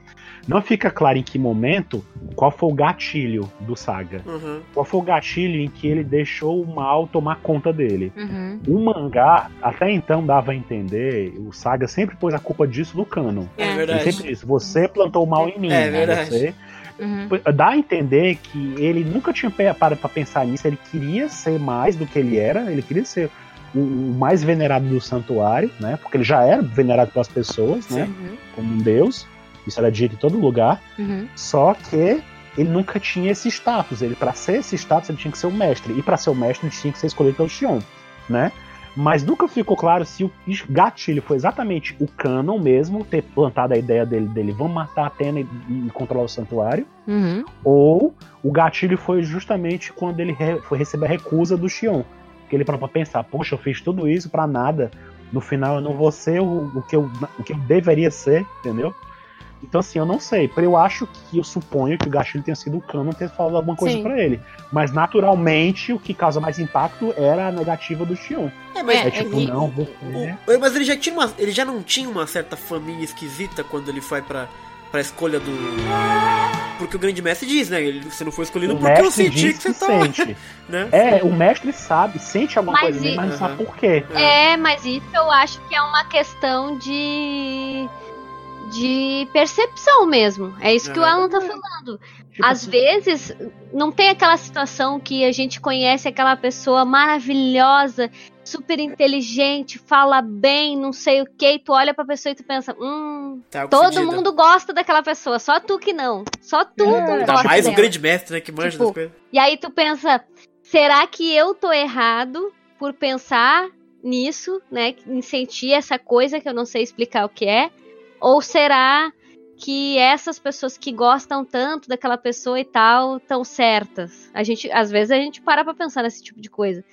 Não fica claro em que momento qual foi o gatilho do Saga. Uhum. Qual foi o gatilho em que ele deixou o mal tomar conta dele. Uhum. O mangá, até então, dava a entender, o Saga sempre pôs a culpa disso no canon. É, É. Ele verdade. sempre disse, você plantou o mal em mim. É né? verdade. Você... Uhum. Dá a entender que ele nunca tinha parado pra pensar nisso, ele queria ser mais do que ele era, ele queria ser o, o mais venerado do santuário, né? Porque ele já era venerado pelas pessoas, né? Uhum. Como um deus. Isso era dito em todo lugar. Uhum. Só que ele nunca tinha esse status. Ele, para ser esse status, ele tinha que ser o mestre. E para ser o mestre, ele tinha que ser escolhido pelo Xion, né? Mas nunca ficou claro se o gatilho foi exatamente o Canon mesmo, ter plantado a ideia dele, dele vamos matar a Atena e, e controlar o santuário, Uhum. ou o gatilho foi justamente quando ele re- foi receber a recusa do Xion. Que ele parou pra pensar, poxa, eu fiz tudo isso pra nada. No final eu não vou ser o, o que, eu, o que eu deveria ser, entendeu? Então, assim, eu não sei. Eu acho que eu suponho que o gatilho tenha sido o Canon ter falado alguma coisa pra ele. Mas naturalmente o que causa mais impacto era a negativa do Xion. É, mas, É, É, tipo, não, você. o- mas ele já tinha uma, ele já não tinha uma certa família esquisita quando ele foi pra, pra escolha do. Porque o grande mestre diz, né? Ele, você não foi escolhido O porque eu senti diz que você que tava. sente. Né? É, o mestre sabe, sente alguma Mas coisa, e- mas não sabe Aham. por quê. É, mas isso eu acho que é uma questão de. De percepção mesmo. É isso que o É. Alan tá falando. Tipo Às assim, vezes, não tem aquela situação que a gente conhece aquela pessoa maravilhosa, super inteligente, fala bem, não sei o que, e tu olha pra pessoa e tu pensa, hum, Tá todo mundo gosta daquela pessoa, só tu que não. Só tu É, não Ainda gosta mais o dela. grande mestre, né? Que manja Tipo, das coisas. E aí tu pensa, será que eu tô errado por pensar nisso, né? Em sentir essa coisa que eu não sei explicar o que é? Ou será que essas pessoas que gostam tanto daquela pessoa e tal estão certas? A gente, às vezes a gente para pra pensar nesse tipo de coisa.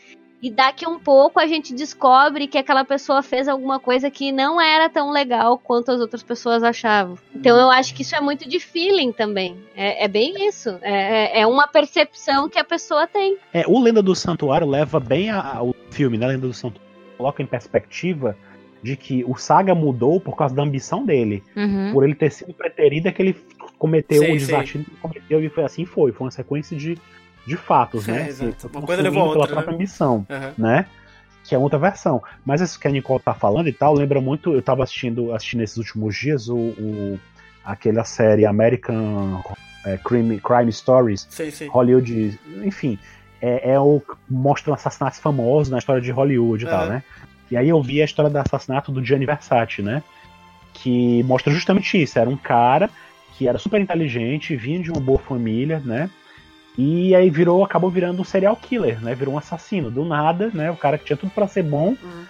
E daqui um pouco a gente descobre que aquela pessoa fez alguma coisa que não era tão legal quanto as outras pessoas achavam. Então eu acho que isso é muito de feeling também. É, é bem isso. É, é- é uma percepção que a pessoa tem. É, o Lenda do Santuário leva bem a- a- o filme, né? Lenda do Santuário coloca em perspectiva de que o Saga mudou por causa da ambição dele. Uhum. Por ele ter sido preterido, é que ele cometeu Sei, o desatino que cometeu e foi assim foi. Foi uma sequência de, de fatos, É, né? exato. Uma coisa levou a outra, pela própria né? ambição, Aham. né? Que é outra versão. Mas isso que a Nicole tá falando e tal, lembra muito. Eu tava assistindo, assistindo esses últimos dias o, o- aquela série American é, Crime, Crime Stories. Sei, sei. Hollywood, enfim, é, é o mostra assassinatos famosos na história de Hollywood e tal, Aham. né? E aí eu vi a história do assassinato do Gianni Versace, né? Que mostra justamente isso. Era um cara que era super inteligente, vinha de uma boa família, né? E aí virou, acabou virando um serial killer, né? Virou um assassino. Do nada, né? O cara que tinha tudo pra ser bom, Uhum.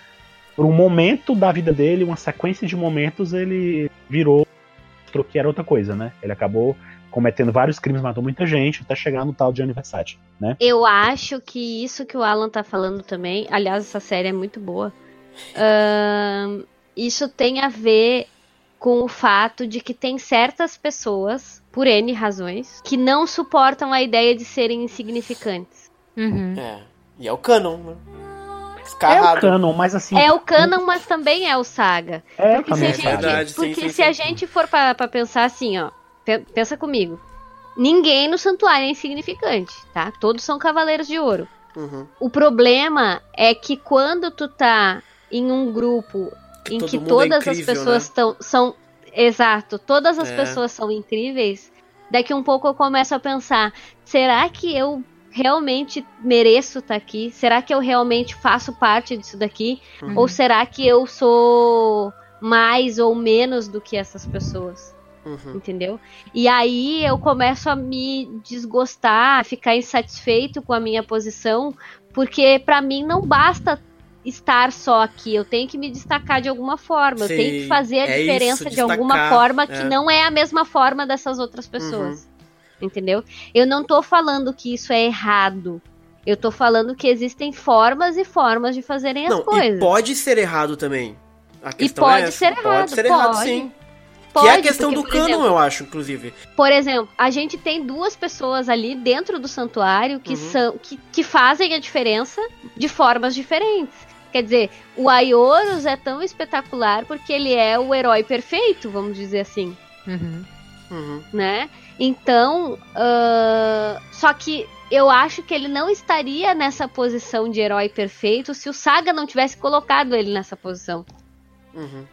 por um momento da vida dele, uma sequência de momentos, ele virou mostrou que era outra coisa, né? Ele acabou cometendo vários crimes, matou muita gente, até chegar no tal de aniversário, né? Eu acho que isso que o Alan tá falando também, aliás, essa série é muito boa. Isso tem a ver com o fato de que tem certas pessoas, por N razões, que não suportam a ideia de serem insignificantes. Uhum. É. E é o canon, né? É o canon, mas assim. É o canon, mas também é o saga. É, Porque se também a é gente, verdade, porque sim, se sim. a gente for pra, pra pensar assim, ó, pe- pensa comigo. Ninguém no santuário é insignificante, tá? Todos são cavaleiros de ouro. Uhum. O problema é que quando tu tá em um grupo em todo que é todas as incrível, pessoas né? tão, são. Exato, todas as É. pessoas são incríveis. Daqui um pouco eu começo a pensar: será que eu realmente mereço estar aqui? Será que eu realmente faço parte disso daqui? Uhum. Ou será que eu sou mais ou menos do que essas pessoas? Uhum. Entendeu? E aí eu começo a me desgostar, a ficar insatisfeito com a minha posição, porque pra mim não basta estar só aqui, eu tenho que me destacar de alguma forma, eu Sim, tenho que fazer a é diferença isso, de alguma forma que é. Uhum. não é a mesma forma dessas outras pessoas. Entendeu? Eu não tô falando que isso é errado. Eu tô falando que existem formas e formas de fazerem as Não, coisas. e pode ser errado também. A E questão pode é ser errado, Pode ser errado, pode. sim. Pode, que é a questão porque, do por canon, exemplo, eu acho, inclusive. Por exemplo, a gente tem duas pessoas ali dentro do santuário que Uhum. são que, que fazem a diferença de formas diferentes. Quer dizer, o Aioros é tão espetacular porque ele é o herói perfeito, vamos dizer assim, Uhum. Uhum. né? Então, ah, só que eu acho que ele não estaria nessa posição de herói perfeito se o Saga não tivesse colocado ele nessa posição. Uhum.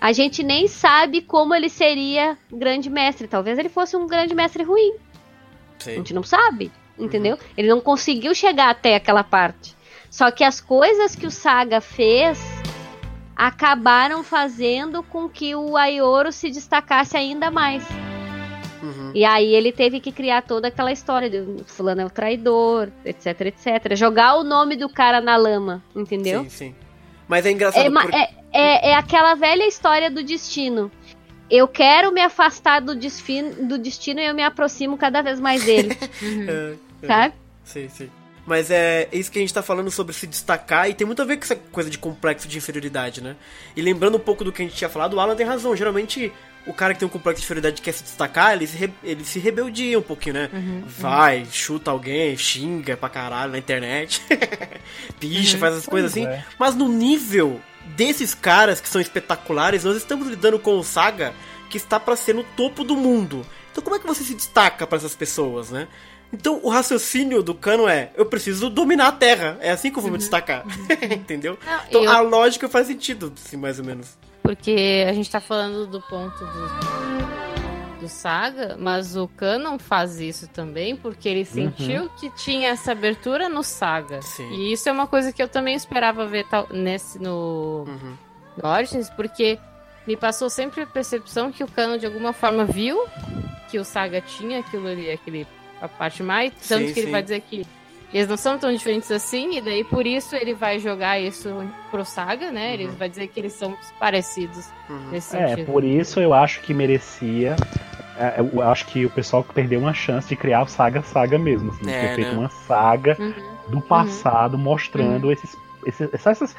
A gente nem sabe como ele seria grande mestre. Talvez ele fosse um grande mestre ruim. A Sim. gente não sabe, entendeu? Ele não conseguiu chegar até aquela parte. Só que as coisas que o Saga fez acabaram fazendo com que o Aioro se destacasse ainda mais. Uhum. E aí ele teve que criar toda aquela história de fulano é o traidor, etc, etc. Jogar o nome do cara na lama, entendeu? Sim, sim. Mas é engraçado É, porque... é, é, é aquela velha história do destino. Eu quero me afastar do, desfin- do destino e eu me aproximo cada vez mais dele, É, é. sabe? Sim, sim. Mas é isso que a gente tá falando sobre se destacar e tem muito a ver com essa coisa de complexo de inferioridade, né? E lembrando um pouco do que a gente tinha falado, o Alan tem razão. Geralmente, o cara que tem um complexo de inferioridade e quer se destacar, ele se, re- ele se rebeldia um pouquinho, né? Vai, chuta alguém, xinga pra caralho na internet, picha, faz essas coisas assim. é. Mas no nível desses caras que são espetaculares, nós estamos lidando com o Saga que está pra ser no topo do mundo. Então como é que você se destaca pra essas pessoas, né? Então o raciocínio do Cano é: eu preciso dominar a Terra. É assim que eu vou me destacar. Entendeu? Não, Então eu- a lógica faz sentido, assim, mais ou menos. Porque a gente tá falando do ponto do, do Saga, mas o Canon faz isso também porque ele sentiu que tinha essa abertura no Saga. Sim. E isso é uma coisa que eu também esperava ver tal, nesse no, Uhum. no Origins, porque me passou sempre a percepção que o Canon de alguma forma viu que o Saga tinha aquilo ali, aquele a parte mais, tanto Sim, que ele sim. vai dizer que eles não são tão diferentes assim, e daí por isso ele vai jogar isso pro Saga, né? Ele vai dizer que eles são parecidos Uhum. nesse É, sentido. por isso eu acho que merecia. é, Eu acho que o pessoal que perdeu uma chance de criar o Saga Saga mesmo. Assim, É, ter feito né? uma saga Uhum. do passado mostrando esses. esses- só essas,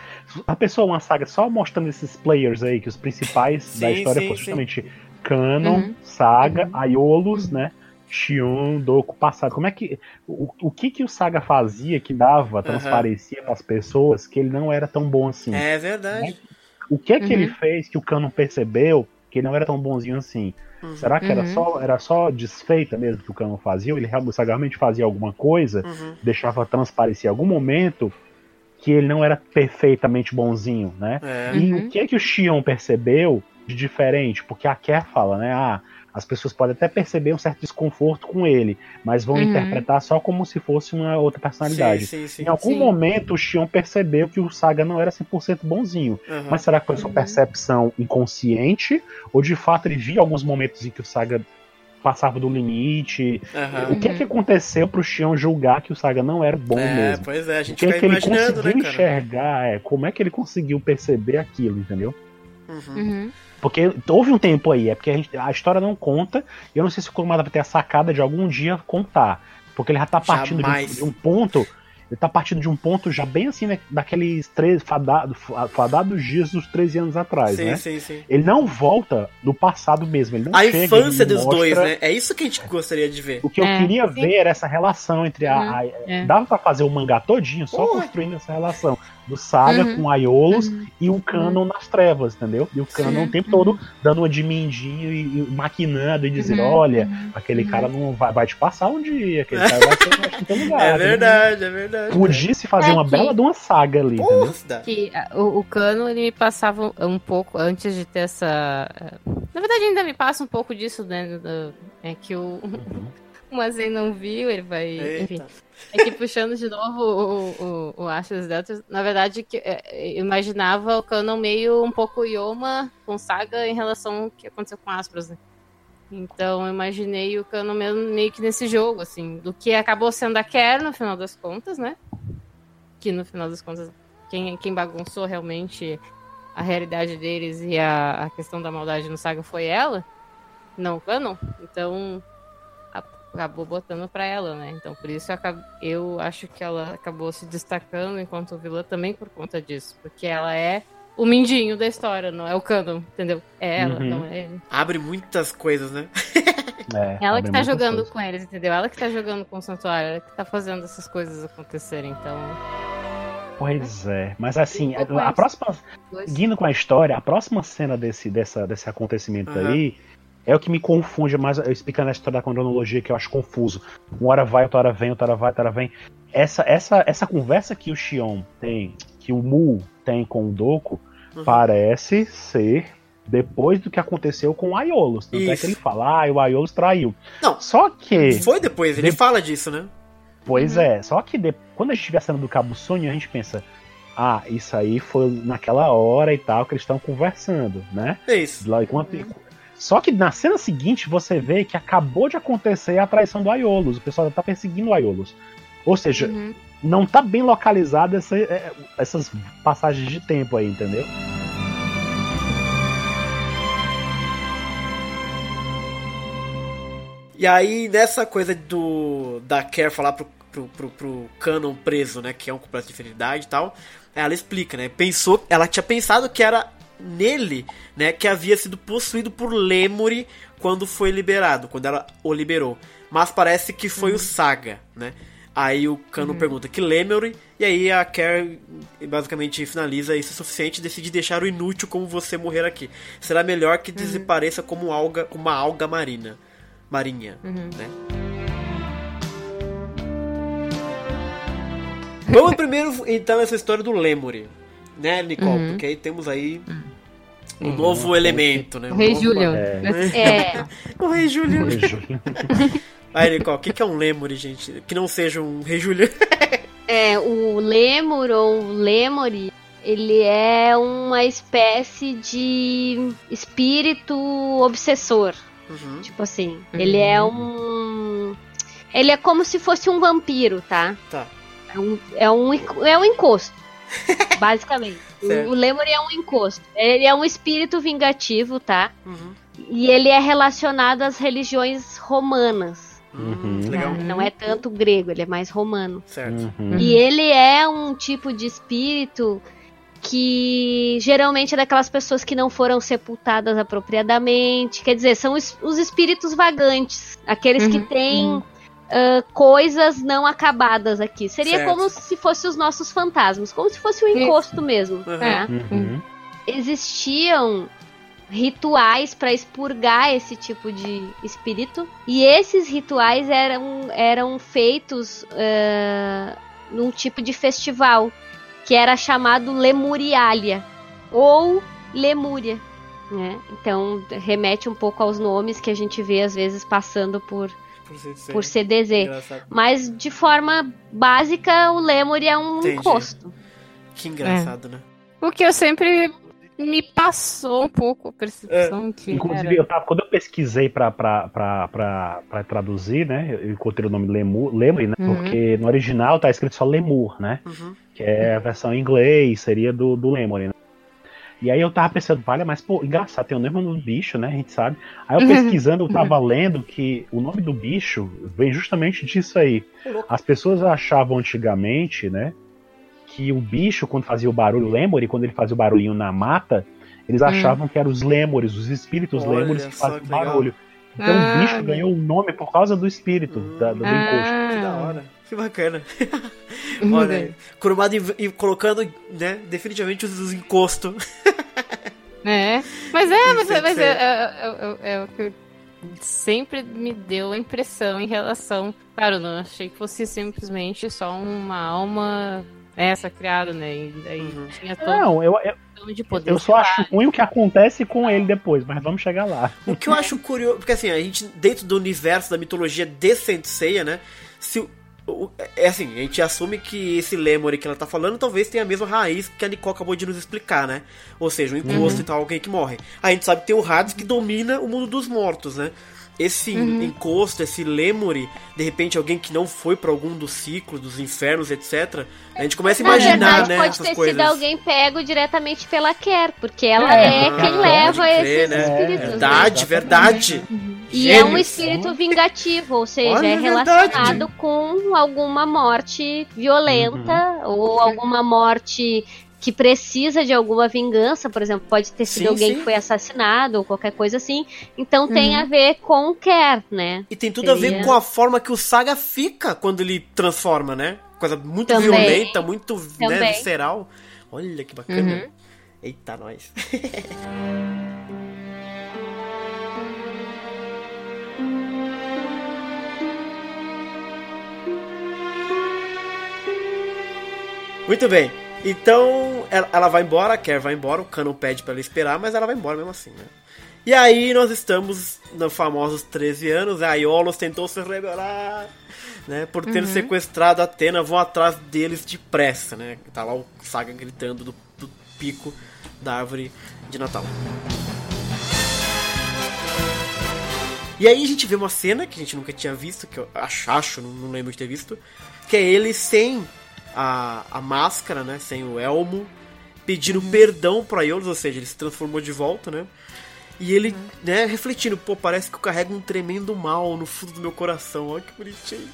a pessoa, uma saga só mostrando esses players aí, que os principais da Sim, história sim, foram sim. justamente Canon, Uhum. Saga, Aiolos, né? Shion, Doku, passado. Como é que. O, o que que o Saga fazia que dava, transparecia para as pessoas que ele não era tão bom assim? É verdade. O que é que Uhum. ele fez que o Canon percebeu que ele não era tão bonzinho assim? Uhum. Será que era, Uhum. só, era só desfeita mesmo que o Canon fazia? Ou ele realmente, fazia alguma coisa, Uhum. deixava transparecer em algum momento que ele não era perfeitamente bonzinho, né? É. E Uhum. o que é que o Shion percebeu de diferente? Porque a Kerr fala, né? Ah, as pessoas podem até perceber um certo desconforto com ele, mas vão Uhum. interpretar só como se fosse uma outra personalidade. Sim, sim, sim. Em algum Sim. momento o Shion percebeu que o Saga não era 100% bonzinho. Uhum. Mas será que foi sua Uhum. percepção inconsciente? Ou de fato ele via alguns momentos em que o Saga passava do limite? Uhum. O que é que aconteceu pro Shion julgar que o Saga não era bom É, mesmo? pois é, a O gente que é que ele imaginando, conseguiu né, enxergar? É, como é que ele conseguiu perceber aquilo, entendeu? Uhum. Uhum. Porque houve um tempo aí, é porque a, gente- a história não conta, e eu não sei se o Kurumada vai ter a sacada de algum dia contar. Porque ele já tá partindo de um, de um ponto ele tá partindo de um ponto já bem assim, né, daqueles três fadados, fadados dias dos 13 anos atrás, sim, né? Sim, sim. Ele não volta no passado mesmo, ele não A chega, infância ele dos mostra- dois, né? É isso que a gente gostaria de ver. O que eu É, queria sim. ver era essa relação entre a. a- é. Dava pra fazer o mangá todinho só Porra. construindo essa relação do Saga Uhum. com Aiolos e o Canon nas trevas, entendeu? E o Canon o tempo todo dando uma de mindinho e, e maquinando e dizendo: Uhum. olha, aquele cara não vai, vai te passar um dia, aquele cara vai ser em teu lugar. É entendeu? verdade, é verdade. Podia se fazer É uma que- bela de uma saga ali, entendeu? Se dá. que o, o Cano ele me passava um, um pouco antes de ter essa. eh, Na verdade, ainda me passa um pouco disso, né? do- É que o, o Mazen não viu, ele vai. Enfim. Eita. É que puxando de novo o, o, o Ashes Delta, na verdade, que, é, eu imaginava o Canon meio um pouco Yoma com Saga em relação ao que aconteceu com Aspros, né? Então eu imaginei o Canon mesmo meio que nesse jogo, assim, do que acabou sendo a Kerr no final das contas, né? Que no final das contas, quem, quem bagunçou realmente a realidade deles e a, a questão da maldade no Saga foi ela, não o Canon. Então acabou botando pra ela, né? Então por isso eu, acho que ela acabou se destacando enquanto vilã também por conta disso, porque ela é o mindinho da história, não é o canon, entendeu? É ela, Uhum. não é ele. Abre muitas coisas, né? É, Ela que tá jogando coisas. com eles, entendeu? Ela que tá jogando com o santuário, ela que tá fazendo essas coisas acontecerem, então. Pois é, mas assim, a, a próxima. Seguindo com a história, a próxima cena desse, dessa, desse acontecimento Aham. aí é o que me confunde mais, explicando a história da cronologia que eu acho confuso. Uma hora vai, outra hora vem, outra hora vai, outra hora vem. Essa, essa, essa conversa que o Xion tem, que o Mu tem com o Doku, Uhum. parece ser depois do que aconteceu com o Aiolos. Tanto é que ele fala, ah, o Aiolos traiu. Não. Só que. Foi depois, ele De- fala disso, né? Pois Uhum. é, só que de- quando a gente estiver saindo do Cabo Sonho, a gente pensa, ah, isso aí foi naquela hora e tal que eles estão conversando, né? É isso. Lá enquanto- Só que na cena seguinte você vê que acabou de acontecer a traição do Aiolos, o pessoal tá perseguindo o Aiolos. Ou seja, Uhum. não tá bem localizada essa- é, essas passagens de tempo aí, entendeu? E aí, nessa coisa do da Care falar pro, pro, pro, pro Canon preso, né? Que é um completo de infinidade e tal. Ela explica, né? Pensou, ela tinha pensado que era nele, né? Que havia sido possuído por Lemuri quando foi liberado, quando ela o liberou. Mas parece que foi o Saga, né? Aí o Canon pergunta que Lemuri, e aí a Care basicamente finaliza isso é suficiente e decide deixar o inútil como você morrer aqui. Será melhor que desapareça como alga, uma alga marina. Marinha, Uhum. né? Vamos primeiro então nessa história do Lemuri, né, Nicole? Uhum. Porque aí temos aí um novo elemento, né? O Rei Julian. É, O Rei Julian. Aí, Nicole, o que que é um Lemuri, gente? Que não seja um Rei Julian. é, o Lemur ou Lemuri, ele é uma espécie de espírito obsessor. Uhum. Tipo assim, ele é um. Ele é como se fosse um vampiro, tá? Tá. É um, é um, é um encosto. basicamente. Certo. O, Lemur é um encosto. Ele é um espírito vingativo, tá? Uhum. E ele é relacionado às religiões romanas. Hum, Uhum. legal. Não é tanto grego, ele é mais romano. Certo. Uhum. E ele é um tipo de espírito que geralmente é daquelas pessoas que não foram sepultadas apropriadamente. Quer dizer, são os, os espíritos vagantes, aqueles que Uhum, têm uhum. ah, coisas não acabadas aqui. Seria Certo. como se fossem os nossos fantasmas, como se fosse o Isso. encosto mesmo. Uhum. né? Uhum. Existiam rituais para expurgar esse tipo de espírito e esses rituais eram, eram feitos ah, num tipo de festival que era chamado Lemurialia ou Lemúria. Né? Então remete um pouco aos nomes que a gente vê às vezes passando por, Por CDZ. engraçado. Mas de forma básica, o Lemur é um Entendi. encosto. Que engraçado, né? O que eu sempre me passou um pouco a percepção que Inclusive, era. eu tava, quando eu pesquisei pra, pra, pra, pra, pra traduzir, né? Eu encontrei o nome Lemur, Lemuri, né? Uhum. Porque no original tá escrito só Lemur, né? Uhum. Que é a versão em inglês, seria do, do Lemuri, né? E aí eu tava pensando, vale, mas pô, engraçado, tem o nome do bicho, né? A gente sabe. Aí eu pesquisando, eu tava lendo que o nome do bicho vem justamente disso aí. As pessoas achavam antigamente, né? Que o bicho, quando fazia o barulho, Lemuri, quando ele fazia o barulhinho na mata, eles achavam que eram os Lemures, os espíritos Olha Lemures que faziam que barulho. Então Ah, o bicho ganhou o nome por causa do espírito da, do encosto. Que da hora. Que bacana. Olha aí. Kurumada e colocando, né, definitivamente os, os encostos. É, mas é, mas, é, mas é, aí. é- é- é o que sempre me deu a impressão em relação. Claro, não achei que fosse simplesmente só uma alma essa criada, né? E daí Uhum. tinha todo Não, eu, eu, o de poder. eu só acho ruim o que acontece com ele depois, mas vamos chegar lá. O que eu acho curioso, porque assim, a gente, dentro do universo da mitologia de Senseiya, né, se é assim, a gente assume que esse Lemuri que ela tá falando talvez tenha a mesma raiz que a Nicole acabou de nos explicar, né? Ou seja, um encosto e tal, alguém que morre. A gente sabe que tem o Hades que domina o mundo dos mortos, né? Esse encosto, esse Lemuri, de repente alguém que não foi pra algum dos ciclos, dos infernos, etc. A gente começa a Na imaginar, verdade, né, pode essas ter coisas. sido alguém pego diretamente pela Ker, porque ela É, é, quem leva crer, esses né? espíritos. né? Verdade, verdade. E é um espírito vingativo, ou seja, Olha, é é relacionado verdade. com alguma morte violenta ou alguma morte que precisa de alguma vingança, por exemplo, pode ter sido Sim, alguém sim. que foi assassinado ou qualquer coisa assim. Então tem a ver com o Ker, né? E tem tudo a ver Seria- com a forma que o Saga fica quando ele transforma, né? Coisa muito Também. violenta, muito né, visceral. Olha que bacana. Uhum. Eita, nós. Muito bem. Então, ela, ela vai embora, a Kerr vai embora, o Canon pede pra ela esperar, mas ela vai embora mesmo assim, né? E aí nós estamos nos famosos 13 anos, a Iolos tentou se rebelar, né? Por ter sequestrado a Atena, vão atrás deles depressa, né? Tá lá o Saga gritando do, do pico da árvore de Natal. E aí a gente vê uma cena que a gente nunca tinha visto, que eu acho, acho não, não lembro de ter visto, que é ele sem a, a máscara, né? Sem o elmo, pedindo perdão pra Iolos, ou seja, ele se transformou de volta, né? E ele, né, refletindo, pô, parece que eu carrego um tremendo mal no fundo do meu coração. Olha que bonitinho.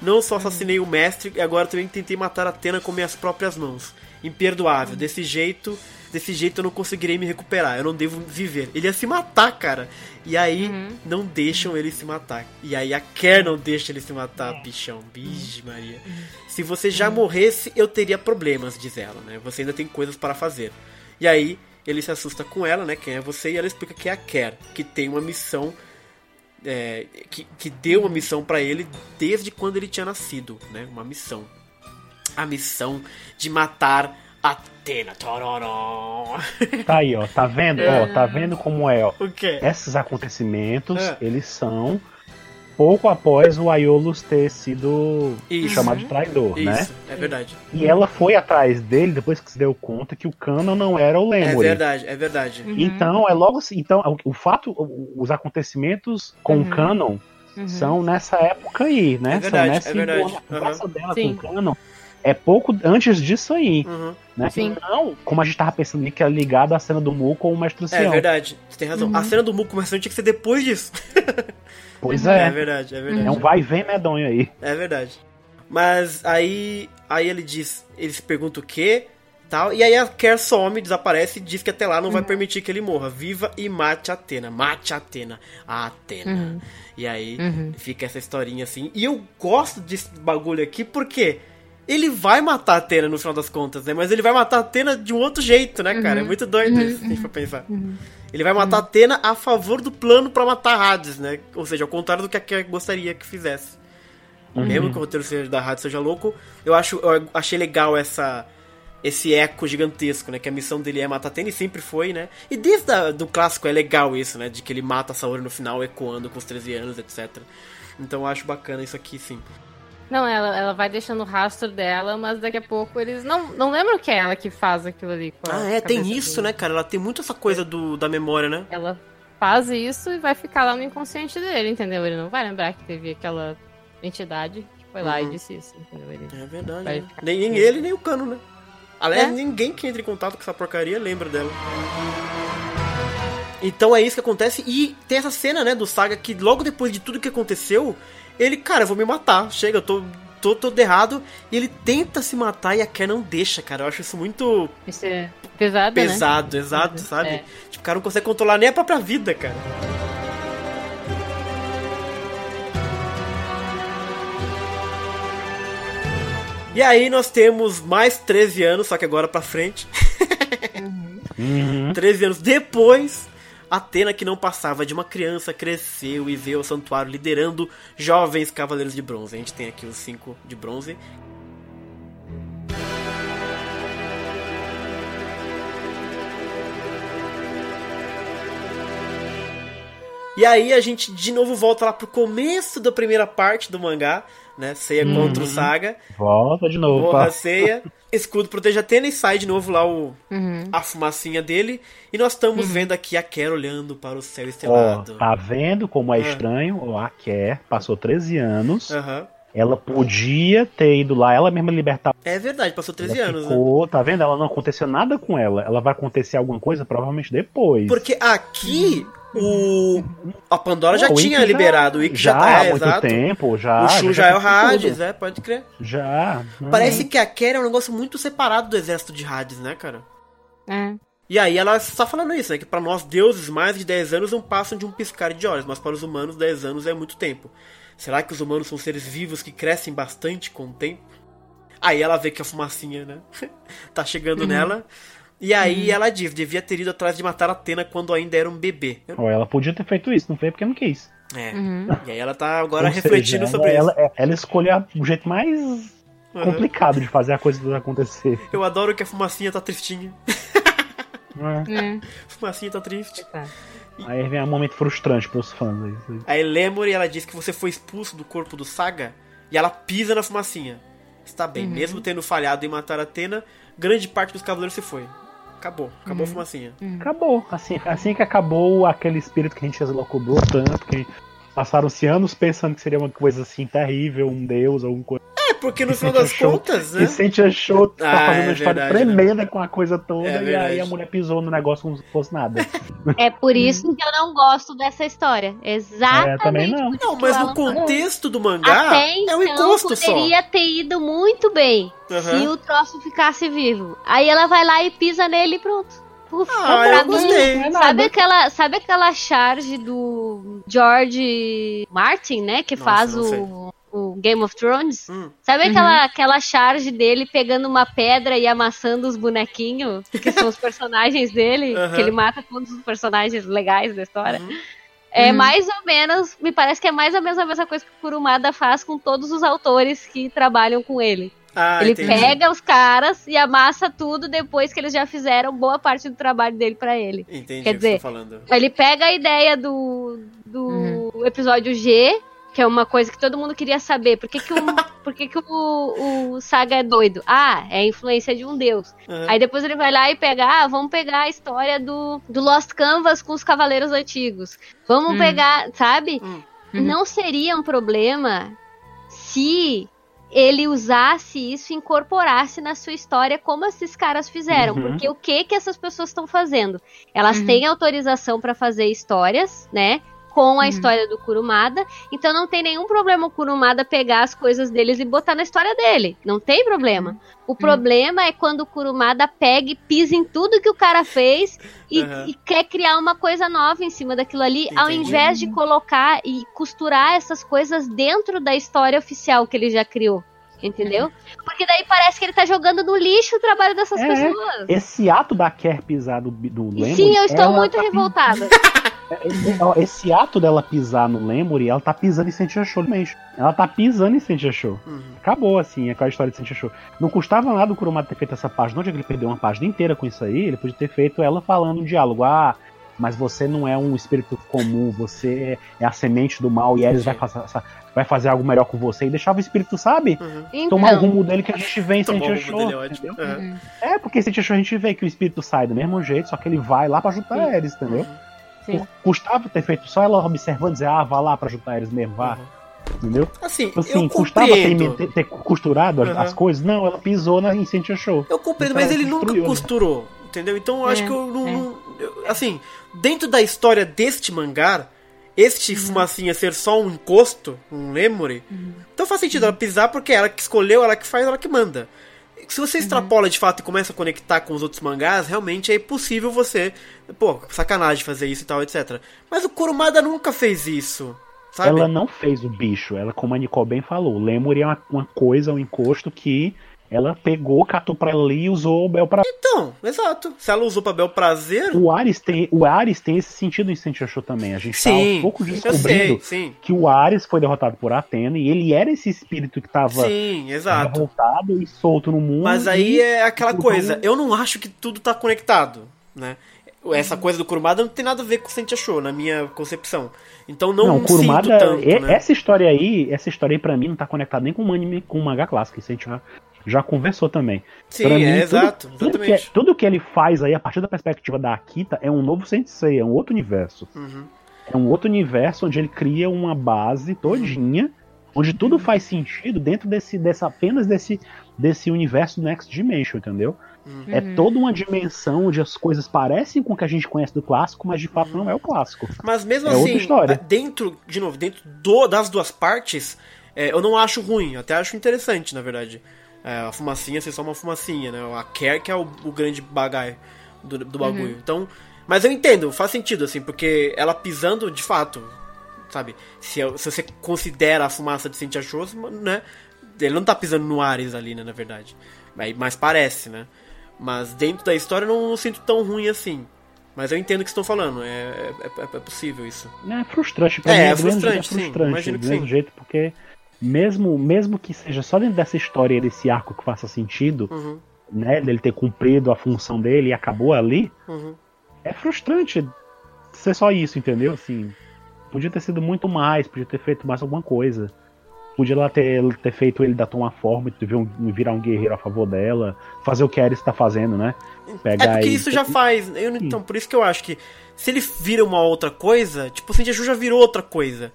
Não só assassinei o mestre, e agora também tentei matar Atena com minhas próprias mãos. Imperdoável. Desse jeito, desse jeito eu não conseguirei me recuperar. Eu não devo viver. Ele ia se matar, cara. E aí não deixam ele se matar. E aí a Kerr não deixa ele se matar, bichão. Bige Maria. Se você já morresse, eu teria problemas, diz ela, né? Você ainda tem coisas para fazer. E aí ele se assusta com ela, né? Quem é você? E ela explica que é a Kerr, que tem uma missão. é, que, que deu uma missão para ele desde quando ele tinha nascido, né? Uma missão. A missão de matar Atena. Tororó. Tá aí, ó. Tá vendo? Ó, tá vendo como é, ó. o quê? Esses acontecimentos, É. eles são pouco após o Aiolos ter sido Isso. chamado de traidor, né? Isso, é verdade. E ela foi atrás dele depois que se deu conta que o Canon não era o É Lemuri. verdade, é verdade. Então, é logo assim. Então, o, o fato, o- os acontecimentos com o Uhum. Canon Uhum. são nessa época aí, né? É verdade, são nessa é verdade. A conversa dela Sim. com o Canon é pouco antes disso aí, Uhum. né? Sim. Não, como a gente tava pensando ali, que é ligado à cena do Mu com o Mestre É Ancião. verdade, você tem razão. A cena do Muco começando tinha que ser depois disso. Pois É, é. verdade, é verdade. É um vai e vem medonho aí. É verdade. Mas aí, aí ele diz, ele se pergunta o quê, tal, e aí a Kerr some, desaparece e diz que até lá não vai permitir que ele morra. Viva e mate a Atena, mate a Atena, a Atena. E aí Uhum. fica essa historinha assim. E eu gosto desse bagulho aqui porque ele vai matar a Atena no final das contas, né? Mas ele vai matar a Atena de um outro jeito, né, cara? É muito doido isso, se a gente for pensar. Ele vai matar a Atena a favor do plano pra matar Hades, né? Ou seja, ao contrário do que a Kerr gostaria que fizesse. Mesmo que o roteiro seja da Hades seja louco, eu acho eu achei legal essa esse eco gigantesco, né? Que a missão dele é matar a Atena e sempre foi, né? E desde a, do clássico é legal isso, né? De que ele mata a Saori no final, ecoando com os 13 anos, etc. Então eu acho bacana isso aqui, sim. Não, ela, ela vai deixando o rastro dela, mas daqui a pouco eles não, não lembram que é ela que faz aquilo ali. Ah, é, tem isso, dele. né, cara? Ela tem muito essa coisa do, da memória, né? Ela faz isso e vai ficar lá no inconsciente dele, entendeu? Ele não vai lembrar que teve aquela entidade que foi lá Uhum. e disse isso, entendeu? Ele... É verdade. Né? Nem, nem ele, nem o Cano, né? Aliás, É. ninguém que entra em contato com essa porcaria lembra dela. Então é isso que acontece. E tem essa cena, né, do Saga que logo depois de tudo que aconteceu, ele, cara, eu vou me matar. Chega, eu tô, tô todo errado. E ele tenta se matar e a Kerr não deixa, cara. Eu acho isso muito Isso é pesado, né? pesado, exato, sabe? É. Tipo, o cara não consegue controlar nem a própria vida, cara. E aí nós temos mais 13 anos, só que agora pra frente. Uhum. 13 anos depois, Atena, que não passava de uma criança, cresceu e veio ao santuário liderando jovens cavaleiros de bronze. A gente tem aqui os cinco de bronze. E aí a gente de novo volta lá pro começo da primeira parte do mangá, né? Seiya contra o Saga. Volta de novo. Morra pá. Seiya. Escudo protege Atena e sai de novo lá o, Uhum. a fumacinha dele. E nós estamos vendo aqui a Kerr olhando para o céu Ó, estrelado. tá vendo como é Ah. estranho? Ó, A Kerr passou 13 anos. Ela podia ter ido lá, ela mesma libertar. É verdade, passou 13 ela anos, né? ficou, Tá vendo? Ela não aconteceu nada com ela. Ela vai acontecer alguma coisa provavelmente depois. Porque aqui o. A Pandora já o tinha liberado, o Ikki já, já tá, há é, muito exato. tempo, já. o Shu já é o Hades, né? Pode crer. Já. Uhum. Parece que a Kerr é um negócio muito separado do exército de Hades, né, cara? É. E aí ela está falando isso, né? Que pra nós deuses, mais de 10 anos não passam de um piscar de olhos, mas para os humanos 10 anos é muito tempo. Será que os humanos são seres vivos que crescem bastante com o tempo? Aí ela vê que a fumacinha, né? tá chegando nela. E aí ela diz, devia ter ido atrás de matar Atena quando ainda era um bebê. Ó, ela podia ter feito isso, não foi porque não quis. É. Uhum. E aí ela tá agora Ou refletindo seja, sobre ela, isso. Ela, ela escolheu o jeito mais Uhum. complicado de fazer a coisa acontecer. Eu adoro que a fumacinha tá tristinha. É. É. fumacinha tá triste. Tá. Aí vem um momento frustrante pros fãs. aí, isso aí. Aí Lemur, ela diz que você foi expulso do corpo do Saga e ela pisa na fumacinha. Está bem, mesmo tendo falhado em matar Atena, grande parte dos cavaleiros se foi. Acabou, acabou a fumacinha. Acabou. Assim, assim que acabou aquele espírito que a gente elocubrou tanto, que passaram-se anos pensando que seria uma coisa assim terrível, um deus, alguma coisa. É, porque no final das Achou- contas, né? E sente achou tá Ah, fazendo é uma história verdade, tremenda com a coisa toda, É e aí a mulher pisou no negócio como se fosse nada. É por isso que eu não gosto dessa história. Exatamente. É, também não. Não, mas no falou. contexto do mangá, Até é então um encosto só. poderia ter ido muito bem Aham. se o troço ficasse vivo. Aí ela vai lá e pisa nele e pronto. Puf, Ah, pra eu mim, gostei. Sabe aquela, sabe aquela charge do George Martin, né? Que Nossa, faz o, o Game of Thrones? Hum. Sabe aquela, aquela charge dele pegando uma pedra e amassando os bonequinhos, que são os personagens dele, Aham. que ele mata todos os personagens legais da história? Uhum. É Uhum. mais ou menos, me parece que é mais ou menos a mesma coisa que o Kurumada faz com todos os autores que trabalham com ele. Ah, ele entendi. pega os caras e amassa tudo depois que eles já fizeram boa parte do trabalho dele pra ele. Entendi Quer o que você dizer, tá falando. Ele pega a ideia do, do episódio G, que é uma coisa que todo mundo queria saber. Por que, que, o, por que, que o, o Saga é doido? Ah, é a influência de um deus. Aham. Aí depois ele vai lá e pega, ah, vamos pegar a história do, do Lost Canvas com os Cavaleiros Antigos. Vamos Hum. pegar, sabe? Hum. Uhum. Não seria um problema se ele usasse isso e incorporasse na sua história como esses caras fizeram. Uhum. Porque o que que essas pessoas estão fazendo? Elas Uhum. têm autorização para fazer histórias, né? Com a Uhum. história do Kurumada. Então não tem nenhum problema o Kurumada pegar as coisas deles e botar na história dele. Não tem problema. O problema é quando o Kurumada pega e pisa em tudo que o cara fez e, Uhum. e quer criar uma coisa nova em cima daquilo ali, ao Entendi. invés de colocar e costurar essas coisas dentro da história oficial que ele já criou. Entendeu? Porque daí parece que ele tá jogando no lixo o trabalho dessas É. pessoas. Esse ato da Kerr pisar do, do sim, eu estou muito tá revoltada. Esse, ato dela pisar no Lemuri, ela tá pisando em Sentia Show mesmo. Ela tá pisando em Sentia Show. Uhum. Acabou, assim, aquela história de Sentia Show. Não custava nada o Kurumada ter feito essa página. Onde é que ele perdeu uma página inteira com isso aí? Ele podia ter feito ela falando um diálogo. Ah, mas você não é um espírito comum, você é a semente do mal e Eris vai fazer, essa- vai fazer algo melhor com você. E deixava o espírito, sabe? Uhum. Tomar o Então, rumo dele que a gente vê em Tomou Sentia o Show. entendeu? Uhum. Uhum. É, porque em Sentia Show a gente vê que o espírito sai do mesmo jeito, só que ele vai lá pra ajudar Sim. Eris, entendeu? Sim. Custava ter feito só ela observando e dizer, ah, vá lá pra ajudar eles mesmo, vá. Uhum. Entendeu? Assim, Assim, eu custava ter, compreendo. ter- ter costurado as- Uhum. as coisas? Não, ela pisou na Incêndio Show. Eu compreendo, Então mas ele nunca né? costurou, entendeu? Então eu acho É, que eu não. é. não- eu- assim, dentro da história deste mangá, este Uhum. fumacinha ser só um encosto, um lemure, então faz sentido ela pisar porque é ela que escolheu, ela que faz, ela que manda. Se Uhum. você extrapola de fato e começa a conectar com os outros mangás, realmente é impossível você. Pô, sacanagem fazer isso e tal, etc. Mas o Kurumada nunca fez isso. Sabe? Ela não fez o bicho. Ela, como a Nicole bem falou, o Lemur é uma, uma coisa, um encosto que ela pegou, catou pra ali e usou o Bel pra. Então, exato. Se ela usou pra bel prazer. O Ares tem, o Ares tem esse sentido em Show também. A gente tá Sim, aos poucos eu descobrindo sei, sim. que o Ares foi derrotado por Atena e ele era esse espírito que tava Sim, exato. revoltado e solto no mundo. Mas aí é aquela coisa, eu não acho que tudo tá conectado, né? Essa Uhum. coisa do Kurumada não tem nada a ver com o Sentia Show, na minha concepção. Então não, Não, Kurumada, tanto, e- né? essa história aí, essa história aí pra mim não tá conectada nem com o anime, com o mangá clássico, isso a gente já, já conversou também. Sim, Pra é mim, tudo- exato, Tudo que, exatamente. tudo que ele faz aí, a partir da perspectiva da Akita, é um novo Sensei, é um outro universo. Uhum. É um outro universo onde ele cria uma base todinha, onde tudo faz sentido dentro desse, dessa, apenas desse, desse universo Next Dimension, entendeu? É toda uma dimensão onde as coisas parecem com o que a gente conhece do clássico, mas de fato não é o clássico. Mas mesmo É outra assim, história. dentro, de novo, dentro do- das duas partes, é, eu não acho ruim, eu até acho interessante, na verdade. É, a fumacinha ser só uma fumacinha, né? A Care que é o, o grande bagaio do, do bagulho. Então, mas eu entendo, faz sentido, assim, porque ela pisando, de fato, sabe? Se, se você considera a fumaça de Sentia Shows, né? Ele não tá pisando no Ares ali, né, na verdade. Mas parece, né? Mas dentro da história eu não, não sinto tão ruim assim. Mas eu entendo o que estão falando, é, é, é- é possível isso. É frustrante pra É, mim. é do mesmo jeito frustrante, sim. É frustrante, Imagino do que mesmo sim. jeito, porque mesmo, mesmo que seja só dentro dessa história, desse arco que faça sentido, Uhum, né, dele ter cumprido a função dele e acabou ali, uhum. é frustrante ser só isso, entendeu? Assim, podia ter sido muito mais, podia ter feito mais alguma coisa. Podia lá ter, ter feito ele dar uma forma, um- virar um guerreiro a favor dela, fazer o que a Ares tá fazendo, né? É porque e- isso já faz. eu então, por isso que eu acho que se ele vira uma outra coisa, tipo, o Show já virou outra coisa.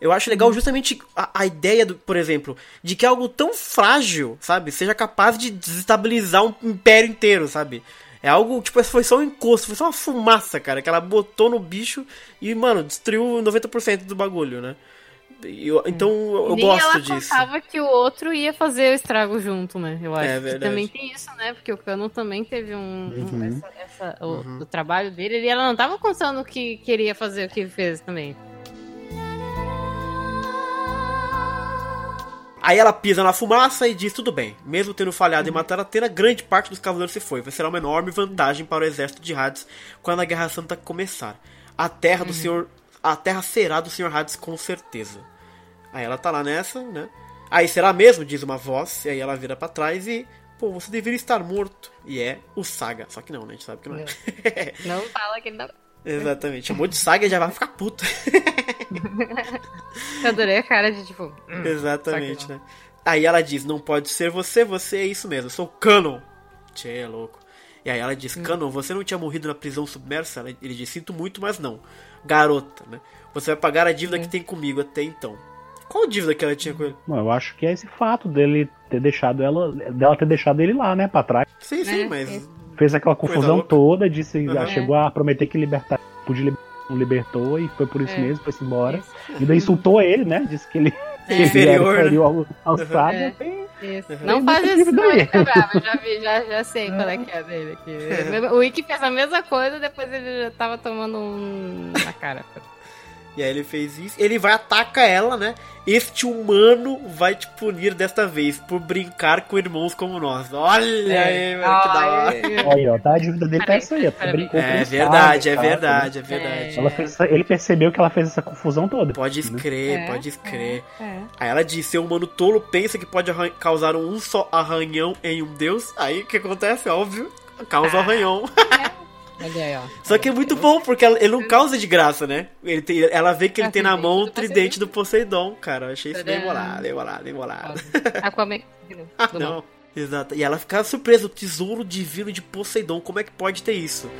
Eu acho legal justamente a, a ideia, do, por exemplo, de que algo tão frágil, sabe, seja capaz de desestabilizar um império inteiro, sabe? É algo, tipo, foi só um encosto, foi só uma fumaça, cara, que ela botou no bicho e, mano, destruiu 90% do bagulho, né? E eu- então eu, eu Nem gosto ela disso. contava que o outro ia fazer o estrago junto, né? Eu acho É que também tem isso, né? Porque o Cano também teve um, um- Uhum. essa, essa- o, Uhum. o trabalho dele e ela não tava contando que queria fazer o que fez também. Aí ela pisa na fumaça e diz: tudo bem, mesmo tendo falhado em matar Atena, grande parte dos cavaleiros se foi. Vai ser uma enorme vantagem para o exército de Hades quando a Guerra Santa começar. A terra do Senhor. A terra será do Senhor Hades com certeza. Aí ela tá lá nessa, né? Aí será mesmo? Diz uma voz, e aí ela vira pra trás e. Pô, você deveria estar morto. E é o Saga. Só que não, né? A gente sabe que não é. Não fala que ele não. Exatamente. Chamou de Saga e já vai ficar puto. Eu adorei a cara de tipo. hum, Exatamente, né? Aí ela diz, não pode ser você, você é isso mesmo, eu sou Canon. Tchê, é louco. E aí ela diz, Canon, você não tinha morrido na prisão submersa? Ele diz, sinto muito, mas não. Garota, né? Você vai pagar a dívida que tem comigo até então. Qual dívida que ela tinha com ele? Bom, eu acho que é esse fato dele ter deixado ela, dela ter deixado ele lá, né, pra trás. Sim, sim, É, mas... é. Fez aquela confusão toda, disse, Uhum. chegou a prometer que libertar, podia liber- não libertou e foi por isso É. mesmo, foi-se embora. Isso, E daí insultou ele, né? Disse que ele, ele Inferior, era né? inferior ao, ao Uhum. Saga. É. Bem, isso. Uhum. Não faz Tem isso, não, fica bravo. Eu já vi, já, já sei qual é que é dele aqui. O Wiki fez a mesma coisa, depois ele já tava tomando um na cara. E aí ele fez isso. Ele vai atacar ela, né? Este humano vai te punir desta vez por brincar com irmãos como nós. Olha aí, mano, que da hora. Olha, ó, tá, a dívida dele tá essa aí, ó, brincou com É o verdade, é verdade, é verdade. Ela fez essa- ele percebeu que ela fez essa confusão toda. Pode escrever, É, pode escrever. É. Aí ela diz, seu humano tolo pensa que pode arran- causar um só arranhão em um deus. Aí o que acontece? Óbvio, causa um arranhão. Olha aí, ó. Só que é muito bom, porque ele não causa de graça, né? Ele tem- ela vê que ele É, tem na mão o tridente do Poseidon, cara. Eu achei isso bem bolado, bem bolado, bem bolado. Aquaman. Ah, não. Exato. E ela fica surpresa, o tesouro divino de Poseidon, como é que pode ter isso?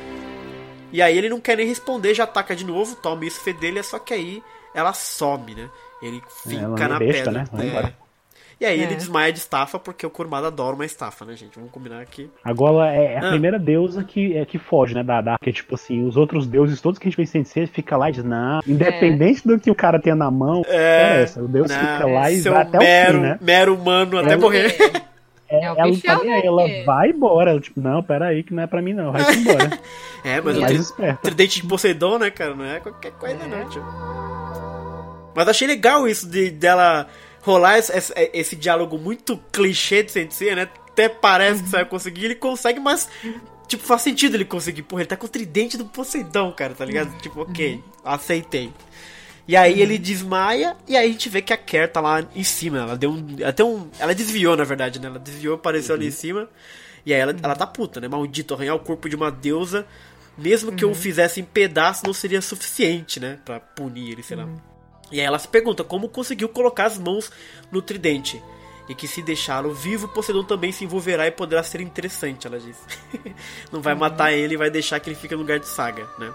E aí ele não quer nem responder, já ataca de novo, toma isso fedelha, só que aí ela some, né? Ele fica ela é na besta, pedra. né? Vai É. E aí É. ele desmaia de estafa porque o Kurumada adora uma estafa, né, gente? Vamos combinar aqui. Agora é a Ah. primeira deusa que, é, que foge, né? Da, da, que tipo assim, os outros deuses, todos que a gente vê em Sensei, fica lá e diz, não, independente do que o cara tenha na mão, É, interessa. O deus não, fica lá e vai até mero, o fim, né? mero humano até É. morrer. É, É o ela bichão, né? ela vai embora. Ela, tipo, não, pera aí, que não é pra mim, não. Vai embora. É, mas o tri- tridente de Poseidon, né, cara? Não é qualquer coisa, É. não, tio. Mas achei legal isso de dela rolar esse, esse- esse diálogo muito clichê de Sensei, né? Até parece que você vai conseguir, ele consegue, mas. Tipo, faz sentido ele conseguir. Porra, ele tá com o tridente do Poseidon, cara, tá ligado? Tipo, ok, aceitei. E aí ele desmaia e aí a gente vê que a Kerr tá lá em cima. Ela deu um. Até um. Ela desviou, na verdade, né? Ela desviou, apareceu ali em cima. E aí ela, ela tá puta, né? Maldito, arranhar o corpo de uma deusa. Mesmo que eu o fizesse em pedaços, não seria suficiente, né? Pra punir ele, sei lá. E aí ela se pergunta como conseguiu colocar as mãos no tridente. E que se deixá-lo vivo, Poseidon também se envolverá e poderá ser interessante, ela diz. não vai matar ele e vai deixar que ele fique no lugar de Saga, né?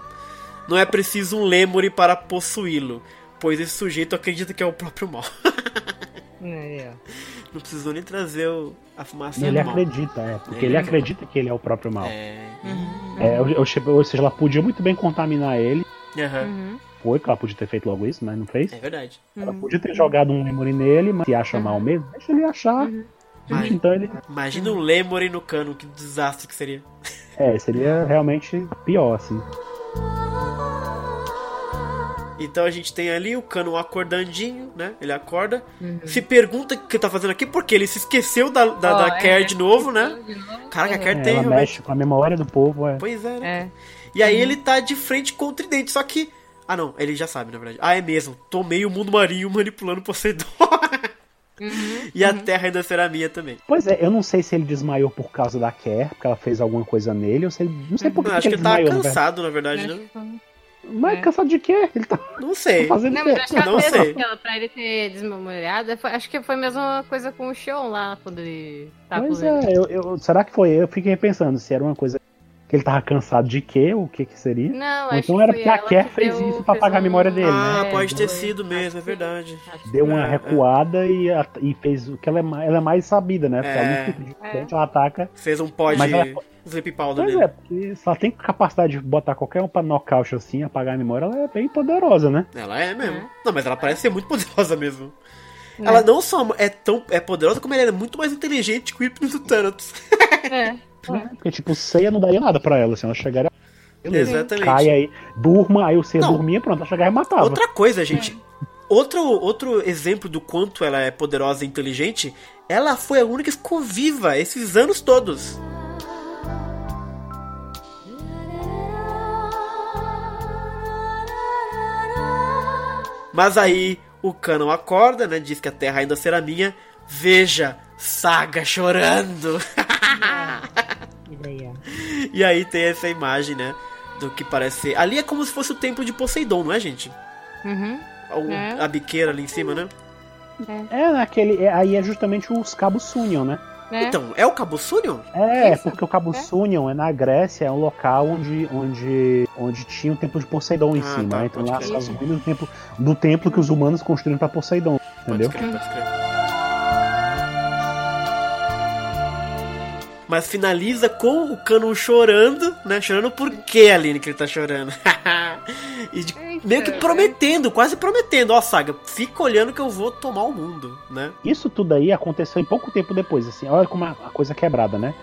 Não é preciso um Lemuri para possuí-lo, pois esse sujeito acredita que é o próprio mal. Aí, ó. não precisou nem trazer o- a fumaça Ele do mal. acredita, é. Porque Ele ele acredita que ele é o próprio mal. É. É, eu- eu- ou seja, ela podia muito bem contaminar ele. Uhum. Foi, que ela podia ter feito logo isso, mas não fez. É verdade. Ela podia ter jogado um memory nele, mas se acha mal mesmo, deixa ele achar. Mas- Então ele. Imagina um Lemuri no cano, que desastre que seria. É, seria realmente pior, assim. Então a gente tem ali o Cano acordandinho, né? Ele acorda, se pergunta o que ele tá fazendo aqui, porque ele se esqueceu da, da, Ó, da é, Kerr de novo, né? De novo. Caraca, a É. Kerr É, tem ela realmente. mexe com a memória do povo, é. Pois é, né? É. E aí ele tá de frente com o tridente, só que. Ah não, ele já sabe, na verdade. Ah, é mesmo. Tomei o mundo marinho manipulando Poseidon. e a terra ainda será minha também. Pois é, eu não sei se ele desmaiou por causa da Kerr, porque ela fez alguma coisa nele, ou se ele. Não sei por que, Não, acho que ele ele tava desmaiou, cansado, na verdade, né? Mas É. cansado de quê? Ele tá Não sei. fazendo Não, o quê? mas acho que Não sei. aquela pra ele ter desmemoriado. foi- Acho que foi a mesma coisa com o Sean lá, quando ele tava Pois com ele. é, eu, eu- será que foi? Eu fiquei pensando se era uma coisa que ele tava cansado de quê, o que que seria. Não, Ou acho então que era foi porque a ela Kerr fez deu- isso pra fez apagar a memória dele, Ah, né? pode ter foi. sido mesmo, é verdade. Deu uma É, é. recuada e, a- e fez o que ela é, mais, ela é mais sabida, né? Porque ela É. não frente, ela ataca. Fez um pó de Mas ela- sleep powder Pois nele. é, porque se ela tem capacidade de botar qualquer um pra nocaute assim, apagar a memória, ela é bem poderosa, né? Ela é mesmo. É. Não, mas ela parece ser muito poderosa mesmo. É. Ela não só é tão é poderosa, como ela é muito mais inteligente que o Hypnos do Thanatos. É. Porque, tipo, ceia não daria nada pra ela, assim, ela chegaria. Beleza. Exatamente. Cai aí, durma, aí o ceia Não. dormia, pronto, ela chegava e matava. Outra coisa, gente. Outro, outro exemplo do quanto ela é poderosa e inteligente, ela foi a única que ficou viva esses anos todos. Mas aí o Canon acorda, né? Diz que a terra ainda será minha. Veja, Saga chorando. E aí tem essa imagem, né? Do que parece ser. Ali é como se fosse o templo de Poseidon, não é, gente? Uhum. O- É. A biqueira ali em cima, né? É, naquele. é, aí é justamente os Cabos Sunion, né? É. Então, é o Cabo Sunion? É, Isso. porque o Cabo É. Sunion é na Grécia, é um local onde, onde, onde tinha o templo de Poseidon em Ah, cima, tá, né? Então lá as ruínas do templo, do templo que os humanos construíram pra Poseidon, entendeu? Pode crer, pode crer. Mas finaliza com o Cano chorando, né? Chorando por quê, Aline, que ele tá chorando? e de- Eita, meio que é. prometendo, quase prometendo, ó, Saga, fica olhando que eu vou tomar o mundo, né? Isso tudo aí aconteceu em pouco tempo depois, assim, olha como a, a coisa é quebrada, né?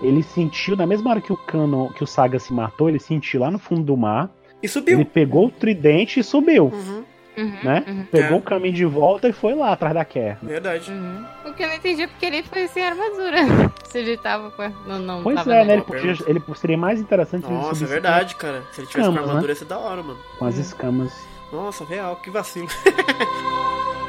Ele sentiu, na mesma hora que o Cano, que o Saga se matou, ele sentiu lá no fundo do mar, E subiu. ele pegou o tridente e subiu, Uhum, Uhum, né? uhum, Pegou É. o caminho de volta e foi lá atrás da Kerr. verdade. uhum. O que eu não entendi é porque ele foi sem armadura. Se ele tava com. a- Não, não Pois tava é, né? Ele, podia, ele seria mais interessante se ele Nossa, é verdade, cara. Se ele tivesse com Escamas, armadura, ia ser da hora, mano. com as escamas. Nossa, real, que vacilo.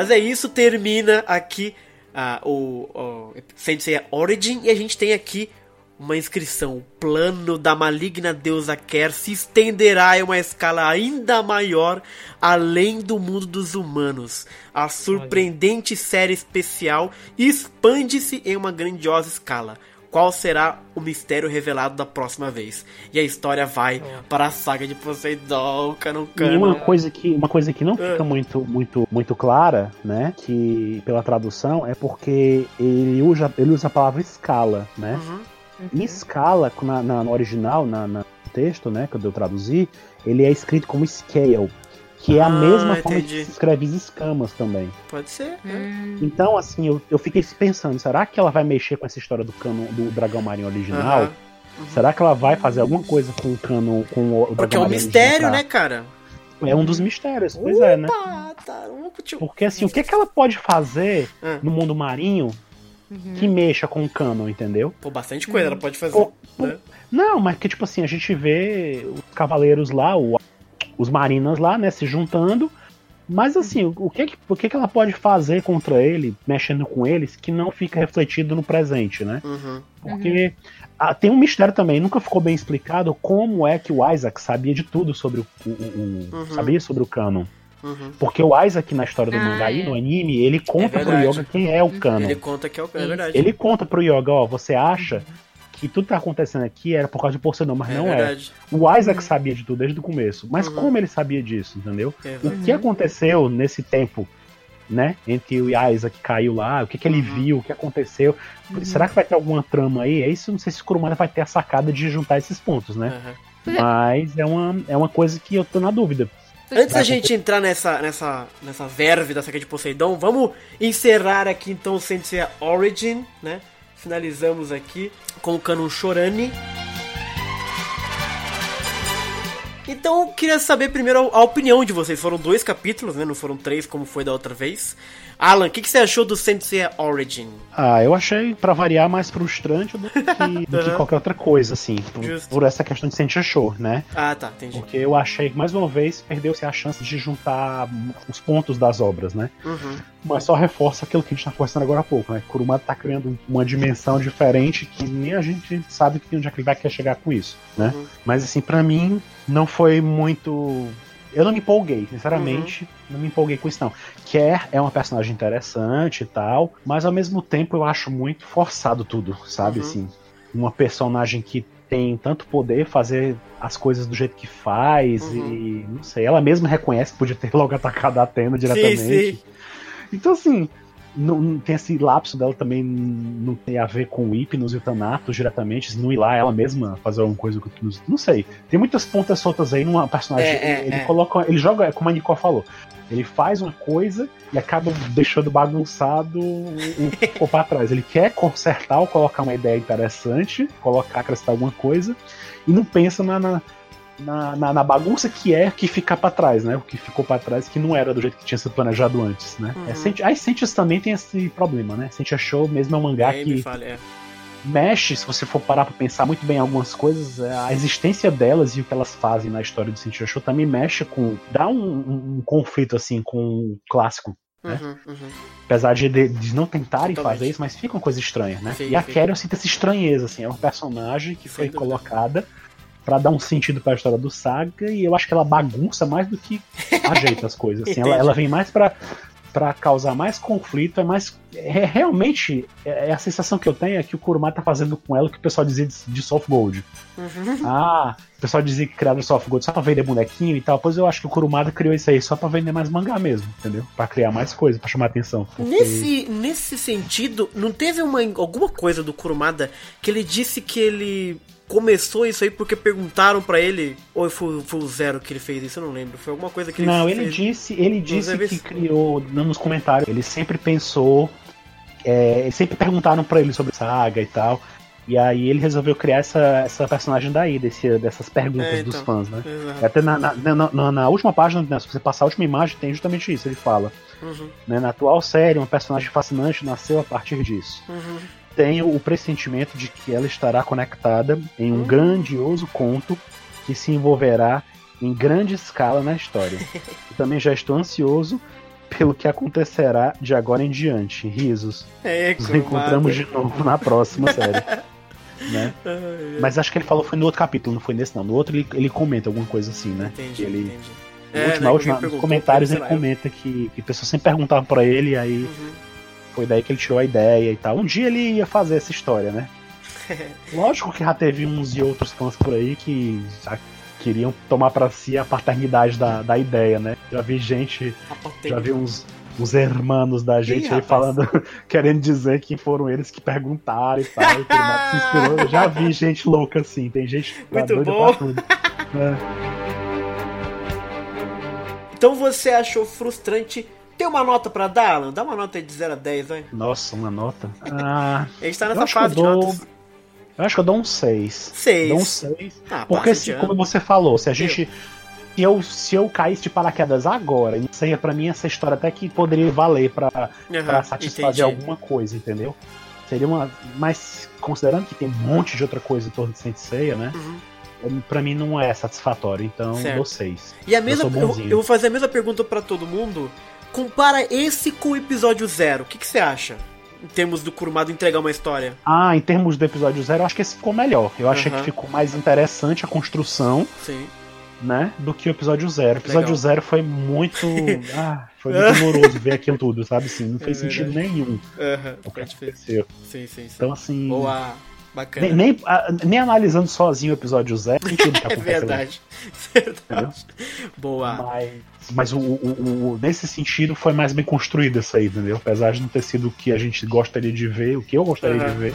Mas é isso, termina aqui ah, o, o Sensei Origin e a gente tem aqui uma inscrição. O plano da maligna deusa Ker se estenderá em uma escala ainda maior além do mundo dos humanos. A surpreendente série especial expande-se em uma grandiosa escala. Qual será o mistério revelado da próxima vez? E a história vai para a saga de Poseidon, Canon E uma coisa que, uma coisa que não fica muito, muito, muito clara, né? Que pela tradução é porque ele usa, ele usa a palavra escala, né? Uhum. Escala, na, na- no original, na, na- no texto, né, que eu traduzi, ele é escrito como scale, que é a Ah, mesma forma entendi. que se escreve escamas também. Pode ser. né? Hum. Então, assim, eu, eu fiquei pensando, será que ela vai mexer com essa história do cano do dragão marinho original? Aham. Será que ela vai fazer alguma coisa com o cano com o, o Porque é dragão um marinho mistério, original né, cara? É um dos mistérios, pois é, né? Opa, tá, continuar. Porque assim, o que, que ela pode fazer Ah. no mundo marinho Uhum. que mexa com o cano, entendeu? Pô, bastante coisa ela pode fazer. Pô, né? Não, mas que tipo assim, a gente vê os cavaleiros lá, o- os marinas lá, né, se juntando. Mas assim, o- o que, que- o que, que ela pode fazer contra ele, mexendo com eles, que não fica refletido no presente, né? Uhum. Porque ah, tem um mistério também, nunca ficou bem explicado como é que o Isaac sabia de tudo sobre o, o- o- o- Uhum. sabia sobre o canon. Uhum. Porque o Isaac na história do Ah, mangá e é. no anime, ele conta pro verdade. Yoga quem é o canon. Ele conta que é, o... é Isso. verdade. Ele conta pro Yoga, ó, você acha que tudo que tá acontecendo aqui era por causa de Poseidon, mas é não é. verdade. O Isaac sabia de tudo desde o começo. Mas Uhum. como ele sabia disso, entendeu? É O que aconteceu nesse tempo, né? Entre o Isaac caiu lá, o que, que ele Uhum. viu, o que aconteceu. Será que vai ter alguma trama aí? É isso, não sei se o Kurumada vai ter a sacada de juntar esses pontos, né? Aham. Mas é uma, é uma coisa que eu tô na dúvida. Antes da gente entrar nessa, nessa, nessa verve da saga de Poseidon, vamos encerrar aqui então o Sensei Origin, né? Finalizamos aqui com o Canon Shorani. Então eu queria saber primeiro a opinião de vocês. Foram dois capítulos, né? Não foram três como foi da outra vez. Alan, o que, que você achou do Sensei Origin? Ah, eu achei, pra variar, mais frustrante do que, do que qualquer outra coisa, assim. Por, por essa questão de sentir show, né? Ah, tá, entendi. Porque eu achei que, mais uma vez, perdeu-se a chance de juntar os pontos das obras, né? Uhum. Mas só reforça aquilo que a gente tá conversando agora há pouco, né? Kurumada tá criando uma dimensão diferente que nem a gente sabe que onde é que ele vai querer chegar com isso, né? Uhum. Mas assim, pra mim, não foi muito. Eu não me empolguei, sinceramente, não me empolguei com isso, não. Kerr é uma personagem interessante e tal, mas ao mesmo tempo eu acho muito forçado tudo, sabe? Uhum. Assim, uma personagem que tem tanto poder fazer as coisas do jeito que faz Uhum. e não sei, ela mesma reconhece que podia ter logo atacado a Atena diretamente. Sim, sim. Então, assim, não, tem esse lapso dela também não tem a ver com o Hipnos e o Thanatos diretamente, não ir lá ela mesma fazer alguma coisa com o Hipnos. Não sei. Tem muitas pontas soltas aí numa personagem. É, é, ele é. coloca. Ele joga, como a Nicole falou. Ele faz uma coisa e acaba deixando bagunçado o o que ficou pra trás. Ele quer consertar ou colocar uma ideia interessante, colocar, acrescentar alguma coisa, e não pensa na, na, na, na- na bagunça que é que fica pra trás, né? O que ficou pra trás que não era do jeito que tinha sido planejado antes, né? Uhum. É, Senti- Aí Sentias também tem esse problema, né? Sentia Show mesmo é um mangá Aí me que fala, é. mexe, se você for parar pra pensar muito bem em algumas coisas, é, a existência delas e o que elas fazem na história do Sentia Show também mexe com. dá um, um- um conflito assim com o clássico. né? Uhum, uhum. Apesar de, de, de não tentarem Totalmente. fazer isso, mas fica uma coisa estranha, né? Sim, e a eu sinto essa estranheza, assim, é uma personagem que Sem foi dúvida. colocada pra dar um sentido pra história do Saga e eu acho que ela bagunça mais do que ajeita as coisas. Assim, ela, ela vem mais pra, pra causar mais conflito, é mais. É, realmente, é, a sensação que eu tenho é que o Kurumada tá fazendo com ela o que o pessoal dizia de, de Soft Gold. Uhum. Ah, o pessoal dizia que criaram o Soft Gold só pra vender bonequinho e tal. Pois eu acho que o Kurumada criou isso aí só pra vender mais mangá mesmo, entendeu? Pra criar mais coisa, pra chamar atenção. Porque- Nesse, nesse sentido, não teve uma, alguma coisa do Kurumada que ele disse que ele começou isso aí porque perguntaram pra ele, ou foi, foi o Zero que ele fez isso, eu não lembro. Foi alguma coisa que ele Não, fez. ele disse, ele disse que criou nos comentários. Ele sempre pensou, é, sempre perguntaram pra ele sobre saga e tal. E aí ele resolveu criar essa, essa personagem daí, desse, dessas perguntas É, dos então. fãs, né? Até na, na, na- na- na última página, né, se você passar a última imagem, tem justamente isso. Ele fala: Uhum, né, na atual série, uma personagem fascinante nasceu a partir disso. uhum. Tenho o pressentimento de que ela estará conectada em um Hum. grandioso conto que se envolverá em grande escala na história. E também já estou ansioso pelo que acontecerá de agora em diante. Risos. É, Nos encontramos de novo na próxima série. né? Mas acho que ele falou foi no outro capítulo, não foi nesse não. No outro ele, ele comenta alguma coisa assim, né? Entendi, ele, entendi. É, última, né, nos comentários ele comenta que, que pessoas sempre perguntavam pra ele, e aí uhum. Foi daí que ele tirou a ideia e tal. Um dia ele ia fazer essa história, né? Lógico que já teve uns e outros fãs por aí que já queriam tomar para si a paternidade da, da ideia, né? Já vi gente, já vi uns, os hermanos da gente Ih, aí falando, querendo dizer que foram eles que perguntaram e tal, e que inspirou. Já vi gente louca assim, tem gente Muito bom. É. Então você achou frustrante tem uma nota pra dar, Alan? Dá uma nota de 0 a 10, vai. Nossa, uma nota. Ah, a gente tá nessa fase de notas. Eu acho que eu dou um 6. 6. Dou um 6. Ah, porque, se, como você falou, se a gente. Se eu, se eu caísse de paraquedas agora, isso aí pra mim essa história até que poderia valer pra, uhum, satisfazer entendi. alguma coisa, entendeu? Seria uma. Mas considerando que tem um monte de outra coisa em torno de Senseiya, né? Uhum. Pra mim não é satisfatório, então certo. dou 6. E a mesma. Eu, eu, vou fazer a mesma pergunta para todo mundo. Compara esse com o episódio 0. O que, que você acha? em termos do Kurumada entregar uma história? Ah, em termos do episódio zero, eu acho que esse ficou melhor. Eu achei que ficou mais interessante a construção. Sim. Né, do que o episódio zero. O episódio Legal. zero foi muito. ah, foi muito doloroso ver aquilo tudo, sabe? Assim, não fez é sentido nenhum. Uhum, o que aconteceu. Sim, sim, sim. Então, assim. Boa. Bacana. Nem, nem, nem, analisando sozinho o episódio zero, é verdade. Verdade. Boa. Mas, mas o, o, o, nesse sentido foi mais bem construído isso aí, entendeu? Apesar de não ter sido o que a gente gostaria de ver, o que eu gostaria uhum. de ver.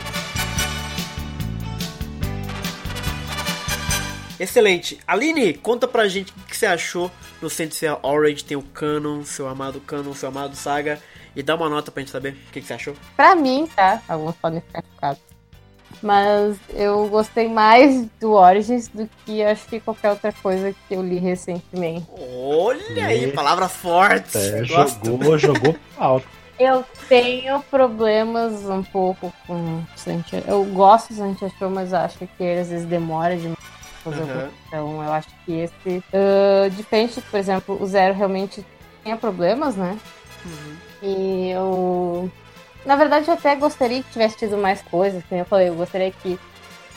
Excelente. Aline, conta pra gente o que você achou no Sensei Orange. Tem o Canon, seu amado Canon, seu amado Saga. E dá uma nota pra gente saber o que, que você achou. Pra mim, tá? Alguns podem ficar chocados. Mas eu gostei mais do Origins do que acho que qualquer outra coisa que eu li recentemente. Olha aí, palavras fortes. É, jogou, jogou alto. Eu tenho problemas um pouco com Santia. Eu gosto do Santia Show, mas acho que ele às vezes demora demais fazer uhum. Então eu acho que esse. Uh, diferente, por exemplo, o Zero realmente tinha problemas, né? Uhum. E eu na verdade, eu até gostaria que tivesse tido mais coisas, como eu falei, eu gostaria que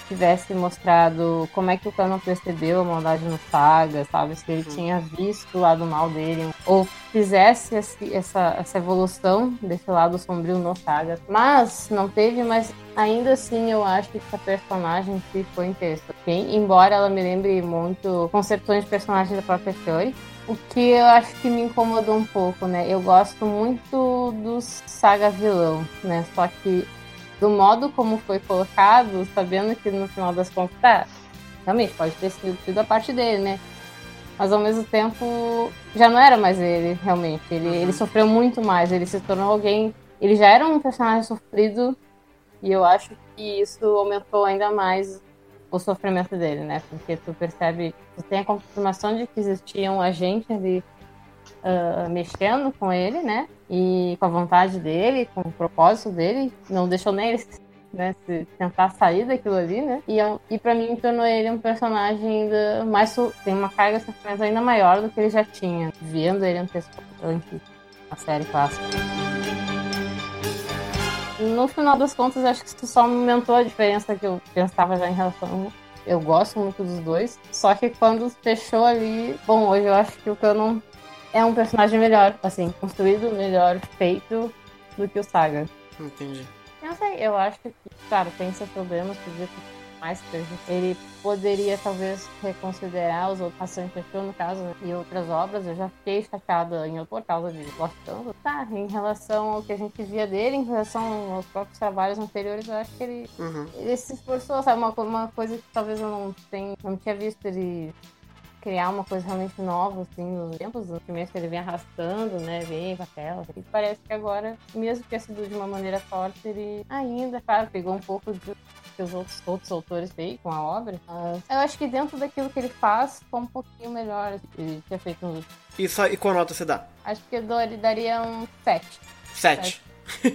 tivesse mostrado como é que o Canon percebeu a maldade no Saga, sabe? Se ele uhum. tinha visto o lado mal dele, ou fizesse esse, essa, essa evolução desse lado sombrio no Saga. Mas não teve, mas ainda assim eu acho que essa personagem se foi interessante. Embora ela me lembre muito concepções de personagens da própria Fiore, o que eu acho que me incomodou um pouco, né? Eu gosto muito do Saga vilão, né? Só que do modo como foi colocado, sabendo que no final das contas, tá, realmente pode ter sido, sido a parte dele, né? Mas ao mesmo tempo, já não era mais ele, realmente. Ele, ele sofreu muito mais, ele se tornou alguém. Ele já era um personagem sofrido, e eu acho que isso aumentou ainda mais o sofrimento dele, né? Porque tu percebe, tu tem a confirmação de que existia um agente ali uh, mexendo com ele, né? E com a vontade dele, com o propósito dele, não deixou nem ele né, se tentar sair daquilo ali, né? E, e para mim tornou ele um personagem ainda mais tem uma carga de sofrimento ainda maior do que ele já tinha, vendo ele antecipante a série clássica no final das contas, acho que isso só aumentou a diferença que eu pensava já em relação. Eu gosto muito dos dois. Só que quando fechou ali. Bom, hoje eu acho que o Canon é um personagem melhor, assim, construído, melhor feito do que o Saga. Entendi. Eu sei, eu acho que, claro, tem seus problemas, podia ter mais Ele poderia talvez reconsiderar os outros ações fechou no caso e outras obras. Eu já fiquei chateada em por causa de gostando. Tá, em relação ao que a gente via dele, em relação aos próprios trabalhos anteriores, eu acho que ele, uhum. ele se esforçou, sabe? Uma, uma coisa que talvez eu não, tenha, não tinha visto ele criar uma coisa realmente nova, assim, nos tempos, no primeiro que ele vem arrastando, né, vem pra tela. E parece que agora, mesmo que tenha sido de uma maneira forte, ele ainda, claro, pegou um pouco de que os outros, outros autores têm com a obra. Mas eu acho que dentro daquilo que ele faz, ficou um pouquinho melhor que tinha feito nos últimos. E, só, e qual nota você dá? Acho que ele daria um 7. 7.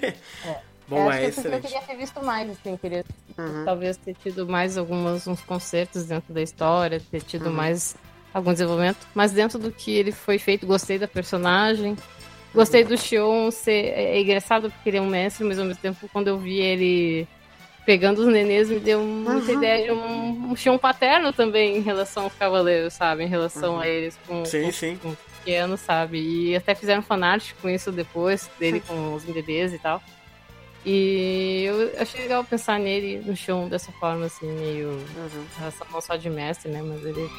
é. Bom, é, é excelente. Eu queria ter visto mais, assim, queria uhum. talvez ter tido mais alguns uns concertos dentro da história, ter tido uhum. mais algum desenvolvimento, mas dentro do que ele foi feito, gostei da personagem. Gostei do Xion ser é, é engraçado porque ele é um mestre, mas ao mesmo tempo quando eu vi ele pegando os nenês me deu muita uhum. ideia de um, um chão paterno também em relação aos cavaleiros, sabe? Em relação uhum. a eles com, sim, com, sim. com pequeno, sabe? E até fizeram fanart com isso depois, dele com os bebês e tal. E eu achei legal pensar nele no chão dessa forma, assim, meio. Uhum. Não só de mestre, né? Mas ele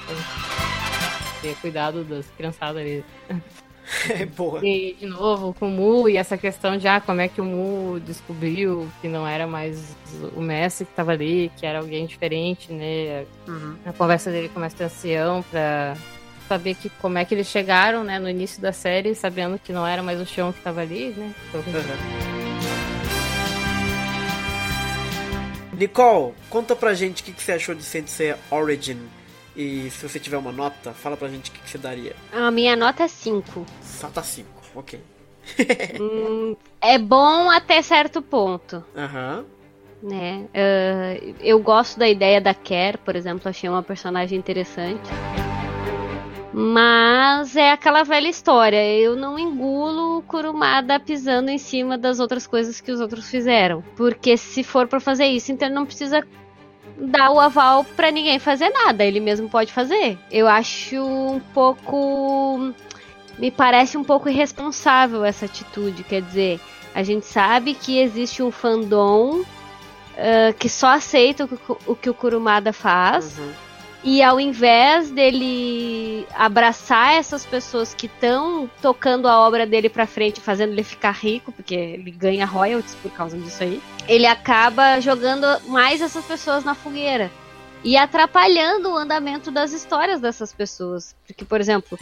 ter cuidado das criançadas ali. É boa. E, de novo, com o Mu e essa questão de ah, como é que o Mu descobriu que não era mais o mestre que estava ali, que era alguém diferente, né? Uhum. A conversa dele com o mestre ancião pra saber que, como é que eles chegaram, né, no início da série, sabendo que não era mais o chão que estava ali, né? Então, uhum. Nicole, conta pra gente o que, que você achou de Sensei Origin. E se você tiver uma nota, fala pra gente o que, que você daria. A minha nota é 5. Só tá 5, ok. hum, é bom até certo ponto. Aham. Uhum. Né? Uh, eu gosto da ideia da Care, por exemplo, achei uma personagem interessante. Mas é aquela velha história. Eu não engulo o Kurumada pisando em cima das outras coisas que os outros fizeram. Porque se for para fazer isso, então ele não precisa dar o aval para ninguém fazer nada. Ele mesmo pode fazer. Eu acho um pouco. Me parece um pouco irresponsável essa atitude. Quer dizer, a gente sabe que existe um fandom uh, que só aceita o, o, que o Kurumada faz. Uhum e ao invés dele abraçar essas pessoas que estão tocando a obra dele pra frente, fazendo ele ficar rico, porque ele ganha royalties por causa disso aí, ele acaba jogando mais essas pessoas na fogueira. E atrapalhando o andamento das histórias dessas pessoas. Porque, por exemplo,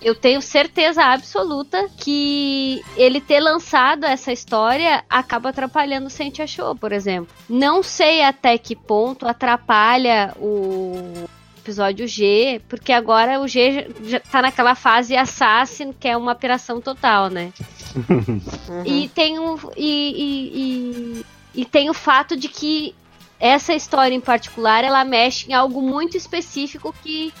eu tenho certeza absoluta que ele ter lançado essa história acaba atrapalhando o Sentia Show, por exemplo. Não sei até que ponto atrapalha o episódio G, porque agora o G já tá naquela fase assassin, que é uma operação total, né? uhum. E tem um. E, e, e, e tem o fato de que essa história em particular ela mexe em algo muito específico que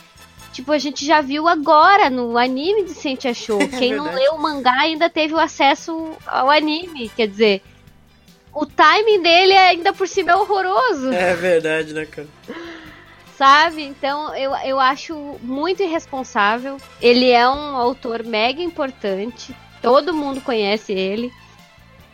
tipo, a gente já viu agora no anime de Sentia Show. Quem é não leu o mangá ainda teve o acesso ao anime. Quer dizer, o timing dele ainda por cima é horroroso. É verdade, né, cara? Sabe? Então eu, eu acho muito irresponsável. Ele é um autor mega importante. Todo mundo conhece ele.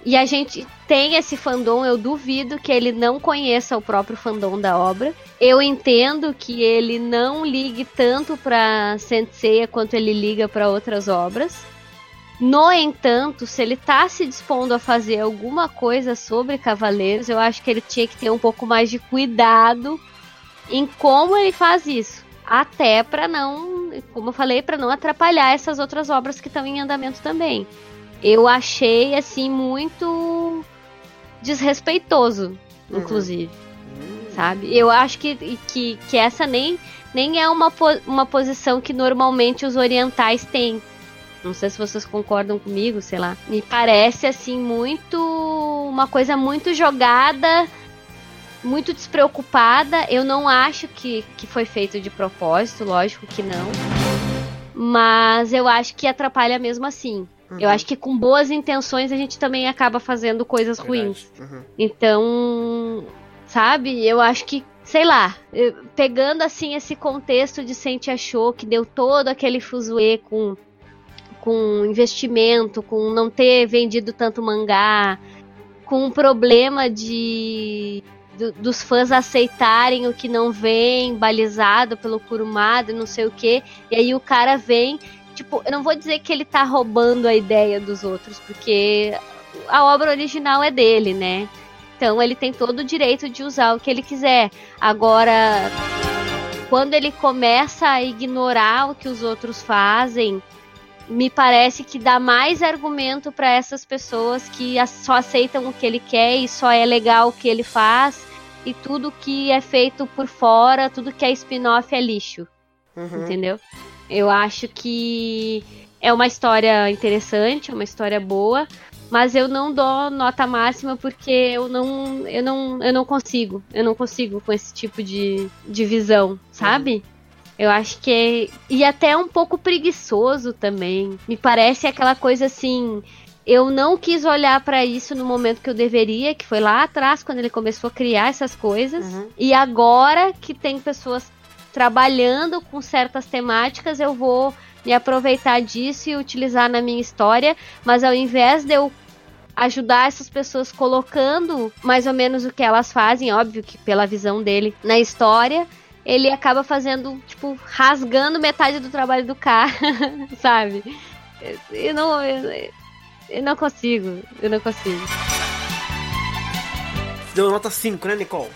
E a gente tem esse fandom, eu duvido que ele não conheça o próprio fandom da obra. Eu entendo que ele não ligue tanto para Senseiya quanto ele liga para outras obras. No entanto, se ele tá se dispondo a fazer alguma coisa sobre Cavaleiros, eu acho que ele tinha que ter um pouco mais de cuidado em como ele faz isso. Até para não, como eu falei, para não atrapalhar essas outras obras que estão em andamento também. Eu achei assim muito desrespeitoso, uhum. inclusive. Uhum. Sabe? Eu acho que, que, que essa nem, nem é uma, uma posição que normalmente os orientais têm. Não sei se vocês concordam comigo, sei lá. Me parece assim muito uma coisa muito jogada muito despreocupada. Eu não acho que, que foi feito de propósito, lógico que não. Mas eu acho que atrapalha mesmo assim. Uhum. Eu acho que com boas intenções a gente também acaba fazendo coisas Verdade. ruins. Uhum. Então, sabe? Eu acho que, sei lá, pegando assim esse contexto de Sente Achou, que deu todo aquele fuzuê com, com investimento, com não ter vendido tanto mangá, com um problema de do, dos fãs aceitarem o que não vem, balizado pelo Kurumada, não sei o que. E aí o cara vem, tipo, eu não vou dizer que ele tá roubando a ideia dos outros, porque a obra original é dele, né? Então ele tem todo o direito de usar o que ele quiser. Agora, quando ele começa a ignorar o que os outros fazem, me parece que dá mais argumento para essas pessoas que só aceitam o que ele quer e só é legal o que ele faz e tudo que é feito por fora, tudo que é spin-off é lixo. Uhum. Entendeu? Eu acho que é uma história interessante, é uma história boa, mas eu não dou nota máxima porque eu não, eu não, eu não consigo. Eu não consigo com esse tipo de, de visão, sabe? Uhum. Eu acho que é. E até um pouco preguiçoso também. Me parece aquela coisa assim eu não quis olhar para isso no momento que eu deveria, que foi lá atrás, quando ele começou a criar essas coisas. Uhum. E agora que tem pessoas trabalhando com certas temáticas, eu vou me aproveitar disso e utilizar na minha história. Mas ao invés de eu ajudar essas pessoas colocando mais ou menos o que elas fazem, óbvio que pela visão dele na história, ele acaba fazendo, tipo, rasgando metade do trabalho do cara, sabe? Eu não, eu, não consigo, eu não consigo. Deu nota 5, né, Nicole?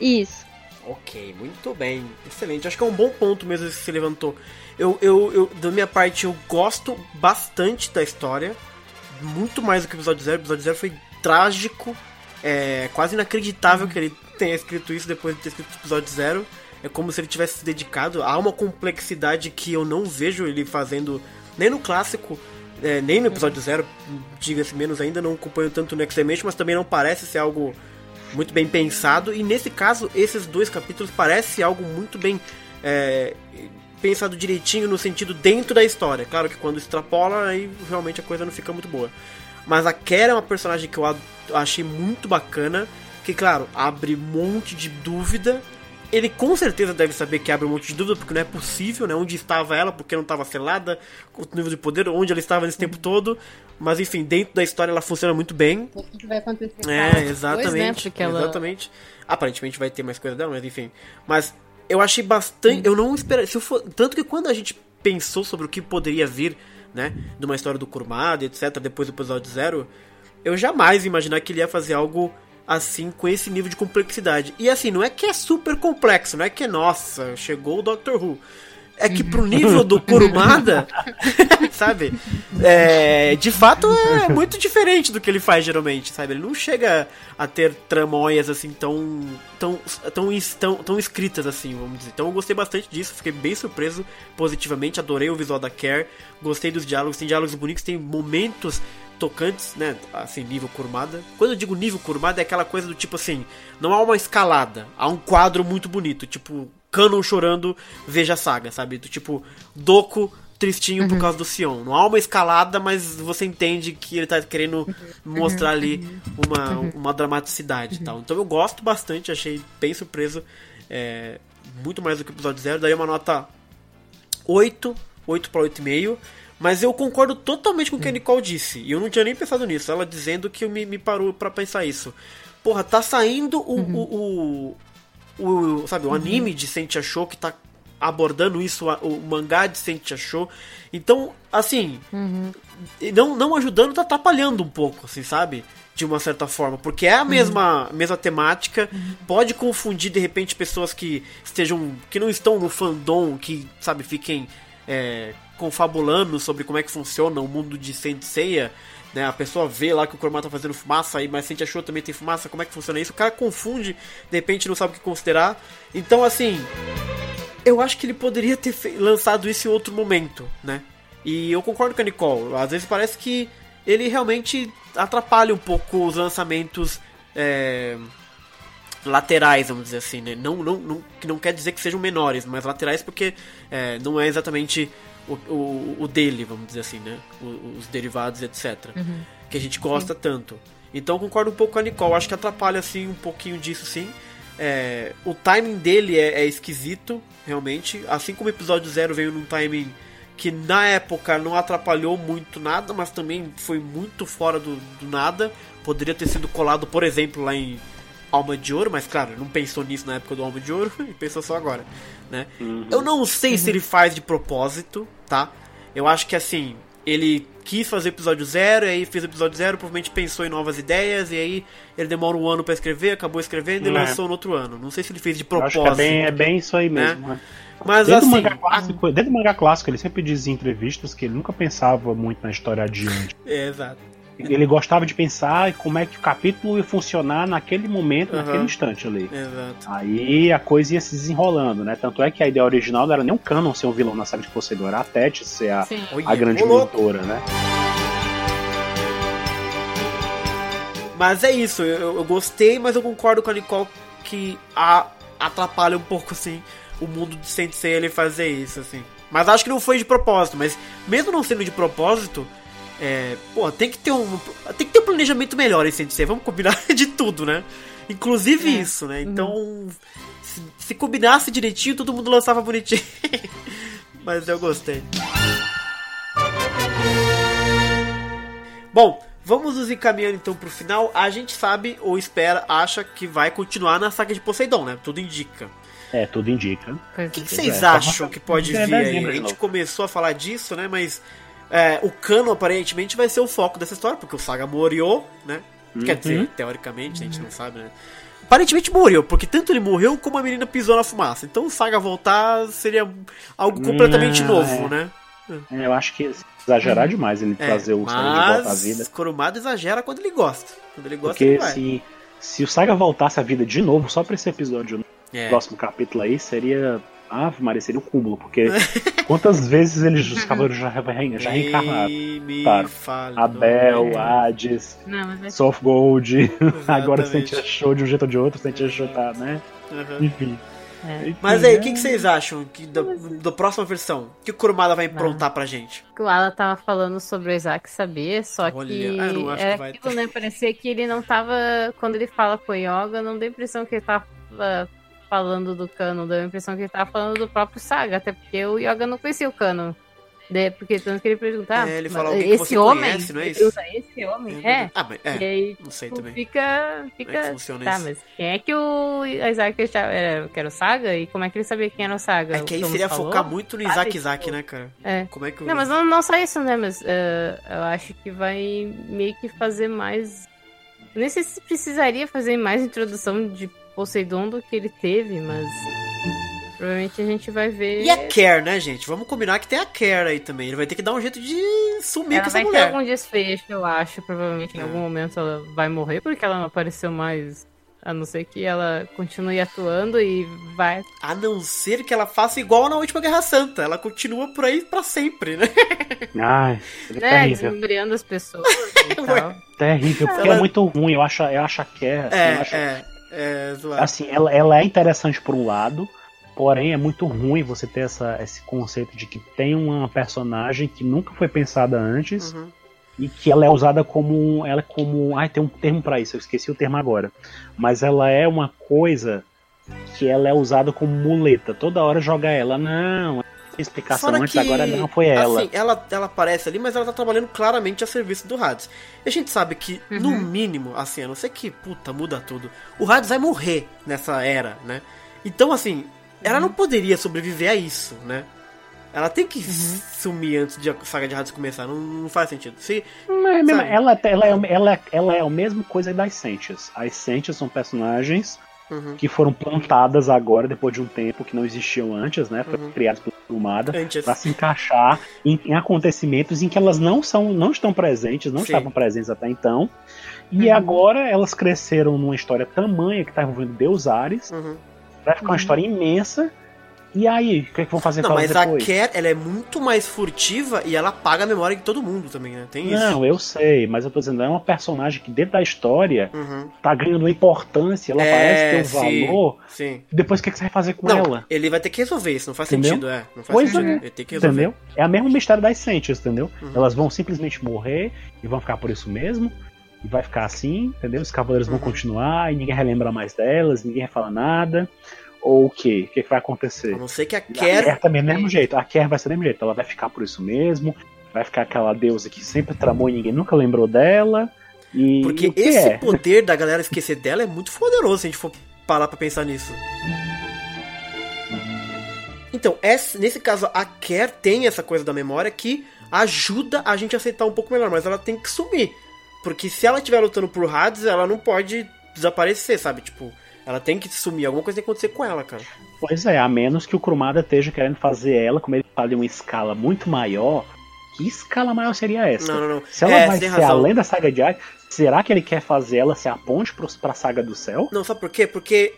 Isso. Ok, muito bem. Excelente. Acho que é um bom ponto mesmo que você levantou. Eu, eu, eu, da minha parte, eu gosto bastante da história. Muito mais do que o episódio 0. O episódio 0 foi trágico. É quase inacreditável que ele tenha escrito isso depois de ter escrito o episódio 0. É como se ele tivesse se dedicado. Há uma complexidade que eu não vejo ele fazendo nem no clássico, é, nem no episódio 0, diga-se menos ainda, não acompanho tanto no X-Dimension, mas também não parece ser algo muito bem pensado. E nesse caso, esses dois capítulos parecem algo muito bem é, pensado direitinho no sentido dentro da história. Claro que quando extrapola, aí realmente a coisa não fica muito boa. Mas a Kera é uma personagem que eu achei muito bacana, que claro, abre um monte de dúvida. Ele com certeza deve saber que abre um monte de dúvida, porque não é possível, né? Onde estava ela, porque não estava selada, com o nível de poder, onde ela estava nesse tempo todo. Mas enfim, dentro da história ela funciona muito bem. O que vai acontecer É, exatamente. depois, né? Ela... Exatamente. Aparentemente vai ter mais coisa dela, mas enfim. Mas eu achei bastante. Eu não esperava. Se eu for, tanto que quando a gente pensou sobre o que poderia vir, né? De uma história do Kurumada, etc., depois do episódio zero, eu jamais imaginar que ele ia fazer algo assim, com esse nível de complexidade. E assim, não é que é super complexo, não é que nossa, chegou o Doctor Who. É que pro nível do Kurumada, sabe? É, de fato é muito diferente do que ele faz geralmente, sabe? Ele não chega a ter tramóias assim tão tão, tão, tão, tão escritas assim, vamos dizer. Então eu gostei bastante disso, fiquei bem surpreso positivamente, adorei o visual da Care, gostei dos diálogos, tem diálogos bonitos, tem momentos tocantes, né? Assim, nível Kurumada. Quando eu digo nível Kurumada, é aquela coisa do tipo assim: não há uma escalada, há um quadro muito bonito, tipo Canon chorando, veja a saga, sabe? Do tipo Doku tristinho Uhum. por causa do Sion. Não há uma escalada, mas você entende que ele tá querendo mostrar ali uma, uma dramaticidade e tal. Então eu gosto bastante, achei bem surpreso. É, muito mais do que o episódio 0. Daria uma nota 8, 8 para 8,5. Mas eu concordo totalmente com o que a Nicole disse. E eu não tinha nem pensado nisso. Ela dizendo que me, me parou para pensar isso. Porra, tá saindo o. o, o, o sabe, o anime de Sentia Show que tá abordando isso, o, mangá de Sentia Show. Então, assim. Não, não ajudando, tá atrapalhando um pouco, assim, sabe? De uma certa forma. Porque é a mesma, mesma temática. Pode confundir, de repente, pessoas que estejam. que não estão no fandom, que, sabe, fiquem. É, confabulando sobre como é que funciona o mundo de Saint Seiya, né? A pessoa vê lá que o Kurumada tá fazendo fumaça aí, mas Saint Show também tem fumaça, como é que funciona isso? O cara confunde, de repente não sabe o que considerar. Então, assim, eu acho que ele poderia ter lançado isso em outro momento, né? E eu concordo com a Nicole, às vezes parece que ele realmente atrapalha um pouco os lançamentos é, laterais, vamos dizer assim, né? Não, não, não, que não quer dizer que sejam menores, mas laterais porque é, não é exatamente o, o, o dele, vamos dizer assim, né? O- os derivados, etc. Que a gente gosta tanto. Então eu concordo um pouco com a Nicole, acho que atrapalha assim um pouquinho disso sim. É, o timing dele é, é esquisito, realmente. Assim como o episódio 0 veio num timing que na época não atrapalhou muito nada, mas também foi muito fora do, do nada. Poderia ter sido colado, por exemplo, lá em Alma de Ouro, mas claro, não pensou nisso na época do Alma de Ouro e pensou só agora, né? Eu não sei se ele faz de propósito, tá? Eu acho que assim, ele quis fazer episódio zero, e aí fez episódio zero, provavelmente pensou em novas ideias, e aí ele demora um ano pra escrever, acabou escrevendo e É. lançou no outro ano. Não sei se ele fez de acho propósito. é bem, é bem isso aí mesmo. né? Mas Dentro, assim, do mangá clássico, dentro do mangá clássico, ele sempre dizia em entrevistas que ele nunca pensava muito na história adiante. é, exato. Ele gostava de pensar como é que o capítulo ia funcionar naquele momento, Aham. naquele instante ali. Exato. Aí a coisa ia se desenrolando, né? Tanto é que a ideia original não era nem o Canon ser um vilão na saga de Poseidon, era a Tete ser a, Sim. A grande ô, louco. mentora, né? Mas é isso, eu, eu gostei, mas eu concordo com a Nicole que a, atrapalha um pouco, assim, o mundo de Sensei ele fazer isso, assim. Mas acho que não foi de propósito, mas mesmo não sendo de propósito, É, pô, tem que ter um. Tem que ter um planejamento melhor em Sensei. Vamos combinar de tudo, né? Inclusive é. isso, né? Então. Uhum. Se, se combinasse direitinho, todo mundo lançava bonitinho. Mas eu gostei. Bom, vamos nos encaminhando então pro final. A gente sabe, ou espera, acha que vai continuar na saga de Poseidon, né? Tudo indica. É, tudo indica. O que, que, vocês é, acham que pode vir aí? A gente começou a falar disso, né? Mas é, o Cano aparentemente vai ser o foco dessa história, porque o Saga morreu, né? Uhum. Quer dizer, teoricamente, a gente não sabe, né? Aparentemente morreu, porque tanto ele morreu como a menina pisou na fumaça. Então o Saga voltar seria algo completamente novo, é. né? É, eu acho que exagerar uhum. demais ele é, trazer o Saga de volta à vida. Kurumada exagera quando ele gosta. Quando ele gosta, Porque ele vai. se, se o Saga voltasse à vida de novo, só pra esse episódio, é. próximo capítulo aí, seria. Ave Maria, seria o cúmulo, porque quantas vezes eles, os cavaleiros já, já reencarnaram? Abel, Hades, Soft Gold, agora Sentia Show de um jeito ou de outro, Sentia Show tá, né? Uhum. Enfim. É. Mas aí, o que, que, vocês acham que da, da próxima versão? O que o Kurumada vai improntar ah. pra gente? O Ala tava falando sobre o Isaac saber, só Olha, que ah, era que aquilo, né? Parecia que ele não tava. Quando ele fala com o Yoga, não deu a impressão que ele tava falando do Cano, deu a impressão que ele tava falando do próprio Saga, até porque o Yoga não conhecia o Cano. De, porque tanto que ele perguntar. É, ele fala esse homem, conhece, não é isso? Esse homem, é. é. Ah, mas é. E aí, não sei tipo, também. Fica. fica é que tá, isso? mas quem é que o Isaac era, que era o Saga? E como é que ele sabia quem era o Saga? É que aí seria falou? focar muito no Isaac Sabe, Isaac, tipo, né, cara? É. Como é que Não, mas não, não só isso, né? Mas uh, eu acho que vai meio que fazer mais. Nem sei se precisaria fazer mais introdução de Poseidon do que ele teve, mas. Provavelmente a gente vai ver. E a Care, né, gente? Vamos combinar que tem a Care aí também. Ele vai ter que dar um jeito de sumir ela com essa mulher. Vai ter algum desfecho, eu acho. Provavelmente é. em algum momento ela vai morrer, porque ela não apareceu mais. A não ser que ela continue atuando e vai. A não ser que ela faça igual na última Guerra Santa. Ela continua por aí pra sempre, né? Ai, é né? terrível. Desembriando as pessoas e tal. Terrível, porque ela... é muito ruim. Eu acho, eu acho a Care. Assim, é, acho... é. É, assim, ela, ela é interessante por um lado, Porém, é muito ruim você ter essa, esse conceito de que tem uma personagem que nunca foi pensada antes uhum. e que ela é usada como. Ela é como. Ai, tem um termo para isso, eu esqueci o termo agora. Mas ela é uma coisa que ela é usada como muleta. Toda hora joga ela. Não, explicação Fora antes, que, agora não foi ela. Assim, ela, ela aparece ali, mas ela tá trabalhando claramente a serviço do Hades. E a gente sabe que, uhum. no mínimo, assim, a não ser que, puta, muda tudo, o Hades vai morrer nessa era, né? Então, assim, ela não poderia sobreviver a isso, né? Ela tem que uhum. sumir antes de a saga de Hades começar. Não, não faz sentido. Se, Mas, ela, ela, ela, é, ela, ela é a mesma coisa das Sentias. As Sentias são personagens uhum. que foram plantadas agora, depois de um tempo, que não existiam antes, né? Foram uhum. criadas por Lumada para se encaixar em, em, acontecimentos em que elas não são, não estão presentes, não Sim. estavam presentes até então. E uhum. agora elas cresceram numa história tamanha que está envolvendo Deus Ares. Uhum Vai ficar uma uhum. história imensa. E aí, o que, é que vão fazer não, com ela mas depois? a Care, ela é muito mais furtiva e ela apaga a memória de todo mundo também, né? Tem isso. Não, eu sei, mas eu tô dizendo, é uma personagem que dentro da história uhum. tá ganhando importância, ela é, parece ter um sim, valor. Sim. Depois o que, é que você vai fazer com não, ela? Ele vai ter que resolver isso, não faz entendeu? sentido, é. Não faz pois sentido. É. Ele tem que resolver. Entendeu? É a mesma mistério das Sentias, entendeu? Uhum. Elas vão simplesmente morrer e vão ficar por isso mesmo. E vai ficar assim, entendeu? Os cavaleiros uhum. vão continuar e ninguém vai lembrar mais delas, ninguém vai falar nada. Ou o quê? O que, que vai acontecer? A não ser que a Kerr. A Kerr também é do mesmo jeito. A Kerr vai ser do mesmo jeito. Ela vai ficar por isso mesmo. Vai ficar aquela deusa que sempre tramou e ninguém nunca lembrou dela. E, Porque esse é? poder da galera esquecer dela é muito poderoso se a gente for parar pra pensar nisso. Então, essa, nesse caso, a Kerr tem essa coisa da memória que ajuda a gente a aceitar um pouco melhor, mas ela tem que sumir. Porque se ela estiver lutando por Hades, ela não pode desaparecer, sabe? Tipo, ela tem que sumir, alguma coisa tem que acontecer com ela, cara. Pois é, a menos que o Kurumada esteja querendo fazer ela, como ele fala, em uma escala muito maior. Que escala maior seria essa? Não, não, não. Se ela é, vai ser razão. além da saga de Ar, será que ele quer fazer ela ser a ponte pra saga do céu? Não, sabe por quê? Porque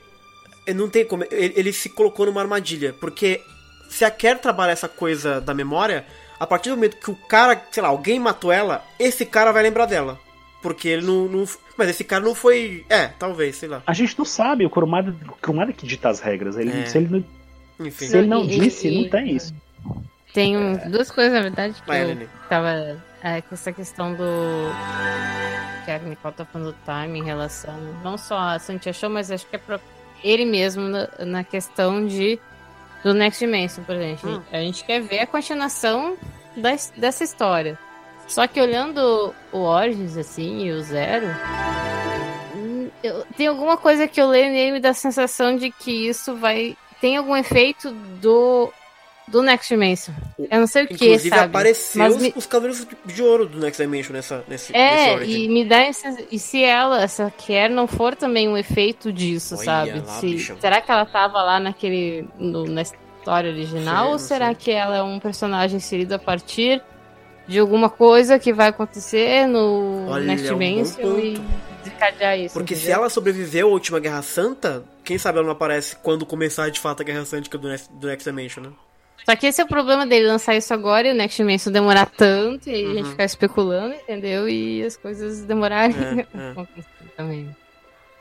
não tem como. Ele, ele se colocou numa armadilha. Porque se a Kerr trabalhar essa coisa da memória, a partir do momento que o cara, sei lá, alguém matou ela, esse cara vai lembrar dela. Porque ele não, não, Mas esse cara não foi. É, talvez, sei lá. A gente não sabe, o Kurumada, o Kurumada que dita as regras. Ele, é. Se ele não, Enfim. Se ele não e, disse, e, não tem isso. Tem um, duas coisas, na verdade, que Vai, eu tava é, com essa questão do. Que a Nicole tá falando do time em relação. Não só a Santia Show, mas acho que é pra ele mesmo na, na questão de. Do Next Dimension, por exemplo. Hum. A gente quer ver a continuação da, dessa história. Só que olhando o Origins, assim, e o Zero. hum, eu- tem alguma coisa que eu leio nele e me dá a sensação de que isso vai. Tem algum efeito do. Do Next Dimension. Eu não sei o que, Inclusive sabe? apareceu Mas os, me- os Cavaleiros de Ouro do Next Dimension nessa, nesse, nesse É, Origin. e me dá esse, e se ela, essa Kier, não for também um efeito disso, Olha sabe? lá, Se- será que ela tava lá naquele. no- na história original? Sei, ou será sei. que ela é um personagem inserido a partir de alguma coisa que vai acontecer no Olha, Next é um Dimension e desencadear isso? Porque se entendeu? ela sobreviveu à última Guerra Santa, quem sabe ela não aparece quando começar de fato a Guerra Santa do Next, do Next Dimension, né? Só que esse é o problema dele, lançar isso agora e o Next Dimension demorar tanto e aí a Uhum. gente ficar especulando, entendeu? E as coisas demorarem É, é. também.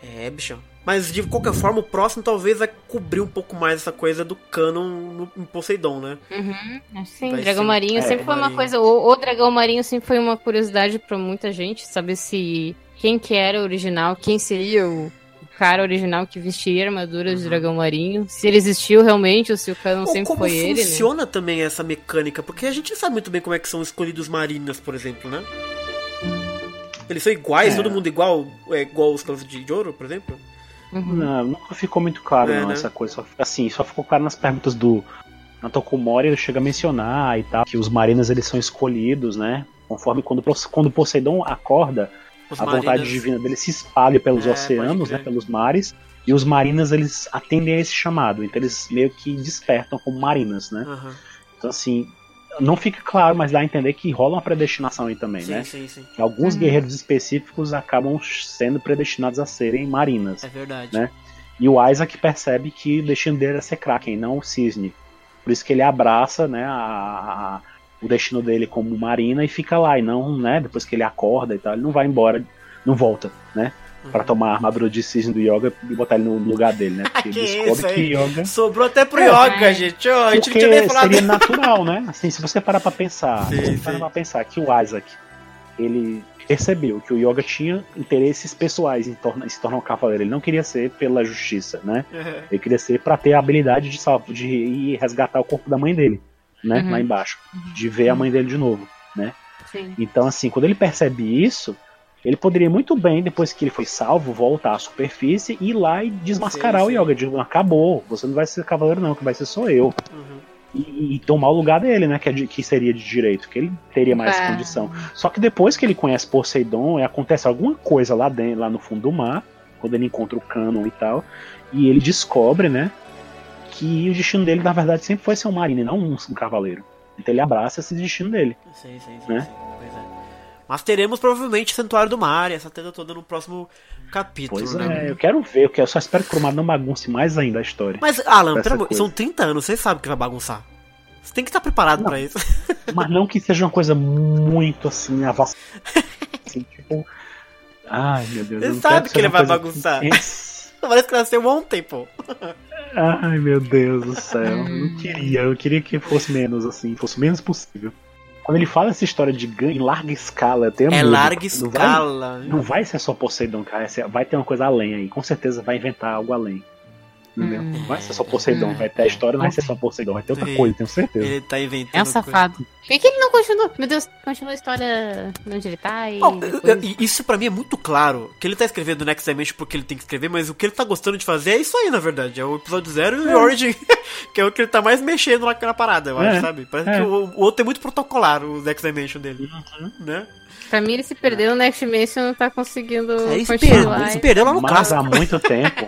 É, bichão. Mas de qualquer forma, o próximo talvez vai cobrir um pouco mais essa coisa do canon no, em Poseidon, né? Uhum, sim. Vai dragão ser- marinho é, sempre foi uma coisa. O, o dragão marinho sempre foi uma curiosidade pra muita gente saber se quem que era o original, quem seria o, cara original que vestiria a armadura de dragão marinho, se ele existiu realmente ou se o canon Ou sempre como foi ele, né? funciona também essa mecânica, porque a gente sabe muito bem como é que são escolhidos marinas, por exemplo, né? Eles são iguais, É. todo mundo igual, é igual os Cavaleiros de Ouro, por exemplo? Uhum. Não, nunca ficou muito claro, É, não, né? essa coisa. Só, assim, só ficou claro nas perguntas do Antokumori, ele chega a mencionar e tal, que os marinas eles são escolhidos, né? Conforme quando, quando Poseidon acorda, Os a vontade marinas- divina dele se espalha pelos É, oceanos, né, pelos mares, e os marinas eles atendem a esse chamado, então eles meio que despertam como marinas, né? Aham. Então assim, não fica claro, mas dá a entender que rola uma predestinação aí também, Sim, né? sim, sim. Que alguns Uhum. guerreiros específicos acabam sendo predestinados a serem marinas. É verdade. Né? E o Isaac percebe que o destino dele é ser Kraken, não o Cisne. Por isso que ele abraça né, a- a- o destino dele como marina e fica lá. E não, né, depois que ele acorda e tal, ele não vai embora, não volta, né? Pra Uhum. tomar a armadura de cisne do Yoga e botar ele no lugar dele, né? Porque Que descobre que aí? Yoga. Sobrou até pro É, Yoga, é. gente. Ó, a gente não tinha nem falado. seria natural, né? Assim, se você parar pra pensar, Sim, se você parar pra pensar que o Isaac, ele percebeu que o Yoga tinha interesses pessoais em, torna- em se tornar um cavaleiro. Ele não queria ser pela justiça, né? É. Ele queria ser pra ter a habilidade de, salvo, de ir resgatar o corpo da mãe dele, né? Uhum. Lá embaixo. De ver a mãe dele de novo. Sim. Então, assim, quando ele percebe isso, ele poderia muito bem, depois que ele foi salvo, voltar à superfície e ir lá e desmascarar Sim, sim. o Yoga. Digo, acabou, você não vai ser cavaleiro, não, que vai ser só eu. Uhum. E, e tomar o lugar dele, né? Que, é de- que seria de direito, que ele teria mais É. condição. Só que depois que ele conhece Poseidon, e acontece alguma coisa lá dentro, lá no fundo do mar, quando ele encontra o Canon e tal, e ele descobre, né? Que o destino dele, na verdade, sempre foi ser um marino e não um, um cavaleiro. Então ele abraça esse destino dele. Sim, sim, sim, Né? sim. Pois é. Mas teremos provavelmente Santuário do Mar e essa tenda toda no próximo capítulo, Pois né? é, eu quero ver, eu, quero, eu só espero que o Cromado não bagunce mais ainda a história. Mas, Alan, coisa. são 30 anos, você sabe que vai bagunçar. Você tem que estar preparado pra isso. Mas não que seja uma coisa muito assim, avassalante. assim, tipo. Ai, meu Deus. Você sabe que ele vai bagunçar. Parece que nasceu ontem, pô. Ai, meu Deus do céu. Eu não queria. Eu queria que fosse menos assim, fosse o menos possível. Quando ele fala essa história de ganho em larga escala, tenho É larga Não vai- escala. Não vai ser só Poseidon, cara. Vai ter uma coisa além aí. Com certeza vai inventar algo além. Entendeu? Hum. Não vai ser só Poseidon. Vai ter a história, não vai ser só Poseidon. Vai ter outra Sim. coisa, tenho certeza. Ele tá inventando. É um coisa. safado. Por que, que ele não continua? Meu Deus, continua a história onde ele tá e. Não, depois- Isso pra mim é muito claro. Que ele tá escrevendo Next Dimension porque ele tem que escrever, mas o que ele tá gostando de fazer é isso aí, na verdade. É o episódio zero e o Origin, que é o que ele tá mais mexendo na, na parada, eu acho, É, sabe? Parece é. que o, o outro é muito protocolar, o Next Dimension dele. Né? Pra mim, ele se perdeu no Next Dimension não tá conseguindo É, ele, se perdeu, ele se perdeu lá no Mas há muito tempo.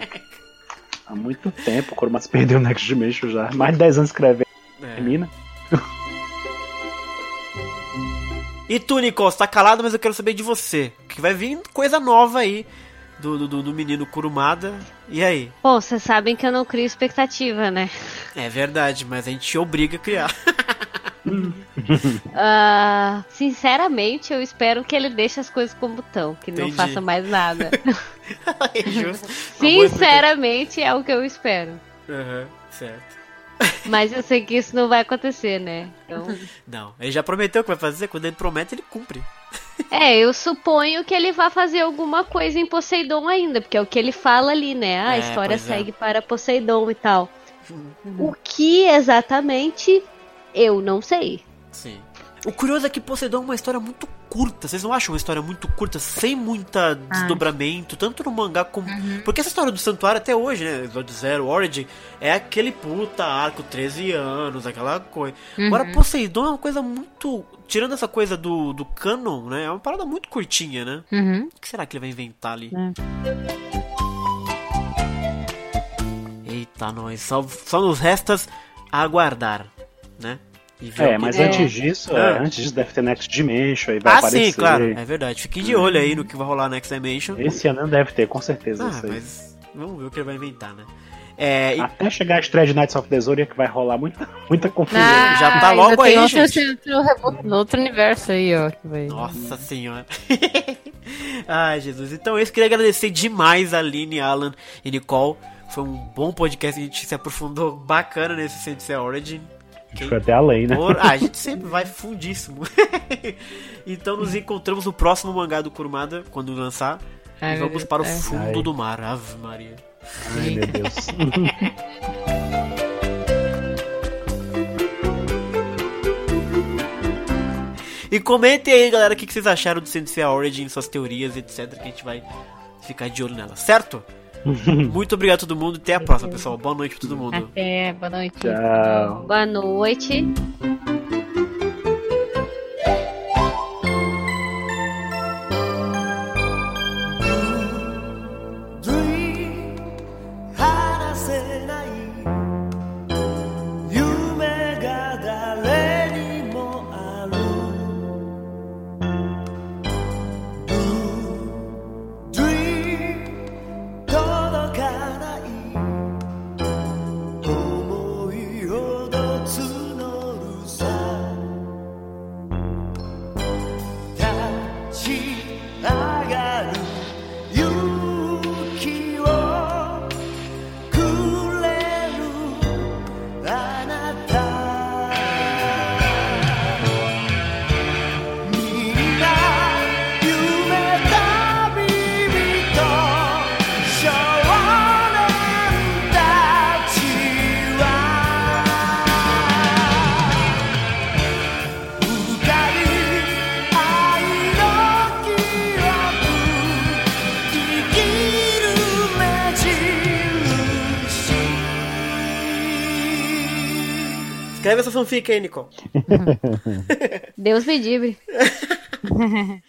Há muito tempo, o Cromas perdeu o Next Dimension já. Mais de 10 anos escrevendo. É. Termina. E tu, Nicole, você tá calado, mas eu quero saber de você. Que vai vir coisa nova aí do, do, do menino Kurumada. E aí? Bom, vocês sabem que eu não crio expectativa, né? É verdade, mas a gente te obriga a criar. Ah, sinceramente, eu espero que ele deixe as coisas como estão, que não Entendi. faça mais nada. é justo. Explicação. Sinceramente, é o que eu espero. Aham, certo. Mas eu sei que isso não vai acontecer, né? Então... Não, ele já prometeu que vai fazer, quando ele promete, ele cumpre. É, eu suponho que ele vai fazer alguma coisa em Poseidon ainda, porque é o que ele fala ali, né? A É, história é. segue para Poseidon e tal. O que exatamente, eu não sei. Sim. O curioso é que Poseidon é uma história muito curta. Vocês não acham uma história muito curta, sem muita desdobramento, tanto no mangá como. Porque essa história do santuário até hoje, né? Episódio Zero, Origin, é aquele puta arco, 13 anos, aquela coisa. Agora, Poseidon é uma coisa muito. Tirando essa coisa do, do canon, né? É uma parada muito curtinha, né? Uhum. O que será que ele vai inventar ali? Eita, nós. Só, só nos restas aguardar, né? E ver o É, que mas tem. antes disso, É. é, antes disso deve ter Next Dimension aí vai Ah, aparecer. sim, claro, é verdade. Fiquem de olho aí no que vai rolar Next Dimension. Esse ano deve ter, com certeza. Ah, mas vamos ver o que ele vai inventar, né? É, e- Até chegar a estreia de Knights of the Zodiac vai rolar muita, muita confusão. Ah, já tá logo aí, outro, gente. Outro, no outro universo aí, ó. Que vai... Nossa senhora. Ai, Jesus. Então, eu queria agradecer demais a Aline, Alan e Nicole. Foi um bom podcast, a gente se aprofundou bacana nesse Sensei Origin. A gente foi até além, né? Por- Ah, a gente sempre vai fundíssimo. então nos encontramos no próximo mangá do Kurumada, quando lançar. Ai, e vamos para o fundo Ai. do mar. Ave Maria. Ai, meu Deus. E comentem aí, galera, o que que vocês acharam do Sensei Origin, suas teorias, etc. Que a gente vai ficar de olho nela, certo? Muito obrigado a todo mundo. Até a próxima, pessoal. Boa noite pra todo mundo. Até, boa noite. Tchau. Boa noite. Fanfic aí, Nicole. Deus me livre.